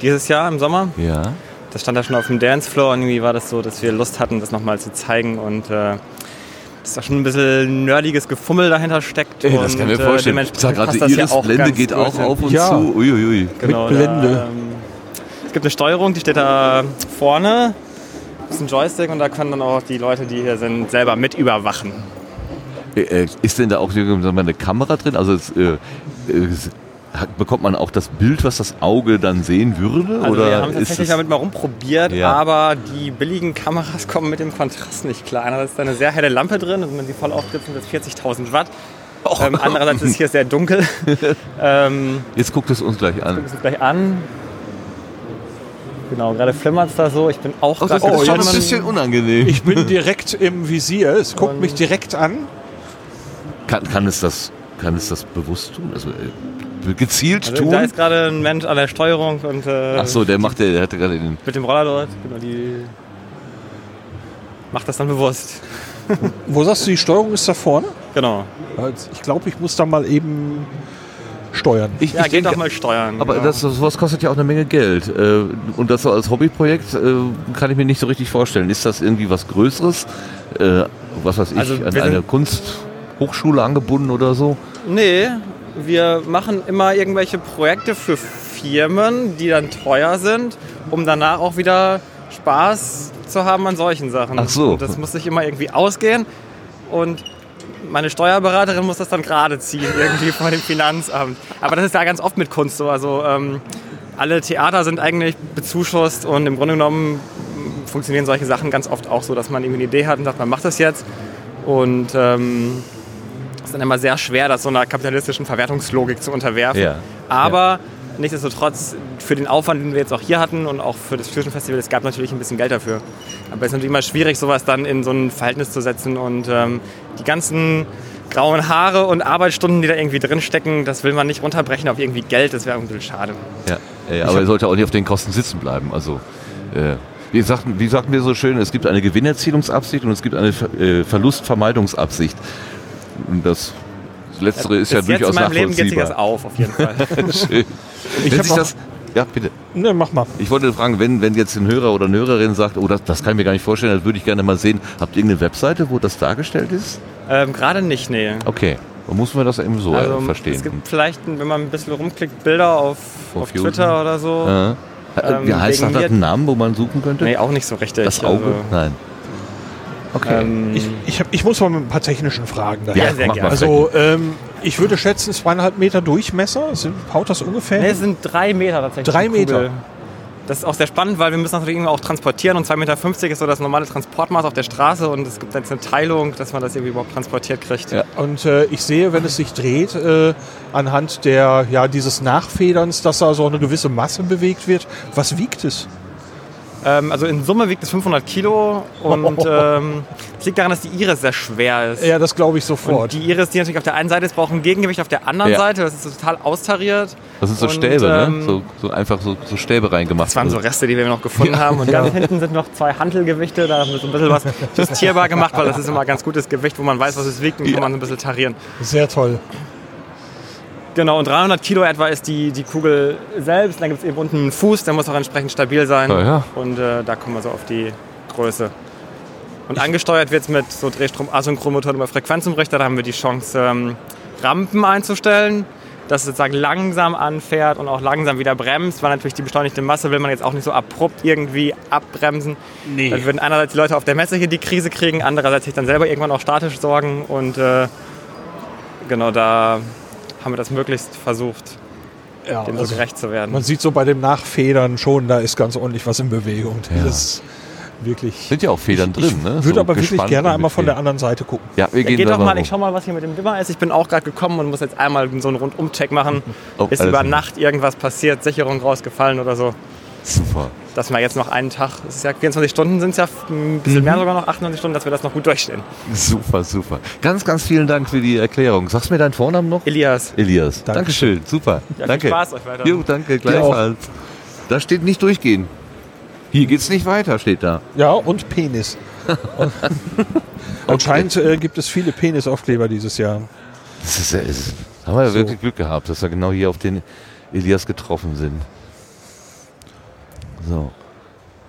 dieses Jahr im Sommer. Ja. Das stand da schon auf dem Dancefloor und irgendwie war das so, dass wir Lust hatten, das nochmal zu zeigen und äh, dass da schon ein bisschen nerdiges Gefummel dahinter steckt. Ey, das und, kann ich mir äh, vorstellen. Ich sag gerade, auch Iris-Blende geht auch hin. auf und Ja. zu. Uiuiui. Genau, Mit Blende. Da, ähm, es gibt eine Steuerung, die steht da vorne. Das ist ein Joystick und da können dann auch die Leute, die hier sind, selber mit überwachen. Äh, äh, Ist denn da auch mal, eine Kamera drin? Also es, äh, es- bekommt man auch das Bild, was das Auge dann sehen würde? Also oder wir haben tatsächlich es, damit mal rumprobiert, Ja. aber die billigen Kameras kommen mit dem Kontrast nicht klar. Einerseits ist da eine sehr helle Lampe drin und wenn sie voll auftritt, sind das 40.000 Watt. Ähm, andererseits ist hier sehr dunkel. ähm, Jetzt guckt es uns gleich an. gucken wir uns gleich an. Genau, gerade flimmert es da so. Ich bin auch Oh, das gerade ist schon ein bisschen unangenehm. Ich bin direkt im Visier. Es guckt mich direkt an. Kann, kann, es das, kann es das bewusst tun? Also äh, gezielt Also, da tun? ist gerade ein Mensch an der Steuerung und äh, Ach so, der macht, der, der hatte gerade den. mit dem Roller dort. Genau, die macht das dann bewusst. Wo sagst du, die Steuerung ist da vorne? Genau. Ich glaube, ich muss da mal eben steuern. Ich, Ja, ich geht denke, doch mal steuern. aber genau. das, sowas kostet ja auch eine Menge Geld. Äh, Und das so als Hobbyprojekt äh, kann ich mir nicht so richtig vorstellen. Ist das irgendwie was Größeres? Äh, Was weiß ich, Also, an eine Kunsthochschule angebunden oder so? Nee, wir machen immer irgendwelche Projekte für Firmen, die dann teuer sind, um danach auch wieder Spaß zu haben an solchen Sachen. Ach so. Und das muss sich immer irgendwie ausgehen und meine Steuerberaterin muss das dann gerade ziehen, irgendwie vor dem Finanzamt. Aber das ist ja ganz oft mit Kunst so. Also ähm, alle Theater sind eigentlich bezuschusst und im Grunde genommen mm, funktionieren solche Sachen ganz oft auch so, dass man irgendwie eine Idee hat und sagt, man macht das jetzt. Und ähm, es ist dann immer sehr schwer, das so einer kapitalistischen Verwertungslogik zu unterwerfen. Ja. Aber nichtsdestotrotz, für den Aufwand, den wir jetzt auch hier hatten und auch für das Fusion Festival, es gab natürlich ein bisschen Geld dafür. Aber es ist natürlich immer schwierig, sowas dann in so ein Verhältnis zu setzen und ähm, die ganzen grauen Haare und Arbeitsstunden, die da irgendwie drinstecken, das will man nicht runterbrechen auf irgendwie Geld, das wäre ein bisschen schade. Ja, äh, aber er sollte auch nicht auf den Kosten sitzen bleiben. Also, äh, wie, sagten, wie sagten wir so schön, es gibt eine Gewinnerzielungsabsicht und es gibt eine Ver äh, Verlustvermeidungsabsicht. Und das Letztere ist ja durchaus in meinem Leben geht sich das nachvollziehbar. auf, auf jeden Fall. Schön. Ich Wenn sich das, ja, bitte. Ne, mach mal. Ich wollte fragen, wenn, wenn jetzt ein Hörer oder eine Hörerin sagt, oh, das, das kann ich mir gar nicht vorstellen, das würde ich gerne mal sehen. Habt ihr irgendeine Webseite, wo das dargestellt ist? ähm, Gerade nicht, nee. Okay, dann muss man das eben so Also, äh, verstehen. Es gibt vielleicht, wenn man ein bisschen rumklickt, Bilder auf, Auf. Twitter oder so. äh, ähm, wie heißt das? Hat mir- einen Namen, wo man suchen könnte? Nee, auch nicht so richtig. das Auge? Also, Nein. Okay. ähm, Ich, ich, hab, ich muss mal mit ein paar technischen Fragen daher. Ja, sehr mach gerne. Also, ähm, ich würde schätzen, zweieinhalb Meter Durchmesser. Sind, haut das ungefähr? es sind drei Meter tatsächlich. Drei. Meter. Das ist auch sehr spannend, weil wir müssen das natürlich irgendwie auch transportieren und 2,50 Meter ist so das normale Transportmaß auf der Straße und es gibt jetzt eine Teilung, dass man das irgendwie überhaupt transportiert kriegt. Ja. Und äh, ich sehe, wenn es sich dreht, äh, anhand der, ja, dieses Nachfederns, dass da so eine gewisse Masse bewegt wird. Was wiegt es? Ähm, also in Summe wiegt es 500 Kilo und ähm, es liegt daran, dass die Iris sehr schwer ist. Ja, das glaube ich Und sofort. die Iris, die natürlich auf der einen Seite ist, braucht ein Gegengewicht auf der anderen Ja. Seite. Das ist so total austariert. Das sind so Und, Stäbe, ähm, ne? So, so einfach so, so Stäbe reingemacht. Das waren so Reste, die wir noch gefunden haben. Und ganz hinten sind noch zwei Hantelgewichte. Da haben wir so ein bisschen was justierbar gemacht, weil das ist immer ganz gutes Gewicht, wo man weiß, was es wiegt und kann man so ein bisschen tarieren. Sehr toll. Genau, und 300 Kilo etwa ist die, die Kugel selbst. Dann gibt es eben unten einen Fuß, der muss auch entsprechend stabil sein. Ja, ja. Und äh, da kommen wir so auf die Größe. Und angesteuert wird es mit so Drehstrom-Asynchronmotoren über Frequenzumrichter. Da haben wir die Chance, ähm, Rampen einzustellen, dass es sozusagen langsam anfährt und auch langsam wieder bremst, weil natürlich die beschleunigte Masse will man jetzt auch nicht so abrupt irgendwie abbremsen. Nee. Dann würden einerseits die Leute auf der Messe hier die Krise kriegen, andererseits sich dann selber irgendwann auch statisch sorgen. Und äh, genau da haben wir das möglichst versucht, Ja, dem also so gerecht zu werden. man sieht so bei dem Nachfedern schon, da ist ganz ordentlich was in Bewegung. Das ist wirklich. Sind ja auch Federn drin, ich ne? würde So aber wirklich gerne einmal von der anderen Seite gucken. Ja, wir Ja, gehen geht da doch mal, rum. ich schau mal, was hier mit dem Dimmer ist. Ich bin auch gerade gekommen und muss jetzt einmal so einen Rundum-Check machen. Oh, ist über. Nacht irgendwas passiert, Sicherung rausgefallen oder so. Super. Dass wir jetzt noch einen Tag, es ist ja 24 Stunden, sind es ja ein Mhm. bisschen mehr sogar noch, 28 Stunden, dass wir das noch gut durchstehen. Super, super. Ganz, ganz vielen Dank für die Erklärung. Sagst du mir deinen Vornamen noch? Elias, Elias. Dankeschön. Super. ja, danke. viel Spaß euch weiter. Jo, danke, gleichfalls. Da steht nicht durchgehen. Hier geht's nicht weiter, steht da. Ja, und Penis. Anscheinend äh, gibt es viele Penisaufkleber dieses Jahr. Das ist, ja- ist, haben wir ja wirklich Glück gehabt, dass wir genau hier auf den Elias getroffen sind. So.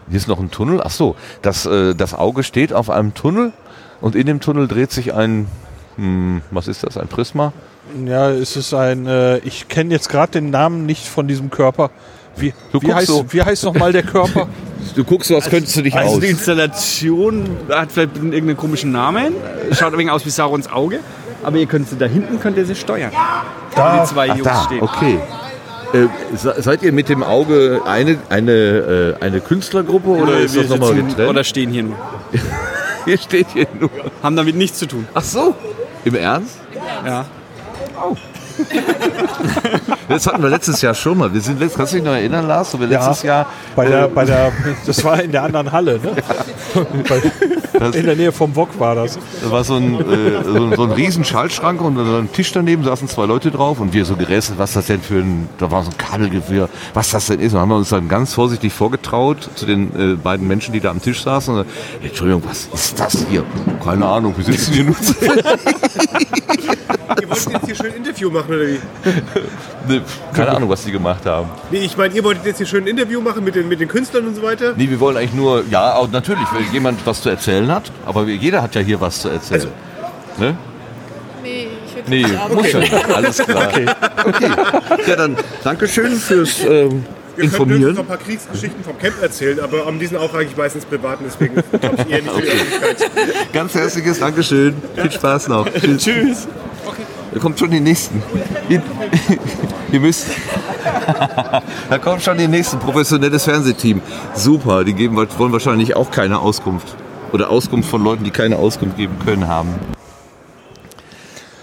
Hier ist noch ein Tunnel. Ach so, das, äh, das Auge steht auf einem Tunnel und in dem Tunnel dreht sich ein, hm, was ist das, ein Prisma? Ja, es ist ein. Äh, ich kenne jetzt gerade den Namen nicht von diesem Körper. Wie, Du wie, heißt, so. wie heißt nochmal der Körper? Du guckst so, als könntest du dich Also aus. die Installation hat vielleicht irgendeinen komischen Namen, schaut ein wenig aus wie Saurons Auge, aber ihr könnt sie da hinten könnt ihr sie steuern. Da, die zwei Ach, Jungs da, stehen. okay. Äh, se- seid ihr mit dem Auge eine, eine, äh, eine Künstlergruppe oder ist wir das nochmal getrennt? oder stehen hier nur. Hier steht hier nur. Haben damit nichts zu tun. Ach so, im Ernst? Ja. Das hatten wir letztes Jahr schon mal. Wir sind, letzt- kannst du dich noch erinnern, Lars? wir Ja. letztes Jahr Bei der, äh, bei der, das war in der anderen Halle, ne? Bei, in der Nähe vom Wok war das. Da war so ein, äh, so, ein- so ein riesen Schaltschrank und so ein Tisch daneben saßen zwei Leute drauf und wir so gerätselt, was das denn für ein, da war so ein Kabelgewirr, was das denn ist. Und haben wir uns dann ganz vorsichtig vorgetraut zu den äh, beiden Menschen, die da am Tisch saßen. Und, gesagt, Entschuldigung, was ist das hier? Keine Ahnung, wir sitzen hier nur zu Ihr wolltet jetzt hier schön ein Interview machen, oder wie? Ne, Keine Ahnung, was die gemacht haben. Nee, ich meine, ihr wolltet jetzt hier schön ein Interview machen mit den, mit den Künstlern und so weiter. Nee, wir wollen eigentlich nur, ja, natürlich, wenn jemand was zu erzählen hat, aber jeder hat ja hier was zu erzählen. ne? Nee, ich würde Nee, muss schon. Alles klar. Okay. Ja, dann Dankeschön fürs ähm, Wir Informieren. uns noch ein paar Kriegsgeschichten vom Camp erzählen, aber um, die sind auch eigentlich meistens privat, und deswegen glaube ich eher nicht Öffentlichkeit. Ganz herzliches Dankeschön. Viel Spaß noch. Tschüss. Tschüss. Da kommt schon die nächsten. Ihr, ihr müsst. da kommt schon die nächsten. Professionelles Fernsehteam. Super. Die geben, wollen wahrscheinlich auch keine Auskunft. Oder Auskunft von Leuten, die keine Auskunft geben können, haben.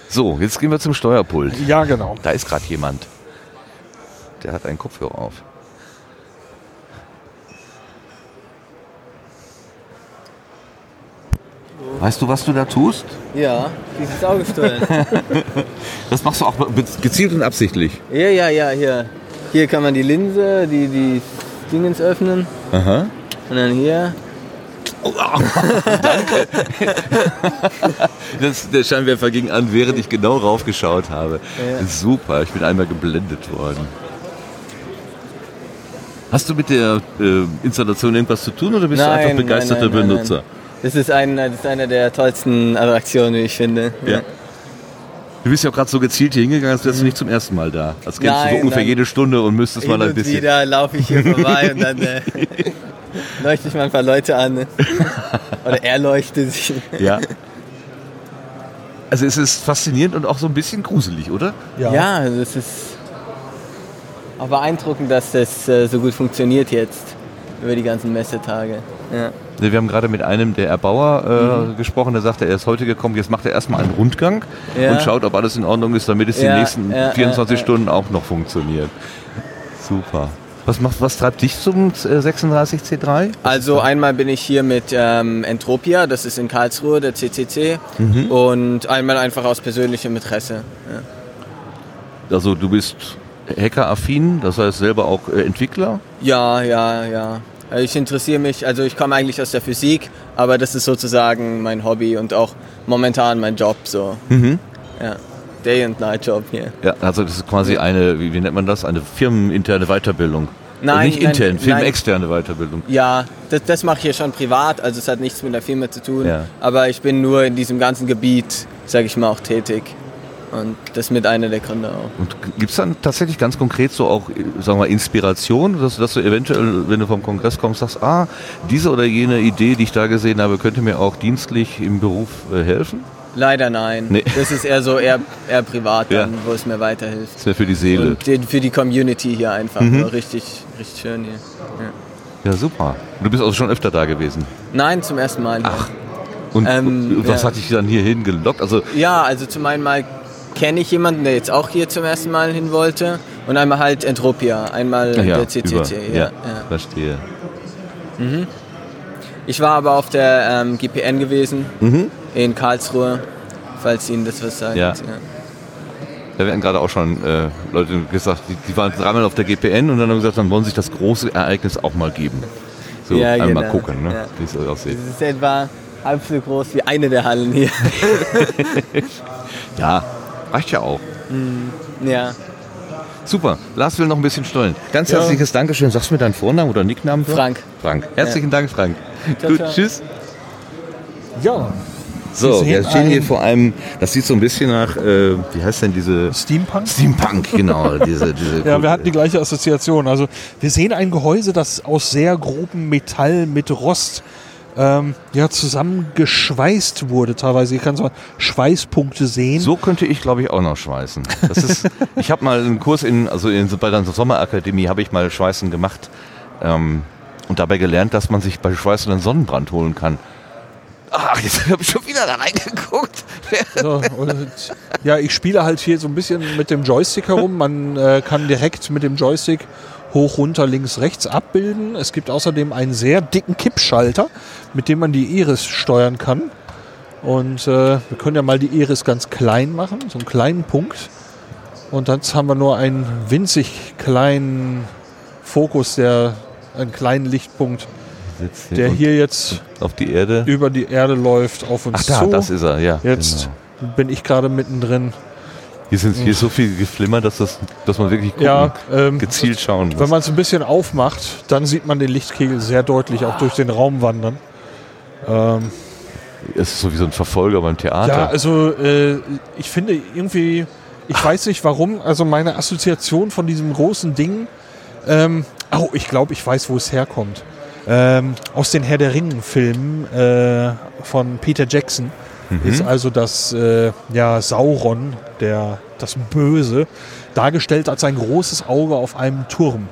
So, jetzt gehen wir zum Steuerpult. Ja, genau. Da ist gerade jemand. Der hat einen Kopfhörer auf. Weißt du, was du da tust? Ja, dieses Auge steuern. Das machst du auch gezielt und absichtlich. ja, ja, ja, hier. Hier kann man die Linse, die, die Dingens öffnen. Aha. Und dann hier. Das, der Scheinwerfer ging an, während ich genau raufgeschaut habe. Ja. Super, ich bin einmal geblendet worden. Hast du mit der äh, Installation irgendwas zu tun oder bist du einfach begeisterter nein, nein, nein. Benutzer? Das ist, ein, das ist eine der tollsten Attraktionen, wie ich finde. Ja. Du bist ja auch gerade so gezielt hier hingegangen, als wärst du nicht zum ersten Mal da. Als kennst du Nein, so ungefähr nein. jede Stunde und müsstest mal ein bisschen. wieder laufe ich hier vorbei und dann äh, leuchte ich mal ein paar Leute an. Oder er leuchtet sich. Ja. Also es ist faszinierend und auch so ein bisschen gruselig, oder? Ja, das ist auch beeindruckend, dass das äh, so gut funktioniert jetzt über die ganzen Messetage. Ja. Ne, Wir haben gerade mit einem der Erbauer äh, gesprochen, der sagte, er ist heute gekommen, jetzt macht er erstmal einen Rundgang Ja. und schaut, ob alles in Ordnung ist, damit es Ja, die nächsten ja, 24 ja, ja. Stunden auch noch funktioniert. Super. Was, macht, was treibt dich zum äh, 36C3? Also einmal bin ich hier mit ähm, Entropia, das ist in Karlsruhe, der CCC. Mhm. Und einmal einfach aus persönlichem Interesse. Ja. Also du bist hackeraffin, das heißt selber auch äh, Entwickler. Ja, ja, ja. Also Ich interessiere mich, also ich komme eigentlich aus der Physik, aber das ist sozusagen mein Hobby und auch momentan mein Job so. Mhm. Ja. Day and Night Job hier. Ja, also das ist quasi eine, wie, wie nennt man das, eine firmeninterne Weiterbildung. Nein, Äh, nicht intern, nein. firmenexterne Weiterbildung. Ja, das, das mache ich hier schon privat, also es hat nichts mit der Firma zu tun. Ja. Aber ich bin nur in diesem ganzen Gebiet, sage ich mal, auch tätig. Und das mit einer der Gründe auch. Und gibt es dann tatsächlich ganz konkret so auch, äh, sagen wir mal, Inspiration, dass, dass du eventuell, wenn du vom Kongress kommst, sagst, ah, diese oder jene Idee, die ich da gesehen habe, könnte mir auch dienstlich im Beruf äh, helfen? Leider nein. Nee. Das ist eher so eher, eher privat, Ja. dann, wo es mir weiterhilft. Das wäre für die Seele. Und die, für die Community hier einfach. Mhm. Richtig, richtig schön hier. Ja. Ja, super. Du bist also schon öfter da gewesen. Nein, zum ersten Mal. hier. Und, Ähm, und was ja. hat dich dann hierhin gelockt? Also, Ja, also zum einen mal kenne ich jemanden, der jetzt auch hier zum ersten Mal hin wollte. Und einmal halt Entropia, einmal ja, der CCC. ja, ja, ja. verstehe. Mhm. Ich war aber auf der ähm, GPN gewesen, Mhm. In Karlsruhe, falls Ihnen das was sagt. Ja. Da werden gerade auch schon äh, Leute gesagt, die, die waren dreimal auf der GPN und dann haben gesagt, dann wollen sich das große Ereignis auch mal geben. So, Ja, einmal genau. gucken, ne? Ja. wie es so aussieht. Das ist etwa halb so groß wie eine der Hallen hier. Ja, reicht ja auch. Mhm. Ja. Super. Lars will noch ein bisschen steuern. Ganz Ja. herzliches Dankeschön. Sagst du mir deinen Vornamen oder Nicknamen? Frank. Frank. Herzlichen Dank, Frank. Ciao, Gut, ciao. tschüss. Ja. So, wir stehen hier vor einem, das sieht so ein bisschen nach, äh, wie heißt denn diese? Steampunk? Steampunk, genau. diese, diese Ja, wir hatten die gleiche Assoziation. Also wir sehen ein Gehäuse, das aus sehr grobem Metall mit Rost ähm, ja, zusammengeschweißt wurde teilweise. Ich kann so Schweißpunkte sehen. So könnte ich, glaube ich, auch noch schweißen. Das ist, ich habe mal einen Kurs in, also in, bei der Sommerakademie habe ich mal Schweißen gemacht ähm, und dabei gelernt, dass man sich bei Schweißen einen Sonnenbrand holen kann. Ach, jetzt habe ich schon wieder da reingeguckt. So, und, ja, ich spiele halt hier so ein bisschen mit dem Joystick herum. Man äh, kann direkt mit dem Joystick hoch, runter, links, rechts abbilden. Es gibt außerdem einen sehr dicken Kippschalter, mit dem man die Iris steuern kann. Und äh, wir können ja mal die Iris ganz klein machen, so einen kleinen Punkt. Und jetzt haben wir nur einen winzig kleinen Fokus, der einen kleinen Lichtpunkt, Sitzt hier der hier jetzt auf die Erde. über die Erde läuft auf uns Ach da, zu. das ist er, ja. Jetzt bin ich gerade mittendrin. Hier sind hier ist so viel geflimmert, dass, das, dass man wirklich gucken, Ja, ähm, gezielt schauen muss. Wenn man es ein bisschen aufmacht, dann sieht man den Lichtkegel sehr deutlich auch durch den Raum wandern. Ähm, es ist so wie so ein Verfolger beim Theater. ja, also äh, ich finde irgendwie, ich weiß nicht warum, also meine Assoziation von diesem großen Ding, ähm, oh, ich glaube, ich weiß, wo es herkommt. Ähm, aus den Herr der Ringen-Filmen äh, von Peter Jackson Mhm. ist also das äh, ja, Sauron, der, das Böse, dargestellt als ein großes Auge auf einem Turm.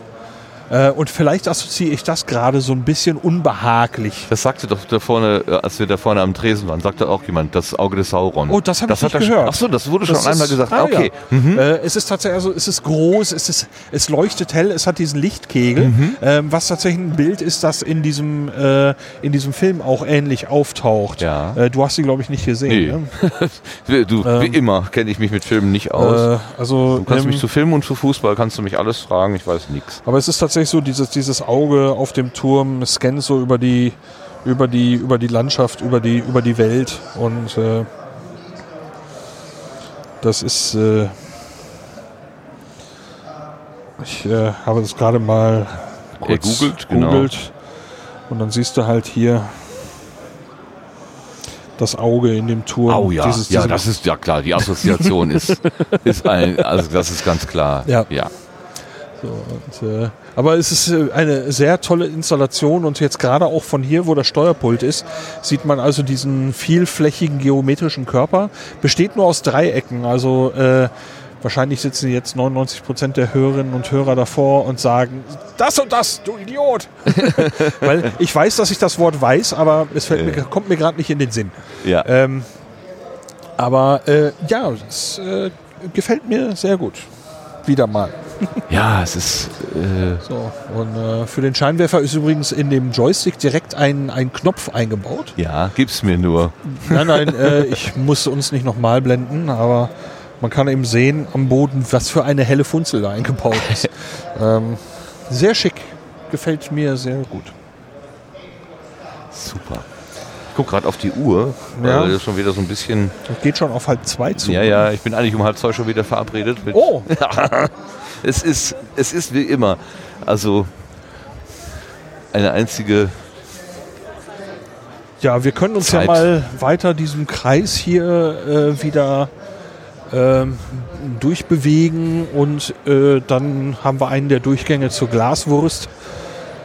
Äh, und vielleicht assoziiere ich das gerade so ein bisschen unbehaglich. Das sagte doch da vorne, äh, als wir da vorne am Tresen waren, sagte auch jemand, das Auge des Sauron. Oh, das habe ich hat nicht er gehört. Ach so, das wurde schon Das einmal ist- gesagt. ah, okay. Ja. Mhm. Äh, es ist tatsächlich, also es ist groß, es, ist, es leuchtet hell, es hat diesen Lichtkegel, Mhm. ähm, was tatsächlich ein Bild ist, das in diesem, äh, in diesem Film auch ähnlich auftaucht. Ja. Äh, du hast sie, glaube ich, nicht gesehen. Nee. du, wie Ähm, immer kenne ich mich mit Filmen nicht aus. Äh, also, du kannst ähm, mich zu Film und zu Fußball, kannst du mich alles fragen, ich weiß nichts. Aber es ist tatsächlich so, dieses, dieses Auge auf dem Turm scannt so über die, über die, über die Landschaft, über die, über die Welt und äh, das ist. Äh, ich äh, habe das gerade mal kurz googelt, genau. googelt. und dann siehst du halt hier das Auge in dem Turm. Oh ja, Dieses- ja, das ist ja klar, die Assoziation ist, ist ein, also das ist ganz klar. Ja. ja. So, und, äh, aber es ist äh, eine sehr tolle Installation und jetzt gerade auch von hier, wo das Steuerpult ist, sieht man also diesen vielflächigen geometrischen Körper. Besteht nur aus Dreiecken, also äh, wahrscheinlich sitzen jetzt 99 Prozent der Hörerinnen und Hörer davor und sagen, das und das, du Idiot. Weil ich weiß, dass ich das Wort weiß, aber es mir, kommt mir gerade nicht in den Sinn. Ja. Ähm, aber äh, ja, es äh, gefällt mir sehr gut. Wieder mal. Ja, es ist. Äh, So, und äh, für den Scheinwerfer ist übrigens in dem Joystick direkt ein, ein Knopf eingebaut. ja, gib's mir nur. Nein, nein, äh, ich muss uns nicht nochmal blenden, aber man kann eben sehen am Boden, was für eine helle Funzel da eingebaut ist. ähm, sehr schick. Gefällt mir sehr gut. Super. Ich guck gerade auf die Uhr, Ja. das schon wieder so ein bisschen. Das geht schon auf halb zwei zu. Ja, ja, ich bin eigentlich um halb zwei schon wieder verabredet. Oh, es ist, es ist wie immer. Also eine einzige. ja, wir können uns ja Zeit. mal weiter diesem Kreis hier äh, wieder ähm, durchbewegen und äh, dann haben wir einen der Durchgänge zur Glaswurst,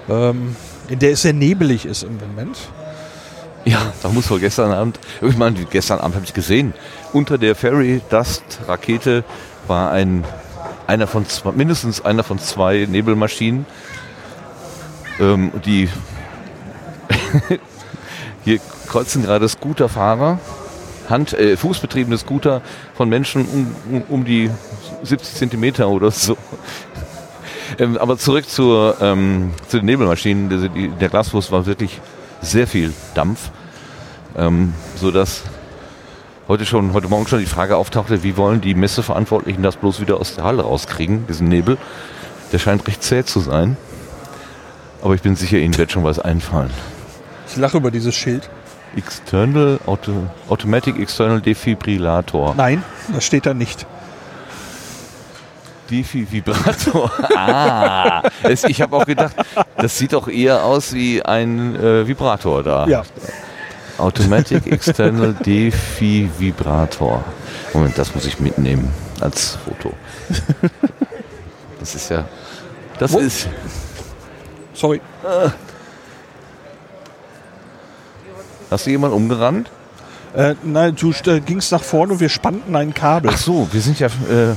ähm, in der es sehr nebelig ist im Moment. Ja, da muss wohl gestern Abend, ich meine, gestern Abend habe ich gesehen, unter der Fairy Dust Rakete war ein, einer von zwei, mindestens einer von zwei Nebelmaschinen, ähm, die hier kreuzen gerade Scooterfahrer, Hand, äh, fußbetriebene Scooter von Menschen um, um, um die 70 Zentimeter oder so. Ähm, aber zurück zur, ähm, zu den Nebelmaschinen. Die, die, der Glaswurst war wirklich sehr viel Dampf, ähm, sodass heute schon, heute Morgen schon die Frage auftauchte, wie wollen die Messeverantwortlichen das bloß wieder aus der Halle rauskriegen, diesen Nebel. Der scheint recht zäh zu sein. Aber ich bin sicher, Ihnen wird schon was einfallen. Ich lache über dieses Schild. External Auto, Automatic External Defibrillator. Nein, das steht da nicht. Defibrillator. ah, es, ich habe auch gedacht, das sieht doch eher aus wie ein äh, Vibrator da. Ja. Automatic External Defibrillator. Moment, das muss ich mitnehmen als Foto. Das ist ja. Das Wo? ist. Sorry. Hast du jemanden umgerannt? Äh, nein, du äh, gingst nach vorne und wir spannten ein Kabel. Ach so, wir sind ja. Äh,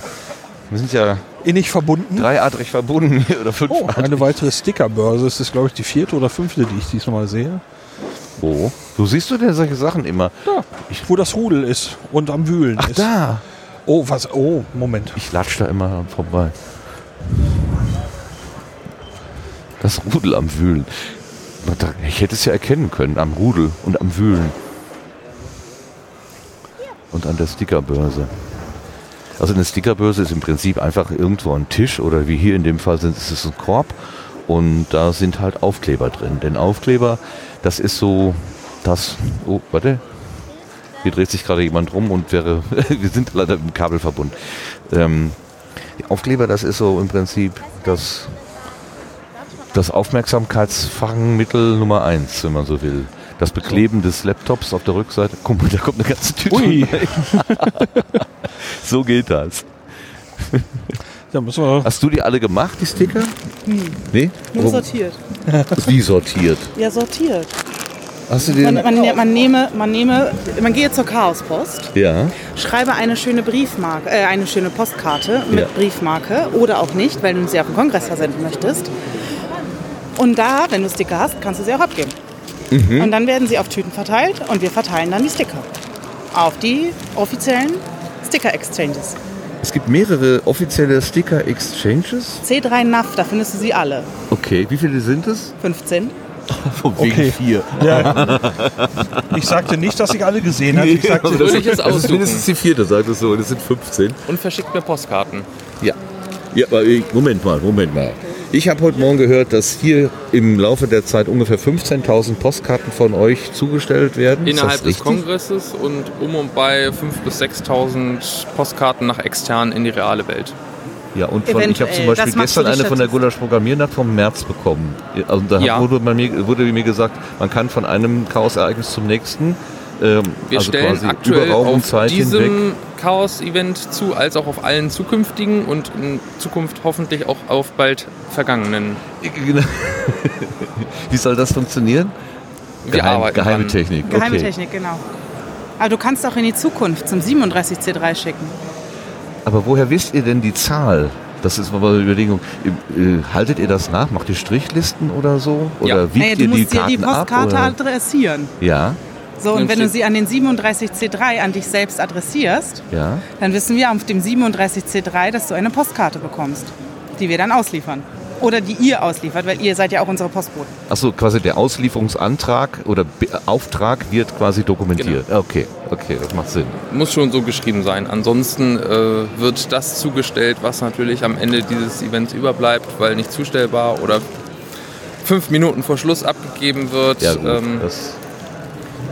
wir sind ja Innig verbunden. dreiadrig verbunden hier oder Oh, fünfadrig. eine weitere Stickerbörse. Das ist, glaube ich, die vierte oder fünfte, die ich diesmal sehe. Wo? Wo siehst du denn solche Sachen immer? Da, wo das Rudel ist und am Wühlen Ach, ist. da. Oh, was? Oh, Moment. Ich latsch da immer vorbei. Das Rudel am Wühlen. Ich hätte es ja erkennen können, am Rudel und am Wühlen. Und an der Stickerbörse. Also eine Stickerbörse ist im Prinzip einfach irgendwo ein Tisch oder wie hier in dem Fall sind, ist es ein Korb und da sind halt Aufkleber drin. Denn Aufkleber, das ist so das. Oh, warte. Hier dreht sich gerade jemand rum und wäre. wir sind leider im Kabelverbund. Ähm, Aufkleber, das ist so im Prinzip das, das Aufmerksamkeitsfangmittel Nummer eins, wenn man so will. Das Bekleben des Laptops auf der Rückseite. Guck mal, da kommt eine ganze Tüte. Ui. so geht das. Da müssen wir. Hast du die alle gemacht, die Sticker? Nee, Nee? nur Warum? sortiert. Wie sortiert? Ja, sortiert. Hast du Man, den? man, ne- man, nehme, man, nehme, man gehe zur Chaospost, Ja. schreibe eine schöne Briefmarke, äh, eine schöne Postkarte mit Ja. Briefmarke oder auch nicht, weil du sie auf den Kongress versenden möchtest. Und da, wenn du Sticker hast, kannst du sie auch abgeben. Mhm. Und dann werden sie auf Tüten verteilt und wir verteilen dann die Sticker auf die offiziellen Sticker-Exchanges. Es gibt mehrere offizielle Sticker-Exchanges. C3 NAF, da findest du sie alle. Okay, wie viele sind es? 15. Von wegen Okay. vier. Ja. Ich sagte nicht, dass ich alle gesehen habe. Ich sagte, das, Fröhliches das ist Aussuchen. mindestens die vierte, sagt es so. Das sind 15. Und verschickt mir Postkarten. Ja. Ja, aber ich- Moment mal, Moment mal. Ich habe heute Morgen gehört, dass hier im Laufe der Zeit ungefähr 15.000 Postkarten von euch zugestellt werden. Innerhalb des? Kongresses und um und bei 5.000 bis 6.000 Postkarten nach extern in die reale Welt. Ja, und von, ich habe zum Beispiel gestern eine von der. Gulasch Programmiernacht vom März bekommen. Also da Ja. wurde, man mir, wurde mir gesagt, man kann von einem Chaosereignis zum nächsten, ähm, Wir also stellen quasi aktuell auf Zeit hinweg. diesem Chaos-Event zu, als auch auf allen zukünftigen und in Zukunft hoffentlich auch auf bald vergangenen. Wie soll das funktionieren? Wir Geheim, arbeiten geheime dran. Technik. Geheime okay. Technik, genau. Aber du kannst auch in die Zukunft zum 37C3 schicken. Aber woher wisst ihr denn die Zahl? Das ist mal eine Überlegung. Äh, haltet ihr das nach? Macht ihr Strichlisten oder so? Oder Ja. wiegt Naja, du ihr die musst dir Karten die Postkarte ab? Adressieren. Ja, So, und wenn du sie an den 37C3 an dich selbst adressierst, ja. dann wissen wir auf dem 37C3, dass du eine Postkarte bekommst. die wir dann ausliefern. Oder die ihr ausliefert, weil ihr seid ja auch unsere Postboten. Achso, quasi der Auslieferungsantrag oder Be Auftrag wird quasi dokumentiert. Okay, okay, das macht Sinn. Muss schon so geschrieben sein. Ansonsten äh, wird das zugestellt, was natürlich am Ende dieses Events überbleibt, weil nicht zustellbar oder fünf Minuten vor Schluss abgegeben wird. Ja, gut, ähm, das,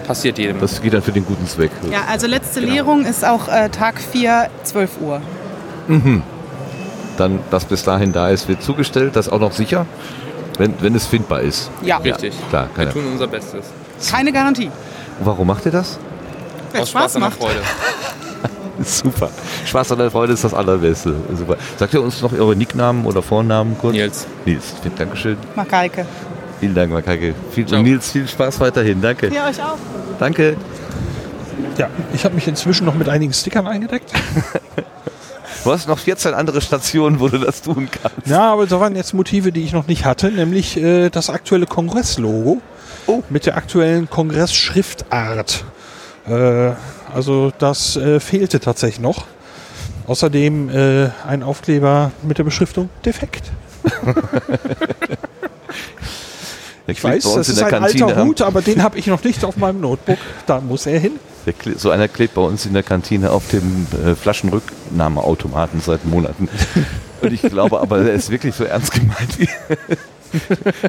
passiert jedem. das geht dann für den guten Zweck. Ja, also letzte Genau. Leerung ist auch äh, Tag 4, 12 Uhr. Mhm. Dann, was bis dahin da ist, wird zugestellt. Das ist auch noch sicher, wenn, wenn es findbar ist. Ja. Richtig. Klar, Wir tun unser Bestes. Keine Garantie. Warum macht ihr das? Wenn Aus Spaß an der macht. Freude. Super. Spaß an der Freude ist das Allerbeste. Super. Sagt ihr uns noch eure Nicknamen oder Vornamen kurz? Nils. Nils, vielen Dankeschön. Mareike. Vielen Dank, Makake. Viel, Ciao. Nils, viel Spaß weiterhin. Danke. Ja, euch auch. Danke. Ja, ich habe mich inzwischen noch mit einigen Stickern eingedeckt. Du hast noch 14 andere Stationen, wo du das tun kannst. Ja, aber da waren jetzt Motive, die ich noch nicht hatte, nämlich äh, das aktuelle Kongresslogo Oh. mit der aktuellen Kongressschriftart. Äh, also das äh, fehlte tatsächlich noch. Außerdem äh, ein Aufkleber mit der Beschriftung defekt. Der Ich weiß, das in ist der ein Kantine alter Hut, aber den habe ich noch nicht auf meinem Notebook. Da muss er hin. So einer klebt bei uns in der Kantine auf dem äh, Flaschenrücknahmeautomaten seit Monaten. Und ich glaube aber, er ist wirklich so ernst gemeint. Wie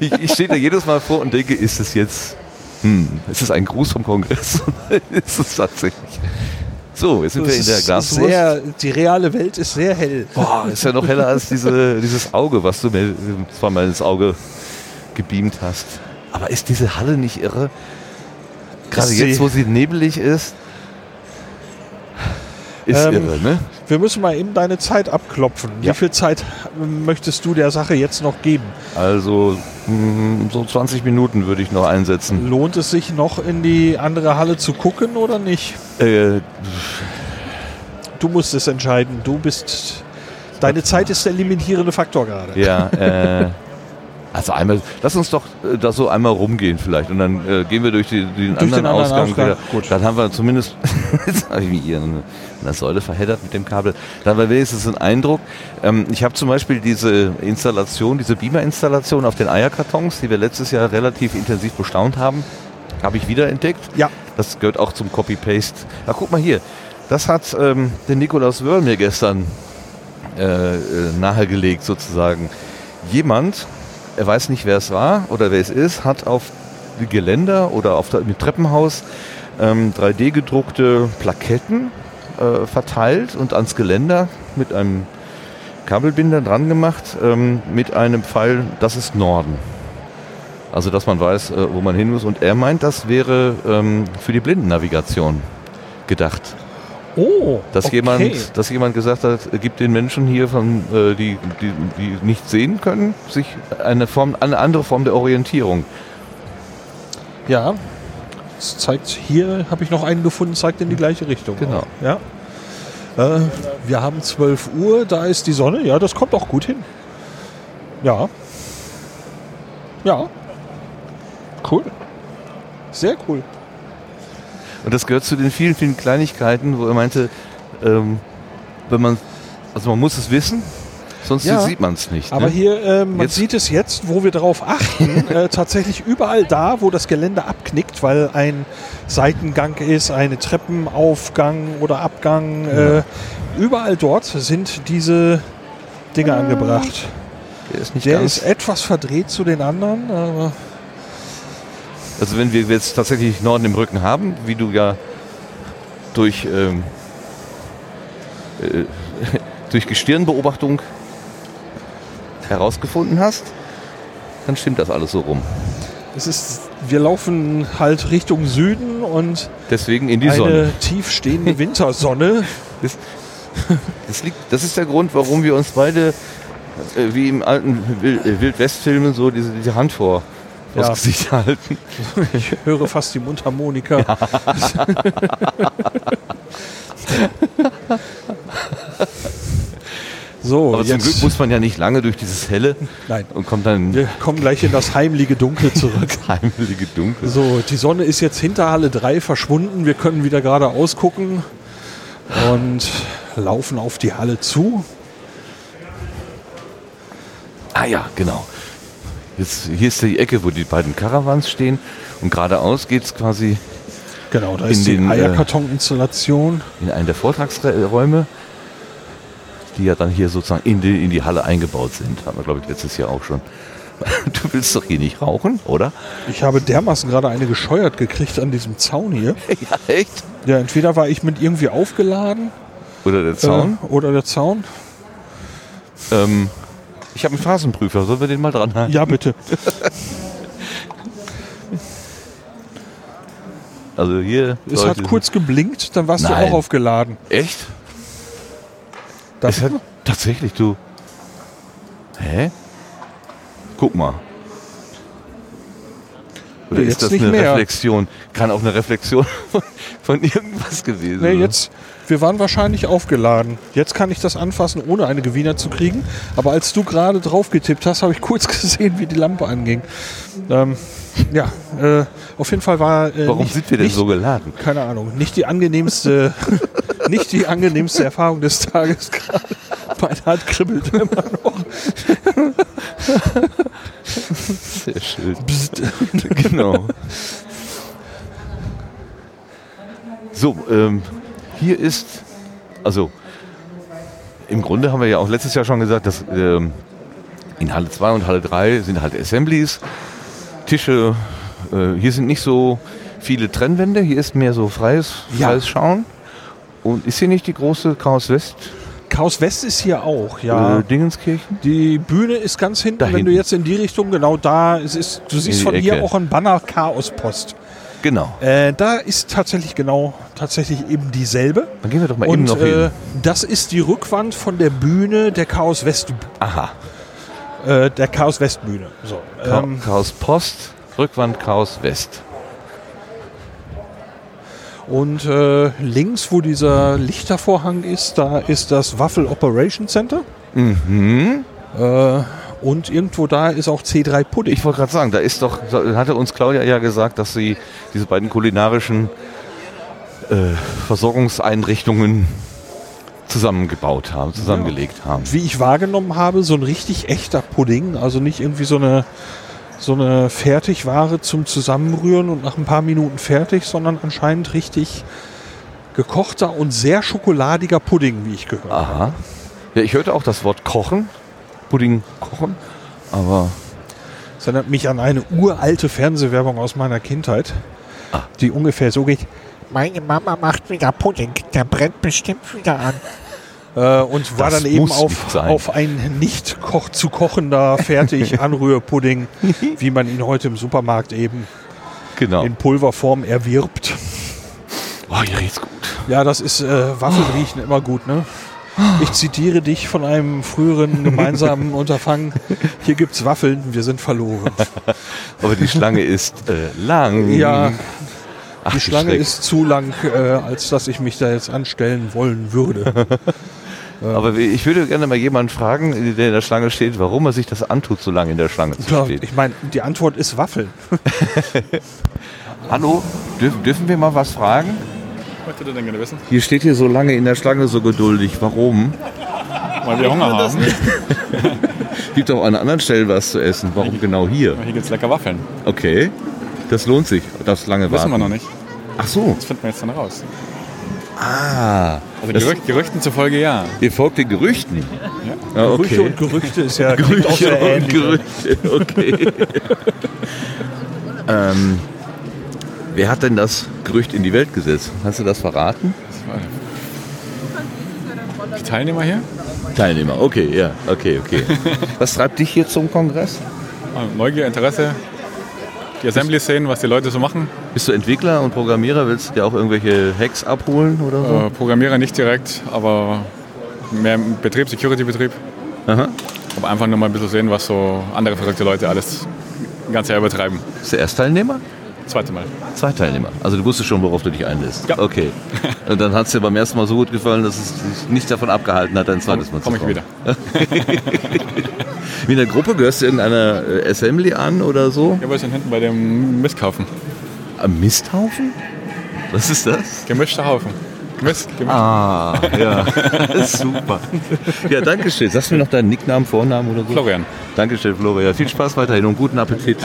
ich ich stehe da jedes Mal vor und denke, ist es jetzt, hm, ist es ein Gruß vom Kongress ist es tatsächlich? So, jetzt sind wir in der Glaswurst. die reale Welt ist sehr hell. Boah, ist ja noch heller als diese, dieses Auge, was du mir äh, zweimal ins Auge gebeamt hast. Aber ist diese Halle nicht irre? Gerade jetzt, wo sie nebelig ist. Ist Ähm, irre, ne? Wir müssen mal eben deine Zeit abklopfen. Ja. Wie viel Zeit ähm, möchtest du der Sache jetzt noch geben? Also mh, so 20 Minuten würde ich noch einsetzen. Lohnt es sich noch in die andere Halle zu gucken oder nicht? Äh, Du musst es entscheiden. Du bist. Deine Zeit ist der limitierende Faktor gerade. ja, äh, also einmal, lass uns doch äh, da so einmal rumgehen vielleicht und dann äh, gehen wir durch, die, den, Durch anderen den anderen Ausgang, Ausgang, wieder. gut. Dann haben wir zumindest, jetzt habe ich mich hier in einer Säule verheddert mit dem Kabel, dann haben wir wenigstens einen Eindruck. Ähm, ich habe zum Beispiel diese Installation, diese Beamer-Installation auf den Eierkartons, die wir letztes Jahr relativ intensiv bestaunt haben, habe ich wiederentdeckt. Ja. Das gehört auch zum Copy-Paste. Ach, guck mal hier. Das hat ähm, der Nikolaus Wörl mir gestern äh, äh, nahegelegt sozusagen. Jemand, er weiß nicht, wer es war oder wer es ist, hat auf Geländer oder auf dem Treppenhaus ähm, 3D gedruckte Plaketten äh, verteilt und ans Geländer mit einem Kabelbinder dran gemacht ähm, mit einem Pfeil, das ist Norden. Also dass man weiß, äh, wo man hin muss. Und er meint, das wäre ähm, für die Blindennavigation gedacht. Oh, Dass, okay. jemand, dass jemand gesagt hat, gibt den Menschen hier, von, äh, die, die, die nicht sehen können, sich eine, Form, eine andere Form der Orientierung. Ja. Es zeigt, hier habe ich noch einen gefunden, zeigt in die gleiche Richtung. Genau. Ja. Äh, wir haben 12 Uhr, da ist die Sonne. Ja, das kommt auch gut hin. Ja. Ja. Cool. Sehr cool. Und das gehört zu den vielen, vielen Kleinigkeiten, wo er meinte, ähm, wenn man, also man muss es wissen, sonst Ja, sieht man es nicht. Aber ne? hier, äh, man Jetzt- sieht es jetzt, wo wir darauf achten, äh, tatsächlich überall da, wo das Gelände abknickt, weil ein Seitengang ist, eine Treppenaufgang oder Abgang, äh, überall dort sind diese Dinge angebracht. Der ist nicht Der ist etwas verdreht zu den anderen, aber also wenn wir jetzt tatsächlich Norden im Rücken haben, wie du ja durch, ähm, äh, durch Gestirnbeobachtung herausgefunden hast, dann stimmt das alles so rum. es ist, wir laufen halt Richtung Süden und Deswegen in die eine Sonne. tiefstehende Wintersonne. Das, das, liegt, das ist der Grund, warum wir uns beide, äh, wie im alten Wil- äh, Wildwest-Filmen, so diese, diese Hand vor Ja. das Gesicht halten. Ich höre fast die Mundharmonika. so, Aber zum Glück muss man ja nicht lange durch dieses Helle Nein. und kommt dann wir kommen gleich in das heimliche Dunkel zurück. heimliche Dunkel. So, die Sonne ist jetzt hinter Halle 3 verschwunden. Wir können wieder gerade ausgucken und laufen auf die Halle zu. Ah ja, genau. Jetzt, hier ist die Ecke, wo die beiden Caravans stehen und geradeaus geht es quasi Genau, da in ist die den, äh, Eierkartoninstallation. in einen der Vortragsräume, die ja dann hier sozusagen in die, in die Halle eingebaut sind. Haben wir, glaube ich, letztes Jahr auch schon. Du willst doch hier nicht rauchen, oder? Ich habe dermaßen gerade eine gescheuert gekriegt an diesem Zaun hier. Ja, echt? Ja, entweder war ich mit irgendwie aufgeladen. Oder der Zaun? Äh, oder der Zaun. Ähm, ich habe einen Phasenprüfer, sollen wir den mal dran halten? Ja, bitte. Also hier. Es hat kurz geblinkt, dann warst du Nein. auch aufgeladen. Echt? Das es hat tatsächlich, du. Hä? Guck mal. Oder Nee, ist jetzt das nicht eine mehr. Reflexion? Kann auch eine Reflexion von, irgendwas gewesen Nee, sein. jetzt, wir waren wahrscheinlich aufgeladen. Jetzt kann ich das anfassen, ohne eine Gewinner zu kriegen. Aber als du gerade drauf getippt hast, habe ich kurz gesehen, wie die Lampe anging. Ähm, ja, äh, auf jeden Fall war. Äh, Warum nicht, sind wir denn nicht, so geladen? Keine Ahnung. Nicht die angenehmste, nicht die angenehmste Erfahrung des Tages gerade. Meine Hand kribbelt immer noch. Sehr schön. genau. So, ähm, hier ist, also im Grunde haben wir ja auch letztes Jahr schon gesagt, dass ähm, in Halle 2 und Halle 3 sind halt Assemblies, Tische, äh, hier sind nicht so viele Trennwände, hier ist mehr so freies, Ja. freies Schauen. Und ist hier nicht die große Chaos West Chaos West ist hier auch, ja. äh, Dingenskirchen? Die Bühne ist ganz hinten, Da wenn du jetzt in die Richtung, genau da, es ist, du siehst von hier Ecke. auch ein Banner Chaos Post. Genau. Äh, da ist tatsächlich genau, tatsächlich eben dieselbe. Dann gehen wir doch mal Und eben noch äh, hin. das ist die Rückwand von der Bühne der Chaos West. Aha. Äh, der Chaos West Bühne. So, ähm, Chaos Post, Rückwand Chaos West. und äh, links, wo dieser Lichtervorhang ist, da ist das Waffel Operation Center. Mhm. Äh, und irgendwo da ist auch C3 Pudding. Ich wollte gerade sagen, da ist doch, da hatte uns Claudia ja gesagt, dass sie diese beiden kulinarischen äh, Versorgungseinrichtungen zusammengebaut haben, zusammengelegt haben. wie ich wahrgenommen habe, so ein richtig echter Pudding. Also nicht irgendwie so eine, so eine Fertigware zum Zusammenrühren und nach ein paar Minuten fertig, sondern anscheinend richtig gekochter und sehr schokoladiger Pudding, wie ich gehört habe. Aha. Ja, ich hörte auch das Wort kochen, Pudding kochen, aber Das erinnert mich an eine uralte Fernsehwerbung aus meiner Kindheit, Ah. die ungefähr so geht. Meine Mama macht wieder Pudding. Der brennt bestimmt wieder an. Äh, und war Das dann eben auf, auf ein nicht koch zu kochender fertig Anrührpudding, wie man ihn heute im Supermarkt eben genau. in Pulverform erwirbt. Oh, hier riecht's gut. Ja, das ist äh, Waffeln riechen immer gut, ne? Ich zitiere dich von einem früheren gemeinsamen Unterfangen. Hier gibt's Waffeln, wir sind verloren. Aber die Schlange ist äh, lang. Ja, Ach, die Schlange Schreck. ist zu lang, äh, als dass ich mich da jetzt anstellen wollen würde. Aber ich würde gerne mal jemanden fragen, der in der Schlange steht, warum er sich das antut, so lange in der Schlange zu stehen. ich meine, die Antwort ist Waffeln. Hallo, dürfen, dürfen wir mal was fragen? Was möchtet ihr denn gerne wissen? Hier steht hier so lange in der Schlange so geduldig. Warum? Weil wir Hunger haben. Gibt auch an anderen Stellen was zu essen. Warum genau hier? Hier gibt es lecker Waffeln. Okay, das lohnt sich, das lange Wissen warten. wir noch nicht. Ach so. Das finden wir jetzt dann raus. Ah. Also das- Gerücht, Gerüchten zufolge ja. Ihr folgt den Gerüchten? Ja. Ah, okay. Gerüchte und Gerüchte ist ja klingt auch Gerüchte sehr und ähnlich. Gerüchte, okay. ähm, wer hat denn das Gerücht in die Welt gesetzt? Hast du das verraten? Die Teilnehmer hier? Teilnehmer, okay, ja, okay, okay. Was treibt dich hier zum Kongress? Ah, Neugier, Interesse. Die Assembly sehen, was die Leute so machen. Bist du Entwickler und Programmierer? Willst du dir auch irgendwelche Hacks abholen oder so? Äh, Programmierer nicht direkt, aber mehr im Betrieb, Security-Betrieb. Aha. Aber einfach nur mal ein bisschen sehen, was so andere verrückte Leute alles ein ganzes Jahr übertreiben. Bist du Erstteilnehmer? Zweite Mal. Zwei Teilnehmer. Also du wusstest schon, worauf du dich einlässt. Ja. Okay. Und dann hat es dir beim ersten Mal so gut gefallen, dass es dich nicht davon abgehalten hat, ein zweites Mal zu Komm ich kommen. wieder. Wie in der Gruppe gehörst du irgendeiner äh, Assembly an oder so? Ja, wir sind hinten bei dem Misthaufen. Am Misthaufen? Was ist das? Gemischter Haufen. Gemäß, gemäß. Ah, ja. Super. Ja, danke schön. Sagst du mir noch deinen Nicknamen, Vornamen oder so? Florian. Dankeschön, Florian. Viel Spaß weiterhin und guten Appetit.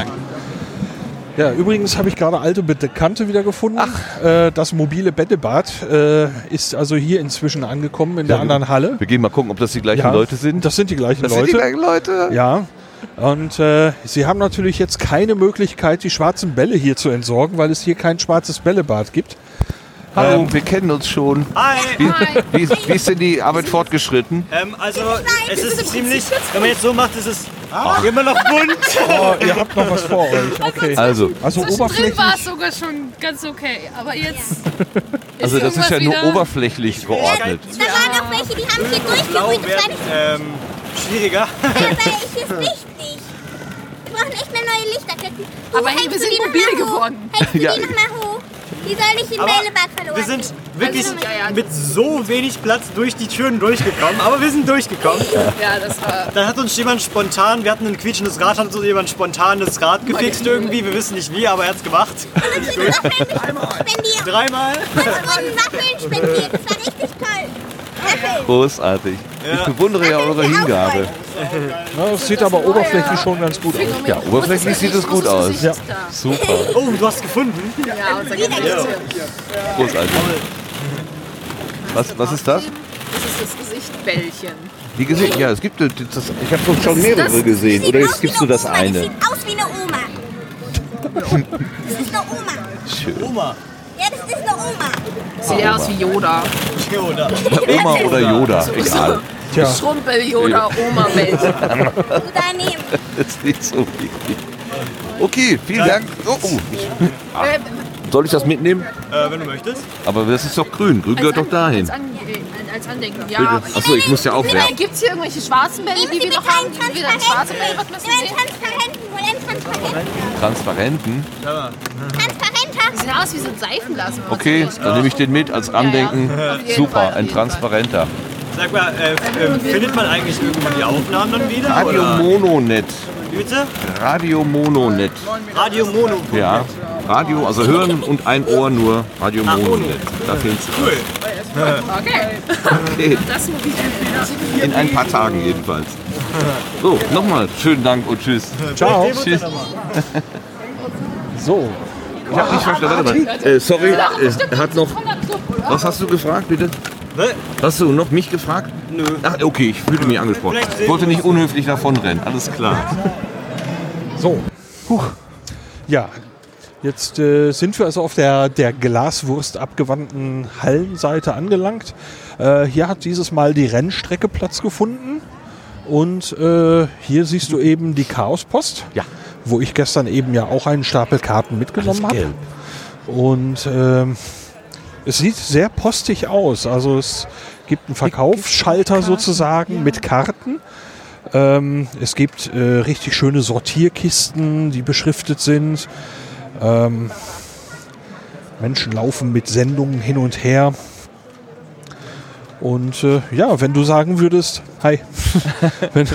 Ja, übrigens habe ich gerade alte Bekannte wieder gefunden. Äh, das mobile Bällebad äh, ist also hier inzwischen angekommen in der Ja, anderen Halle. Wir gehen mal gucken, ob das die gleichen Ja, Leute sind. Das sind die gleichen Das Leute. sind die gleichen Leute? Ja. Und äh, sie haben natürlich jetzt keine Möglichkeit, die schwarzen Bälle hier zu entsorgen, weil es hier kein schwarzes Bällebad gibt. Hallo, Ähm, wir kennen uns schon. Hi. Wie, wie, ist- wie ist denn die Arbeit fortgeschritten? Ähm, also, es ist ziemlich, wenn man jetzt so macht, ist es immer noch bunt. Oh, ihr habt noch was vor euch. Okay. Also, also oberflächlich. war es sogar schon ganz okay, aber jetzt. also das ist ja nur oberflächlich geordnet. Da waren auch welche, die haben hier durchgebrüht. Das war nicht Ähm, schwieriger. weil hier ist Licht nicht. Wir brauchen echt mehr neue Lichterketten. Aber hey, wir sind die noch mobil geworden. Hältst du Ja. die nochmal hoch? Die soll nicht im Aber Bällebad verloren Wir sind wirklich Also, mit so wenig Platz durch die Türen durchgekommen, aber wir sind durchgekommen. Ja, das war. Dann hat uns jemand spontan, wir hatten ein quietschendes Rad, hat uns jemand spontan das Rad gefixt irgendwie. Wir wissen nicht wie, aber er hat es gemacht. Spendiert. Dreimal. Uns wurden Waffeln spendiert. Das war richtig toll. Waffeln. Großartig. Ich bewundere ja eure Hingabe. Ja, es sieht aber oberflächlich schon ganz gut aus. Ja, oberflächlich sieht es gut aus. Ja. Super. Oh, du hast gefunden. Ja, unser Gesicht. Großartig. Was, was ist das? Das ist das Gesichtbällchen. Die Gesicht, ja, es gibt das, ich habe doch schon mehrere gesehen. Oder es gibt nur das eine. Sieht aus wie eine Oma. Das ist eine Oma. Schön. Oma. Ja, das ist eine Oma. Sieht eher aus wie Yoda. Yoda. Oma oder Yoda, egal. Tja. Schrumpel-Yoda, Oma-Bällchen. Du daneben. Das ist nicht so wichtig. Okay, vielen Dank. Oh, oh. Ah. Soll ich das mitnehmen? Äh, wenn du möchtest. Aber das ist doch grün. Grün gehört doch dahin. Als, An äh, als Andenken, ja. Achso, ich muss ja auch werfen. Gibt es hier irgendwelche schwarzen Bälle, die wir noch haben? einen Die wir dann schwarze Bälle, was müssen Transparenten. wir Transparenten. Transparenten. Transparenter. Die sehen aus wie so ein Seifenblasen. Okay, dann nehme ich den mit als Andenken. Super, ein transparenter. Sag mal, äh, äh, findet man eigentlich irgendwann die Aufnahmen dann wieder? Radio oder? Mononet. Bitte? Radio Mononet. Radio Mono. Ja, Radio, also hören und ein Ohr nur. Radio Ah, Mono. Mononet. Da du Cool. Okay. Okay. In ein paar Tagen jedenfalls. So, nochmal schönen Dank und tschüss. Ciao. Tschüss. So. Ich habe nicht verstanden. Warte mal. Äh, sorry, äh, hat noch. Was hast du gefragt, bitte? Was? Hast du noch mich gefragt? Nö. Ach, okay, ich fühlte mich angesprochen. Ich wollte nicht unhöflich davonrennen. Alles klar. So. Huch. Ja. Jetzt äh, sind wir also auf der, der Glaswurst abgewandten Hallenseite angelangt. Äh, hier hat dieses Mal die Rennstrecke Platz gefunden. Und äh, hier siehst du eben die Chaospost. Ja. Wo ich gestern eben ja auch einen Stapel Karten mitgenommen habe. gelb. Und ähm, es sieht sehr postig aus. Also es gibt einen Verkaufsschalter sozusagen mit Karten. Ähm, es gibt äh, richtig schöne Sortierkisten, die beschriftet sind. Ähm, Menschen laufen mit Sendungen hin und her. Und äh, ja, wenn du sagen würdest, hi, wenn,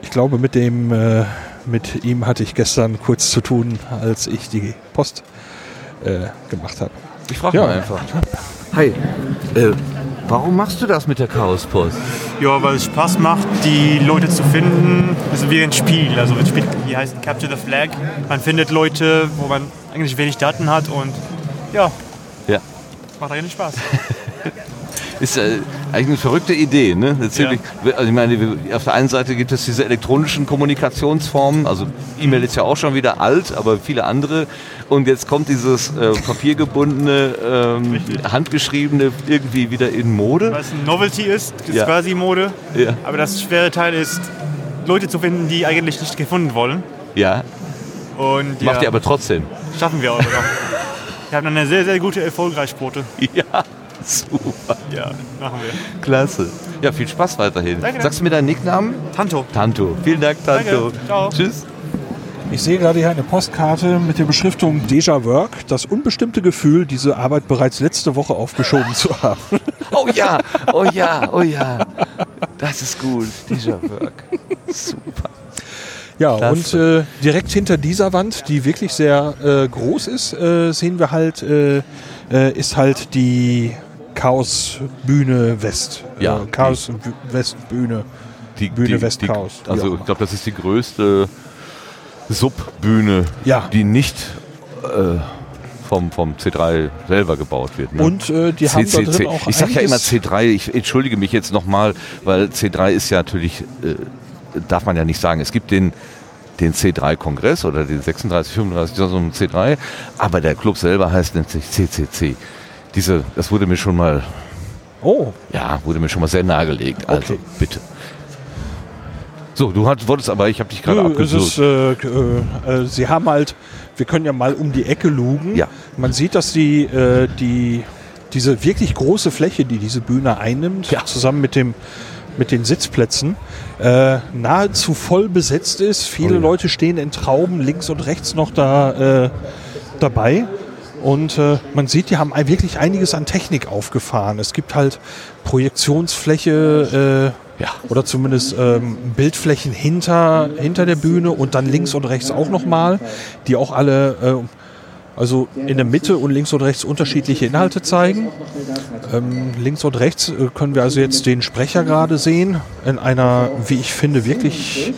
ich glaube, mit dem, äh, mit ihm hatte ich gestern kurz zu tun, als ich die Post äh, gemacht habe. Ich frage Ja. mal einfach. Hi, äh, warum machst du das mit der Chaospost? Ja, weil es Spaß macht, die Leute zu finden. Das ist wie ein Spiel. Also das Spiel hier heißt Capture the Flag. Man findet Leute, wo man eigentlich wenig Daten hat und ja, Ja. macht eigentlich Spaß. Ist äh, eigentlich eine verrückte Idee. Ne? Ziemlich, also ich meine, auf der einen Seite gibt es diese elektronischen Kommunikationsformen, also E-Mail ist ja auch schon wieder alt, aber viele andere. Und jetzt kommt dieses äh, papiergebundene, ähm, handgeschriebene irgendwie wieder in Mode. Es ein Novelty ist, ist Ja. quasi Mode. Ja. Aber das schwere Teil ist, Leute zu finden, die eigentlich nicht gefunden wollen. Ja, Und macht ja, ihr aber trotzdem. schaffen wir noch. Wir haben eine sehr, sehr gute Erfolgreichsquote. Ja, super. Ja, machen wir. Klasse. Ja, viel Spaß weiterhin. Danke. Sagst du mir deinen Nicknamen? Tanto. Tanto. Vielen Dank, Tanto. Danke. Ciao. Tschüss. Ich sehe gerade hier eine Postkarte mit der Beschriftung Déjà Work, das unbestimmte Gefühl, diese Arbeit bereits letzte Woche aufgeschoben zu haben. Oh ja, oh ja, oh ja. Das ist gut. Dieser Work. Super. Ja, Klasse. und äh, direkt hinter dieser Wand, die wirklich sehr äh, groß ist, äh, sehen wir halt, äh, äh, ist halt die Chaos Bühne West. Ja. Äh, Chaos West Bühne. Die, Bühne die, West die, Chaos. Also ich glaube, das ist die größte Subbühne, Ja. die nicht äh, vom, vom C3 selber gebaut wird. Ne? Und, äh, die haben da drin auch Ich sage ja immer einiges- C3, ich entschuldige mich jetzt nochmal, weil C3 ist ja natürlich, äh, darf man ja nicht sagen, es gibt den, den C3-Kongress oder den 36, 35, so ein C3, aber der Club selber heißt nennt sich CCC. Diese, das wurde mir schon mal, Oh. ja, wurde mir schon mal sehr nahegelegt. Also bitte. So, du hat, wolltest aber, ich habe dich gerade abgesucht. äh, äh, äh, sie haben halt, wir können ja mal um die Ecke lugen. Ja. Man sieht, dass die, äh, die, diese wirklich große Fläche, die diese Bühne einnimmt, zusammen mit dem mit den Sitzplätzen äh, nahezu voll besetzt ist. Viele Oh ja. Leute stehen in Trauben links und rechts noch da äh, dabei. Und äh, man sieht, die haben wirklich einiges an Technik aufgefahren. Es gibt halt Projektionsfläche äh, ja. oder zumindest ähm, Bildflächen hinter, hinter der Bühne und dann links und rechts auch nochmal, die auch alle, äh, also in der Mitte und links und rechts unterschiedliche Inhalte zeigen. Ähm, links und rechts äh, können wir also jetzt den Sprecher gerade sehen, in einer, wie ich finde, wirklich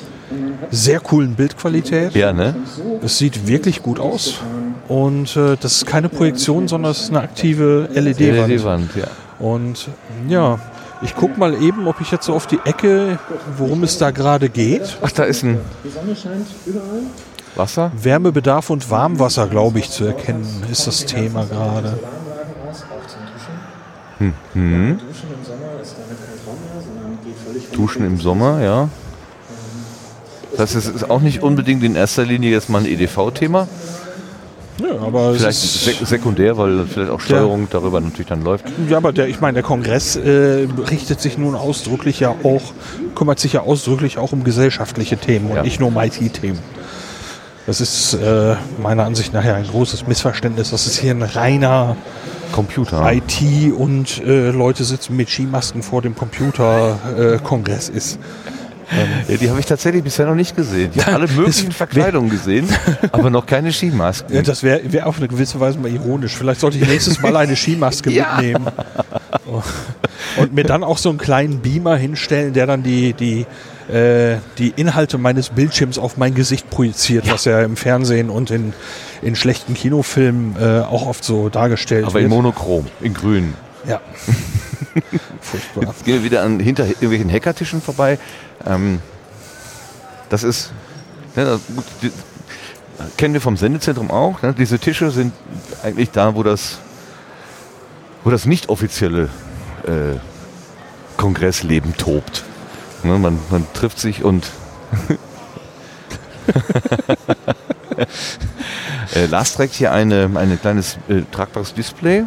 sehr coolen Bildqualität. Ja, ne? Es sieht wirklich gut aus. Und äh, das ist keine Projektion, sondern es ist eine aktive LED-Wand. LED-Wand, ja. Und ja, ich gucke mal eben, ob ich jetzt so auf die Ecke, worum es da gerade geht. Ach, da ist ein Die Sonne scheint überall. Wasser. Wärmebedarf und Warmwasser, glaube ich, zu erkennen, ist das Thema gerade. Hm. Hm. Duschen im Sommer ist ja. Das es ist auch nicht unbedingt in erster Linie jetzt mal ein EDV-Thema. Ja, aber es vielleicht sekundär, weil vielleicht auch Steuerung darüber natürlich dann läuft. Ja, aber der, ich meine, der Kongress äh, richtet sich nun ausdrücklich ja auch, kümmert sich ja ausdrücklich auch um gesellschaftliche Themen und nicht nur um IT-Themen. Das ist äh, meiner Ansicht nach ja ein großes Missverständnis. Das ist hier ein reiner Computer. IT und äh, Leute sitzen mit Skimasken vor dem Computer-Kongress ist. Ja, die habe ich tatsächlich bisher noch nicht gesehen. Ich habe alle möglichen Verkleidungen gesehen, aber noch keine Skimasken. Ja, das wäre wär auf eine gewisse Weise mal ironisch. Vielleicht sollte ich nächstes Mal eine Skimaske Ja. mitnehmen. Und mir dann auch so einen kleinen Beamer hinstellen, der dann die, die, äh, die Inhalte meines Bildschirms auf mein Gesicht projiziert, was ja im Fernsehen und in, in schlechten Kinofilmen äh, auch oft so dargestellt aber wird. in Monochrom, in grün. Ja. Furchtbar. Jetzt gehen wir wieder an hinter irgendwelchen Hackertischen vorbei. Ähm, das ist, ne, das, die, kennen wir vom Sendezentrum auch. Ne? Diese Tische sind eigentlich da, wo das, wo das nicht offizielle äh, Kongressleben tobt. Ne? Man, man trifft sich und äh, Lars trägt hier eine, ein kleines äh, tragbares Display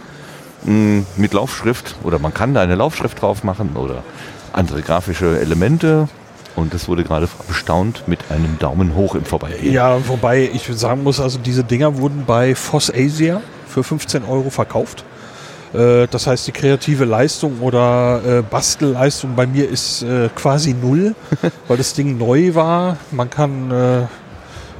mh, mit Laufschrift oder man kann da eine Laufschrift drauf machen oder andere grafische Elemente und das wurde gerade bestaunt mit einem Daumen hoch im Vorbeigehen. Ja, wobei ich sagen muss, also diese Dinger wurden bei Foss Asia für 15 Euro verkauft. Äh, Das heißt, die kreative Leistung oder äh, Bastelleistung bei mir ist äh, quasi null, weil das Ding neu war. Man kann,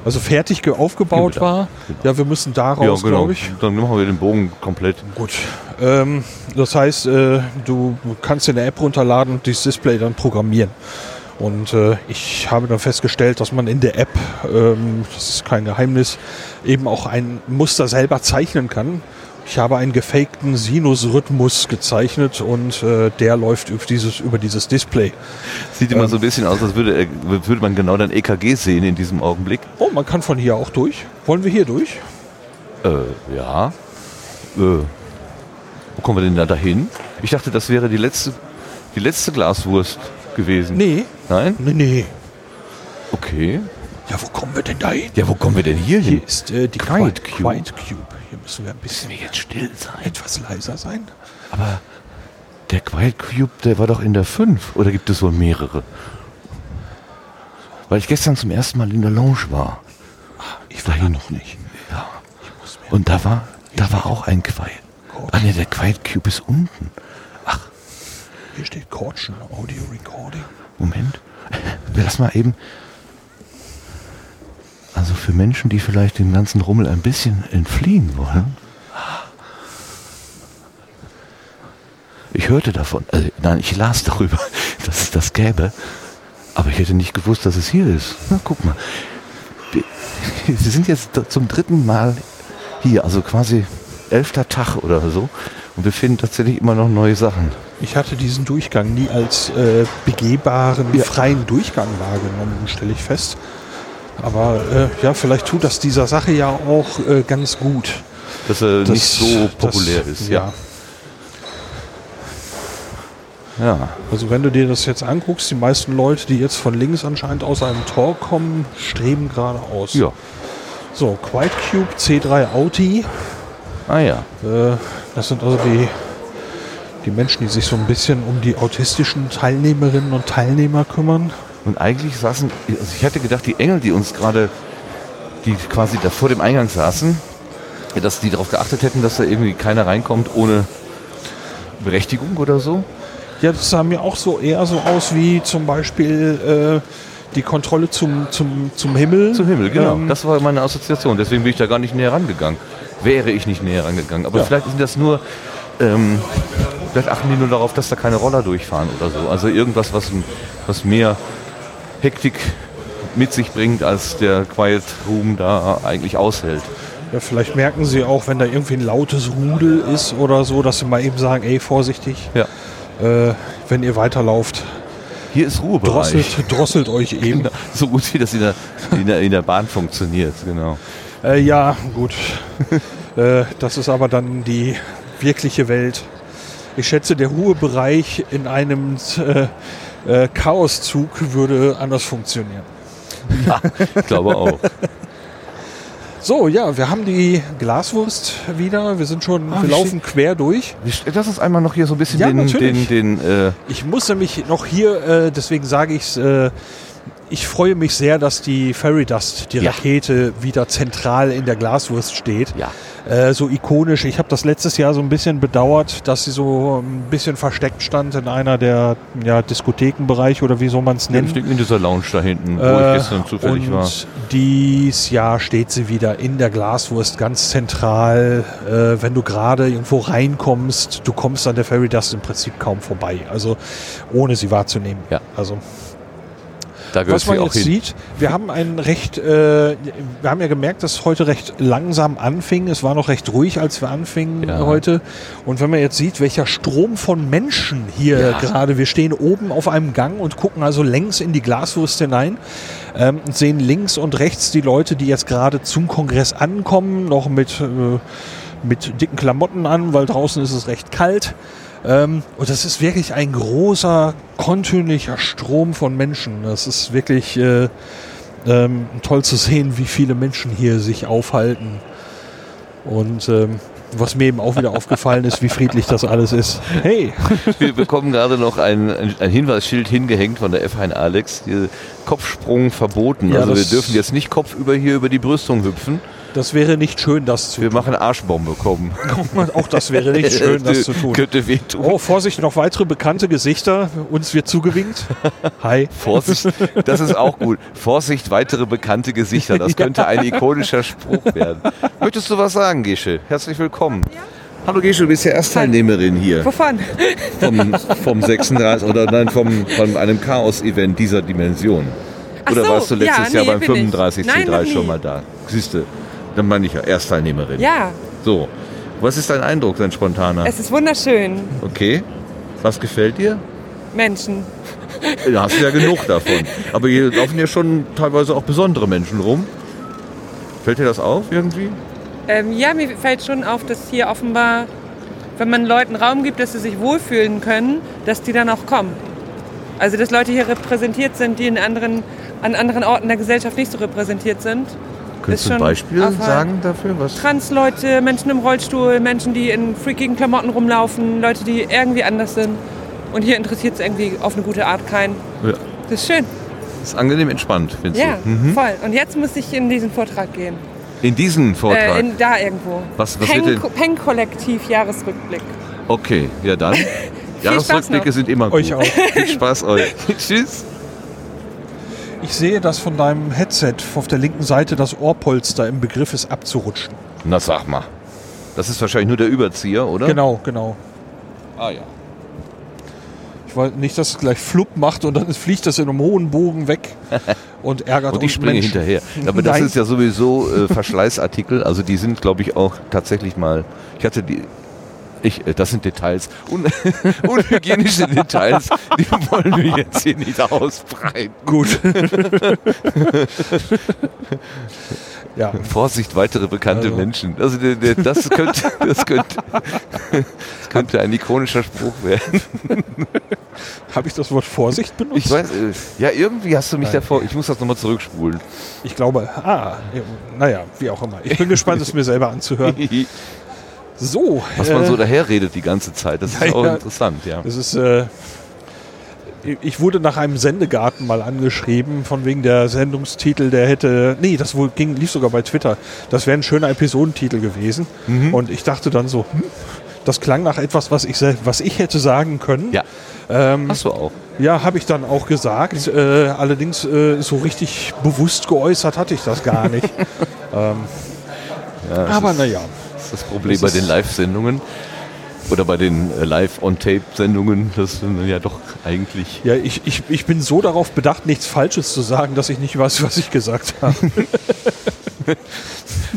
also fertig ge- aufgebaut Genau. war. Ja, wir müssen Ja, daraus, genau. glaube ich. Dann machen wir den Bogen komplett. Gut. Ähm, das heißt, äh, du kannst dir eine App runterladen und dieses Display dann programmieren. Und äh, ich habe dann festgestellt, dass man in der App, ähm, das ist kein Geheimnis, eben auch ein Muster selber zeichnen kann. Ich habe einen gefakten Sinusrhythmus gezeichnet und äh, der läuft über dieses, über dieses Display. Sieht immer so ein bisschen aus, als würde, er- würde man genau dein EKG sehen in diesem Augenblick. Oh, man kann von hier auch durch. Wollen wir hier durch? Äh, ja. Äh, wo kommen wir denn da dahin? Ich dachte, das wäre die letzte, die letzte Glaswurst gewesen. Nee. Nein? Nee, nee. Okay. Ja, wo kommen wir denn da hin? Ja, wo kommen wir denn hier hin? Hier ist äh, die Quiet Quiet, Cube. Quiet Cube. Hier müssen wir ein bisschen jetzt still sein. etwas leiser sein. Aber der Quiet Cube, der war doch in der 5. Oder gibt es wohl mehrere? Weil ich gestern zum ersten Mal in der Lounge war. Ich war da noch nicht. Ja. Und da war, da war auch ein Quiet. Ah ne, der Quiet Cube ist unten. Hier steht Caution, Audio Recording. Moment. Lassen mal eben. Also für Menschen, die vielleicht dem ganzen Rummel ein bisschen entfliehen wollen. hörte davon, also, nein, ich las darüber, dass es das gäbe, aber ich hätte nicht gewusst, dass es hier ist. Na, guck mal. Wir sind jetzt zum dritten Mal hier, also quasi elfter Tag oder so. Und wir finden tatsächlich immer noch neue Sachen. Ich hatte diesen Durchgang nie als äh, begehbaren, freien Durchgang wahrgenommen, stelle ich fest. Aber äh, ja, vielleicht tut das dieser Sache ja auch äh, ganz gut. Dass er Das- nicht so populär das- ist. ja. Ja. Also wenn du dir das jetzt anguckst, die meisten Leute, die jetzt von links anscheinend aus einem Tor kommen, streben geradeaus. Ja. So, Quiet Cube C3 Audi. Ah ja. Äh, das sind also die, die Menschen, die sich so ein bisschen um die autistischen Teilnehmerinnen und Teilnehmer kümmern. Und eigentlich saßen, also ich hätte gedacht, die Engel, die uns gerade, die quasi da vor dem Eingang saßen, dass die darauf geachtet hätten, dass da irgendwie keiner reinkommt ohne Berechtigung oder so. Ja, das sah mir auch so eher so aus wie zum Beispiel äh, die Kontrolle zum, zum, zum Himmel. Zum Himmel, genau. Ähm, das war meine Assoziation. Deswegen bin ich da gar nicht näher rangegangen. Wäre ich nicht näher rangegangen. Aber Ja. vielleicht sind das nur, ähm, vielleicht achten die nur darauf, dass da keine Roller durchfahren oder so. Also irgendwas, was, was mehr Hektik mit sich bringt, als der Quiet Room da eigentlich aushält. Ja, vielleicht merken sie auch, wenn da irgendwie ein lautes Rudel ist oder so, dass sie mal eben sagen, ey, vorsichtig, Ja. äh, wenn ihr weiterlauft. Hier ist Ruhebereich. Drosselt, drosselt euch eben. Genau. So gut wie das in der, in der, in der Bahn funktioniert, genau. Äh, ja, gut. äh, das ist aber dann die wirkliche Welt. Ich schätze, der Ruhebereich in einem äh, äh, Chaoszug würde anders funktionieren. Ja, ich glaube auch. So, ja, wir haben die Glaswurst wieder. Wir sind schon, Ah, wir laufen quer durch. Lass uns einmal noch hier so ein bisschen Ja, den, natürlich. den, den äh, Ich muss nämlich noch hier, äh, deswegen sage ich es, äh, ich freue mich sehr, dass die Fairy Dust, die Ja. Rakete, wieder zentral in der Glaswurst steht. Ja. Äh, so ikonisch. Ich habe das letztes Jahr so ein bisschen bedauert, dass sie so ein bisschen versteckt stand in einer der ja, Diskothekenbereiche oder wie soll man es denke in dieser Lounge da hinten, wo Äh, ich gestern zufällig und war. Dies Jahr steht sie wieder in der Glaswurst ganz zentral. Äh, wenn du gerade irgendwo reinkommst, du kommst an der Fairy Dust im Prinzip kaum vorbei. Also ohne sie wahrzunehmen. Ja. Also was man jetzt hin. sieht, wir haben ein recht, äh, wir haben ja gemerkt, dass es heute recht langsam anfing. Es war noch recht ruhig, als wir anfingen Ja. heute. Und wenn man jetzt sieht, welcher Strom von Menschen hier Ja. gerade, wir stehen oben auf einem Gang und gucken also längs in die Glaswurst hinein ähm, und sehen links und rechts die Leute, die jetzt gerade zum Kongress ankommen, noch mit, äh, mit dicken Klamotten an, weil draußen ist es recht kalt. Ähm, und das ist wirklich ein großer, kontinuierlicher Strom von Menschen. Das ist wirklich äh, ähm, toll zu sehen, wie viele Menschen hier sich aufhalten. Und ähm, was mir eben auch wieder aufgefallen ist, wie friedlich das alles ist. Hey! Wir bekommen gerade noch ein, ein, Hinweisschild hingehängt von der F1 Alex. Hier, Kopfsprung verboten. Ja, also wir dürfen jetzt nicht kopfüber hier über die Brüstung hüpfen. Das wäre nicht schön, das zu Wir machen Arschbombe kommen. Auch das wäre nicht schön, das zu tun. Könnte wehtun. Oh, Vorsicht, noch weitere bekannte Gesichter. Uns wird zugewinkt. Hi. Vorsicht, das ist auch gut. Vorsicht, weitere bekannte Gesichter. Das könnte ein ikonischer Spruch werden. Möchtest du was sagen, Gesche? Herzlich willkommen. Hallo Gesche, du bist ja Erstteilnehmerin hier Wovon? vom, vom 36 oder nein, vom, von einem Chaos-Event dieser Dimension. Ach Oder so, warst du letztes ja, Jahr nee, beim bin ich. 35 Nein, noch C3 nie. schon mal da? Siehste, dann meine ich ja Erstteilnehmerin. Ja, So, was ist dein Eindruck, dein spontaner? es ist wunderschön. Okay, was gefällt dir? Menschen. Da hast du ja genug davon. Aber hier laufen ja schon teilweise auch besondere Menschen rum. Fällt dir das auf irgendwie? Ähm, ja, mir fällt schon auf, dass hier offenbar, wenn man Leuten Raum gibt, dass sie sich wohlfühlen können, dass die dann auch kommen. Also dass Leute hier repräsentiert sind, die in anderen, an anderen Orten der Gesellschaft nicht so repräsentiert sind. Könntest du ein Beispiel auffallend. sagen dafür? Was? Trans-Leute, Menschen im Rollstuhl, Menschen, die in freakigen Klamotten rumlaufen, Leute, die irgendwie anders sind. Und hier interessiert es irgendwie auf eine gute Art keinen. Ja. Das ist schön. ist angenehm entspannt, findest Ja, du? Mhm. voll. Und jetzt muss ich in diesen Vortrag gehen. In diesen Vortrag? Äh, in, da irgendwo. Was- was Peng, wird denn- Peng Kollektiv Jahresrückblick. okay, ja dann. Spaß Jahresrückblicke noch. sind immer gut. Euch auch. Viel Spaß euch. Tschüss. Ich sehe, dass von deinem Headset auf der linken Seite das Ohrpolster im Begriff ist abzurutschen. Na sag mal. Das ist wahrscheinlich nur der Überzieher, oder? Genau, genau. Ah ja. Weil nicht, dass es gleich flupp macht und dann fliegt das in einem hohen Bogen weg und ärgert Und ich springe Menschen. hinterher. Aber das Nein. ist ja sowieso äh, Verschleißartikel. Also die sind, glaube ich, auch tatsächlich mal. Ich hatte die. Ich, äh, das sind Details. Un unhygienische Details, die wollen wir jetzt hier nicht ausbreiten. Gut. ja. Vorsicht, weitere bekannte Also. Menschen. Also das, könnte, das, könnte, das könnte ein ikonischer Spruch werden. Habe ich das Wort Vorsicht benutzt? Ich weiß, äh, ja, irgendwie hast du mich Nein. davor. Ich muss das nochmal zurückspulen. Ich glaube, ah, ja, naja, wie auch immer. Ich bin gespannt, es mir selber anzuhören. So. Was man äh, so daher redet die ganze Zeit. Das ist Ja, auch interessant, ja. Das ist, äh, ich wurde nach einem Sendegarten mal angeschrieben, von wegen der Sendungstitel, der hätte, nee, das wohl ging, lief sogar bei Twitter. Das wäre ein schöner Episodentitel gewesen. Mhm. Und ich dachte dann so, hm, das klang nach etwas, was ich, was ich hätte sagen können. Ja. Ähm, Hast du auch. Ja, habe ich dann auch gesagt. Äh, allerdings äh, so richtig bewusst geäußert hatte ich das gar nicht. ähm, Ja, aber naja. Das ist das Problem Das bei den Live-Sendungen oder bei den äh, Live-on-Tape-Sendungen, das sind ja doch eigentlich. Ja, ich, ich, ich bin so darauf bedacht, nichts Falsches zu sagen, dass ich nicht weiß, was ich gesagt habe.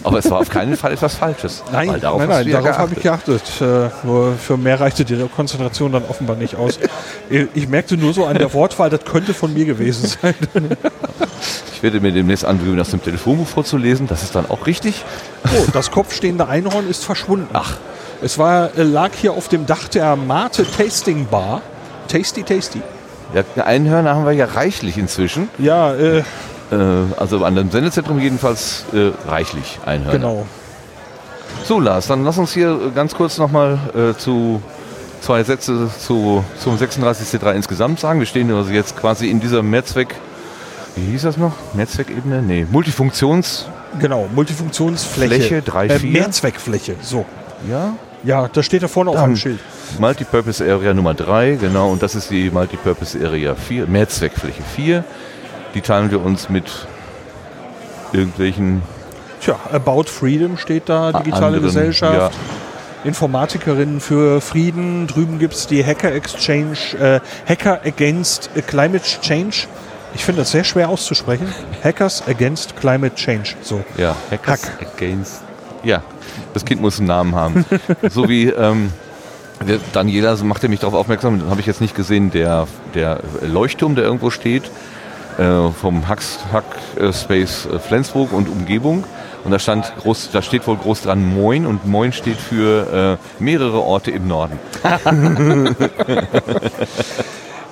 Aber es war auf keinen Fall etwas Falsches. Nein, weil darauf nein, nein, ja darauf habe ich geachtet. Äh, nur für mehr reichte die Konzentration dann offenbar nicht aus. Ich- Ich merkte nur so an der Wortwahl, das könnte von mir gewesen sein. Ich werde mir demnächst angewöhnen, das im Telefonbuch vorzulesen. Das ist dann auch richtig. Oh, das kopfstehende Einhorn ist verschwunden. Ach. Es war, äh, lag hier auf dem Dach der Mate Tasting Bar. Tasty, tasty. Ja, Einhörner haben wir ja reichlich inzwischen. Ja, äh, also an dem Sendezentrum jedenfalls äh, reichlich Einhörner. genau. So, Lars, dann lass uns hier äh, ganz kurz nochmal äh, zu zwei Sätze zu, zum 36C3 insgesamt sagen. Wir stehen also jetzt quasi in dieser Mehrzweck, wie hieß das noch? Mehrzweckebene? Nee, Multifunktions... Genau, Multifunktionsfläche. Fläche, drei, äh, vier. Mehrzweckfläche, so. Ja? Ja, das steht da vorne auf dem Schild. Multipurpose Area Nummer 3, genau, und das ist die Multipurpose Area 4, Mehrzweckfläche 4. Die teilen wir uns mit irgendwelchen Tja, About Freedom steht da, digitale anderen, Gesellschaft. Informatikerinnen für Frieden. Drüben gibt es die Hacker Exchange, äh, Hacker Against Climate Change. Ich finde das sehr schwer auszusprechen. Hackers Against Climate Change. So. Ja, Hackers Against. Ja, das Kind muss einen Namen haben. so wie ähm, Daniela macht er mich darauf aufmerksam, habe ich jetzt nicht gesehen, der, der Leuchtturm, der irgendwo steht, vom Hacks, Hack äh, Space äh, Flensburg und Umgebung. Und da stand groß, da steht wohl groß dran Moin und Moin steht für äh, mehrere Orte im Norden.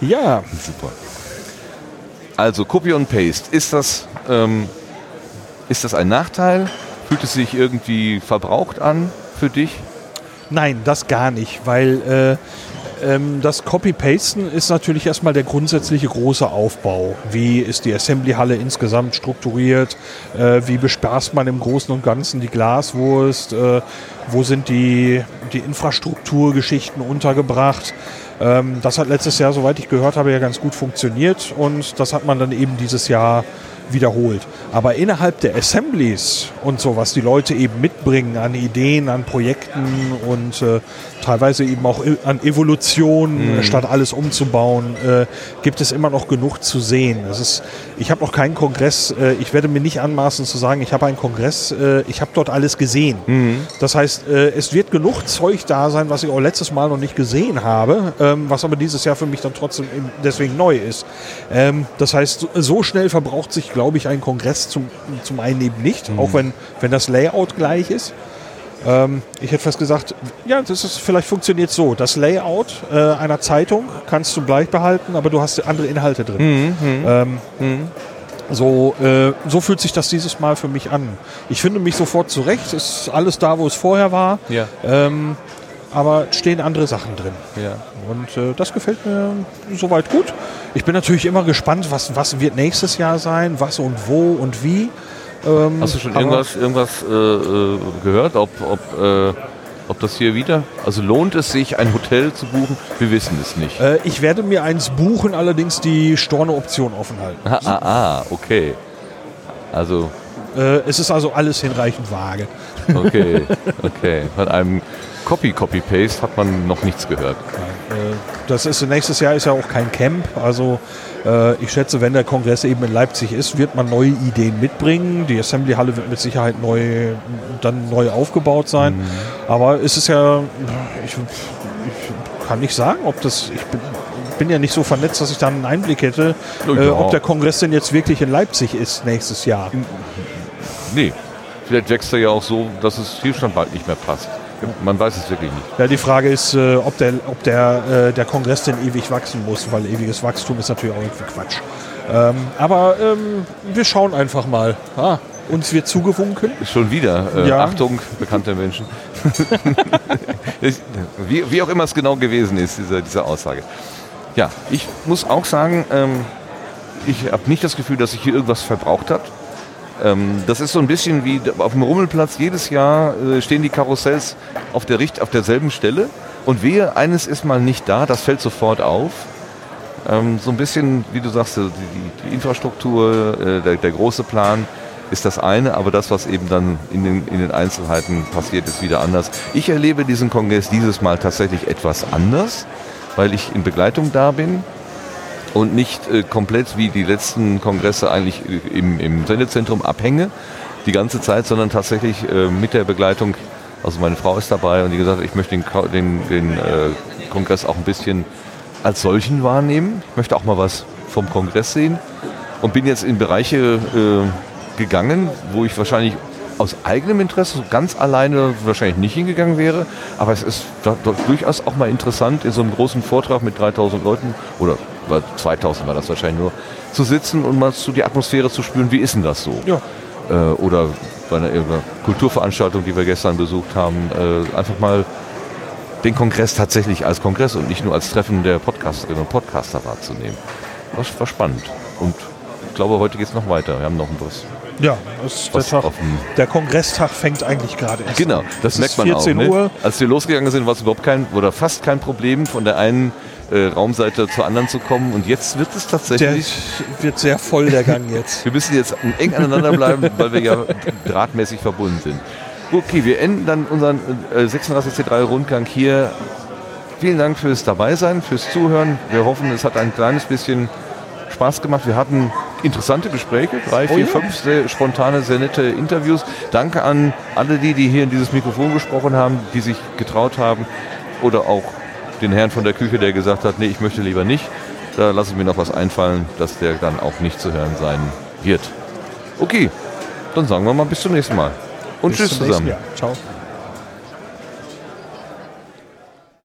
ja. Super. Also Copy und Paste, ist das, ähm, ist das ein Nachteil? Fühlt es sich irgendwie verbraucht an für dich? Nein, das gar nicht, weil äh, das Copy-Pasten ist natürlich erstmal der grundsätzliche große Aufbau. Wie ist die Assembly-Halle insgesamt strukturiert? Äh, wie bespaßt man im Großen und Ganzen die Glaswurst? Äh, wo sind die, die Infrastrukturgeschichten untergebracht? Ähm, das hat letztes Jahr, soweit ich gehört habe, ja ganz gut funktioniert und das hat man dann eben dieses Jahr wiederholt. Aber innerhalb der Assemblies und so, was die Leute eben mitbringen an Ideen, an Projekten und äh, teilweise eben auch i- an Evolution, Mhm. statt alles umzubauen, äh, gibt es immer noch genug zu sehen. Das ist, ich habe noch keinen Kongress, äh, ich werde mir nicht anmaßen zu sagen, ich habe einen Kongress, äh, ich habe dort alles gesehen. Das heißt, äh, es wird genug Zeug da sein, was ich auch letztes Mal noch nicht gesehen habe, ähm, was aber dieses Jahr für mich dann trotzdem deswegen neu ist. Ähm, das heißt, so schnell verbraucht sich, glaube ich, ein Kongress zum, zum einen eben nicht, auch wenn, wenn das Layout gleich ist. Ähm, ich hätte fast gesagt, ja, das ist, vielleicht funktioniert so. Das Layout äh, einer Zeitung kannst du gleich behalten, aber du hast andere Inhalte drin. Mhm, mhm. Ähm, so, äh, so fühlt sich das dieses Mal für mich an. Ich finde mich sofort zurecht. Es ist alles da, wo es vorher war. Ja. Ähm, aber stehen andere Sachen drin. Ja. Und äh, das gefällt mir soweit gut. Ich bin natürlich immer gespannt, was, was wird nächstes Jahr sein, was und wo und wie. Ähm, Hast du schon irgendwas, irgendwas äh, äh, gehört, ob, ob, äh, ob das hier wieder, also lohnt es sich, ein Hotel zu buchen? Wir wissen es nicht. Äh, ich werde mir eins buchen, allerdings die Storno-Option offen halten. Ah, ah, ah, okay. Also Äh, es ist also alles hinreichend vage. Okay, okay. Von einem Copy, Copy-Paste hat man noch nichts gehört. Äh, Das ist nächstes Jahr ist ja auch kein Camp. Also äh, ich schätze, wenn der Kongress eben in Leipzig ist, wird man neue Ideen mitbringen. Die Assembly Halle wird mit Sicherheit neu dann neu aufgebaut sein. Mhm. Aber es ist ja, ich, ich kann nicht sagen, ob das. Ich bin, bin ja nicht so vernetzt, dass ich da einen Einblick hätte, Oh äh, ja. ob der Kongress denn jetzt wirklich in Leipzig ist nächstes Jahr. Nee, vielleicht wächst er ja auch so, dass es hier schon bald nicht mehr passt. Man weiß es wirklich nicht. Ja, die Frage ist, äh, ob, der, ob der, äh, der Kongress denn ewig wachsen muss, weil ewiges Wachstum ist natürlich auch irgendwie Quatsch. Ähm, aber ähm, wir schauen einfach mal. Ah, uns wird zugewunken. Schon wieder. Äh, Ja. Achtung, bekannte Menschen. Wie, wie auch immer es genau gewesen ist, diese, diese Aussage. Ja, ich muss auch sagen, ähm, ich habe nicht das Gefühl, dass sich hier irgendwas verbraucht hat. Ähm, das ist so ein bisschen wie auf dem Rummelplatz. Jedes Jahr äh, stehen die Karussells auf, der, auf derselben Stelle. Und wehe, eines ist mal nicht da, das fällt sofort auf. Ähm, so ein bisschen, wie du sagst, die, die, die Infrastruktur, äh, der, der große Plan ist das eine, aber das, was eben dann in den, in den Einzelheiten passiert, ist wieder anders. Ich erlebe diesen Kongress dieses Mal tatsächlich etwas anders, weil ich in Begleitung da bin und nicht äh, komplett wie die letzten Kongresse eigentlich äh, im, im Sendezentrum abhänge die ganze Zeit, sondern tatsächlich äh, mit der Begleitung, also meine Frau ist dabei und die gesagt hat, ich möchte den, den, den äh, Kongress auch ein bisschen als solchen wahrnehmen. Ich möchte auch mal was vom Kongress sehen und bin jetzt in Bereiche äh, gegangen, wo ich wahrscheinlich aus eigenem Interesse so ganz alleine wahrscheinlich nicht hingegangen wäre. Aber es ist durchaus auch mal interessant, in so einem großen Vortrag mit 3000 Leuten oder war 2000 war das wahrscheinlich nur, zu sitzen und mal so die Atmosphäre zu spüren, wie ist denn das so? Ja. Äh, oder bei einer, irgendeiner Kulturveranstaltung, die wir gestern besucht haben, äh, einfach mal den Kongress tatsächlich als Kongress und nicht nur als Treffen der Podcasterinnen und Podcaster wahrzunehmen. Das war spannend. Und ich glaube, heute geht es noch weiter. Wir haben noch ein was. Ja, das ist der, was Tag, der Kongresstag fängt eigentlich gerade erst Genau, das merkt man 14 auch. Ne? Uhr. Als wir losgegangen sind, war es überhaupt kein oder fast kein Problem, von der einen äh, Raumseite zur anderen zu kommen. Und jetzt wird es Der tatsächlich. wird sehr voll, der Gang jetzt. Wir müssen jetzt eng aneinander bleiben, weil wir ja drahtmäßig verbunden sind. Okay, wir enden dann unseren äh, 36C3 Rundgang hier. Vielen Dank fürs Dabeisein, fürs Zuhören. Wir hoffen, es hat ein kleines bisschen Spaß gemacht. Wir hatten interessante Gespräche, drei, Oh vier, ja. fünf sehr spontane, sehr nette Interviews. Danke an alle die, die hier in dieses Mikrofon gesprochen haben, die sich getraut haben. Oder auch den Herrn von der Küche, der gesagt hat, nee, ich möchte lieber nicht. Da lasse ich mir noch was einfallen, dass der dann auch nicht zu hören sein wird. Okay, dann sagen wir mal bis zum nächsten Mal. Und Bis tschüss zusammen. Ciao.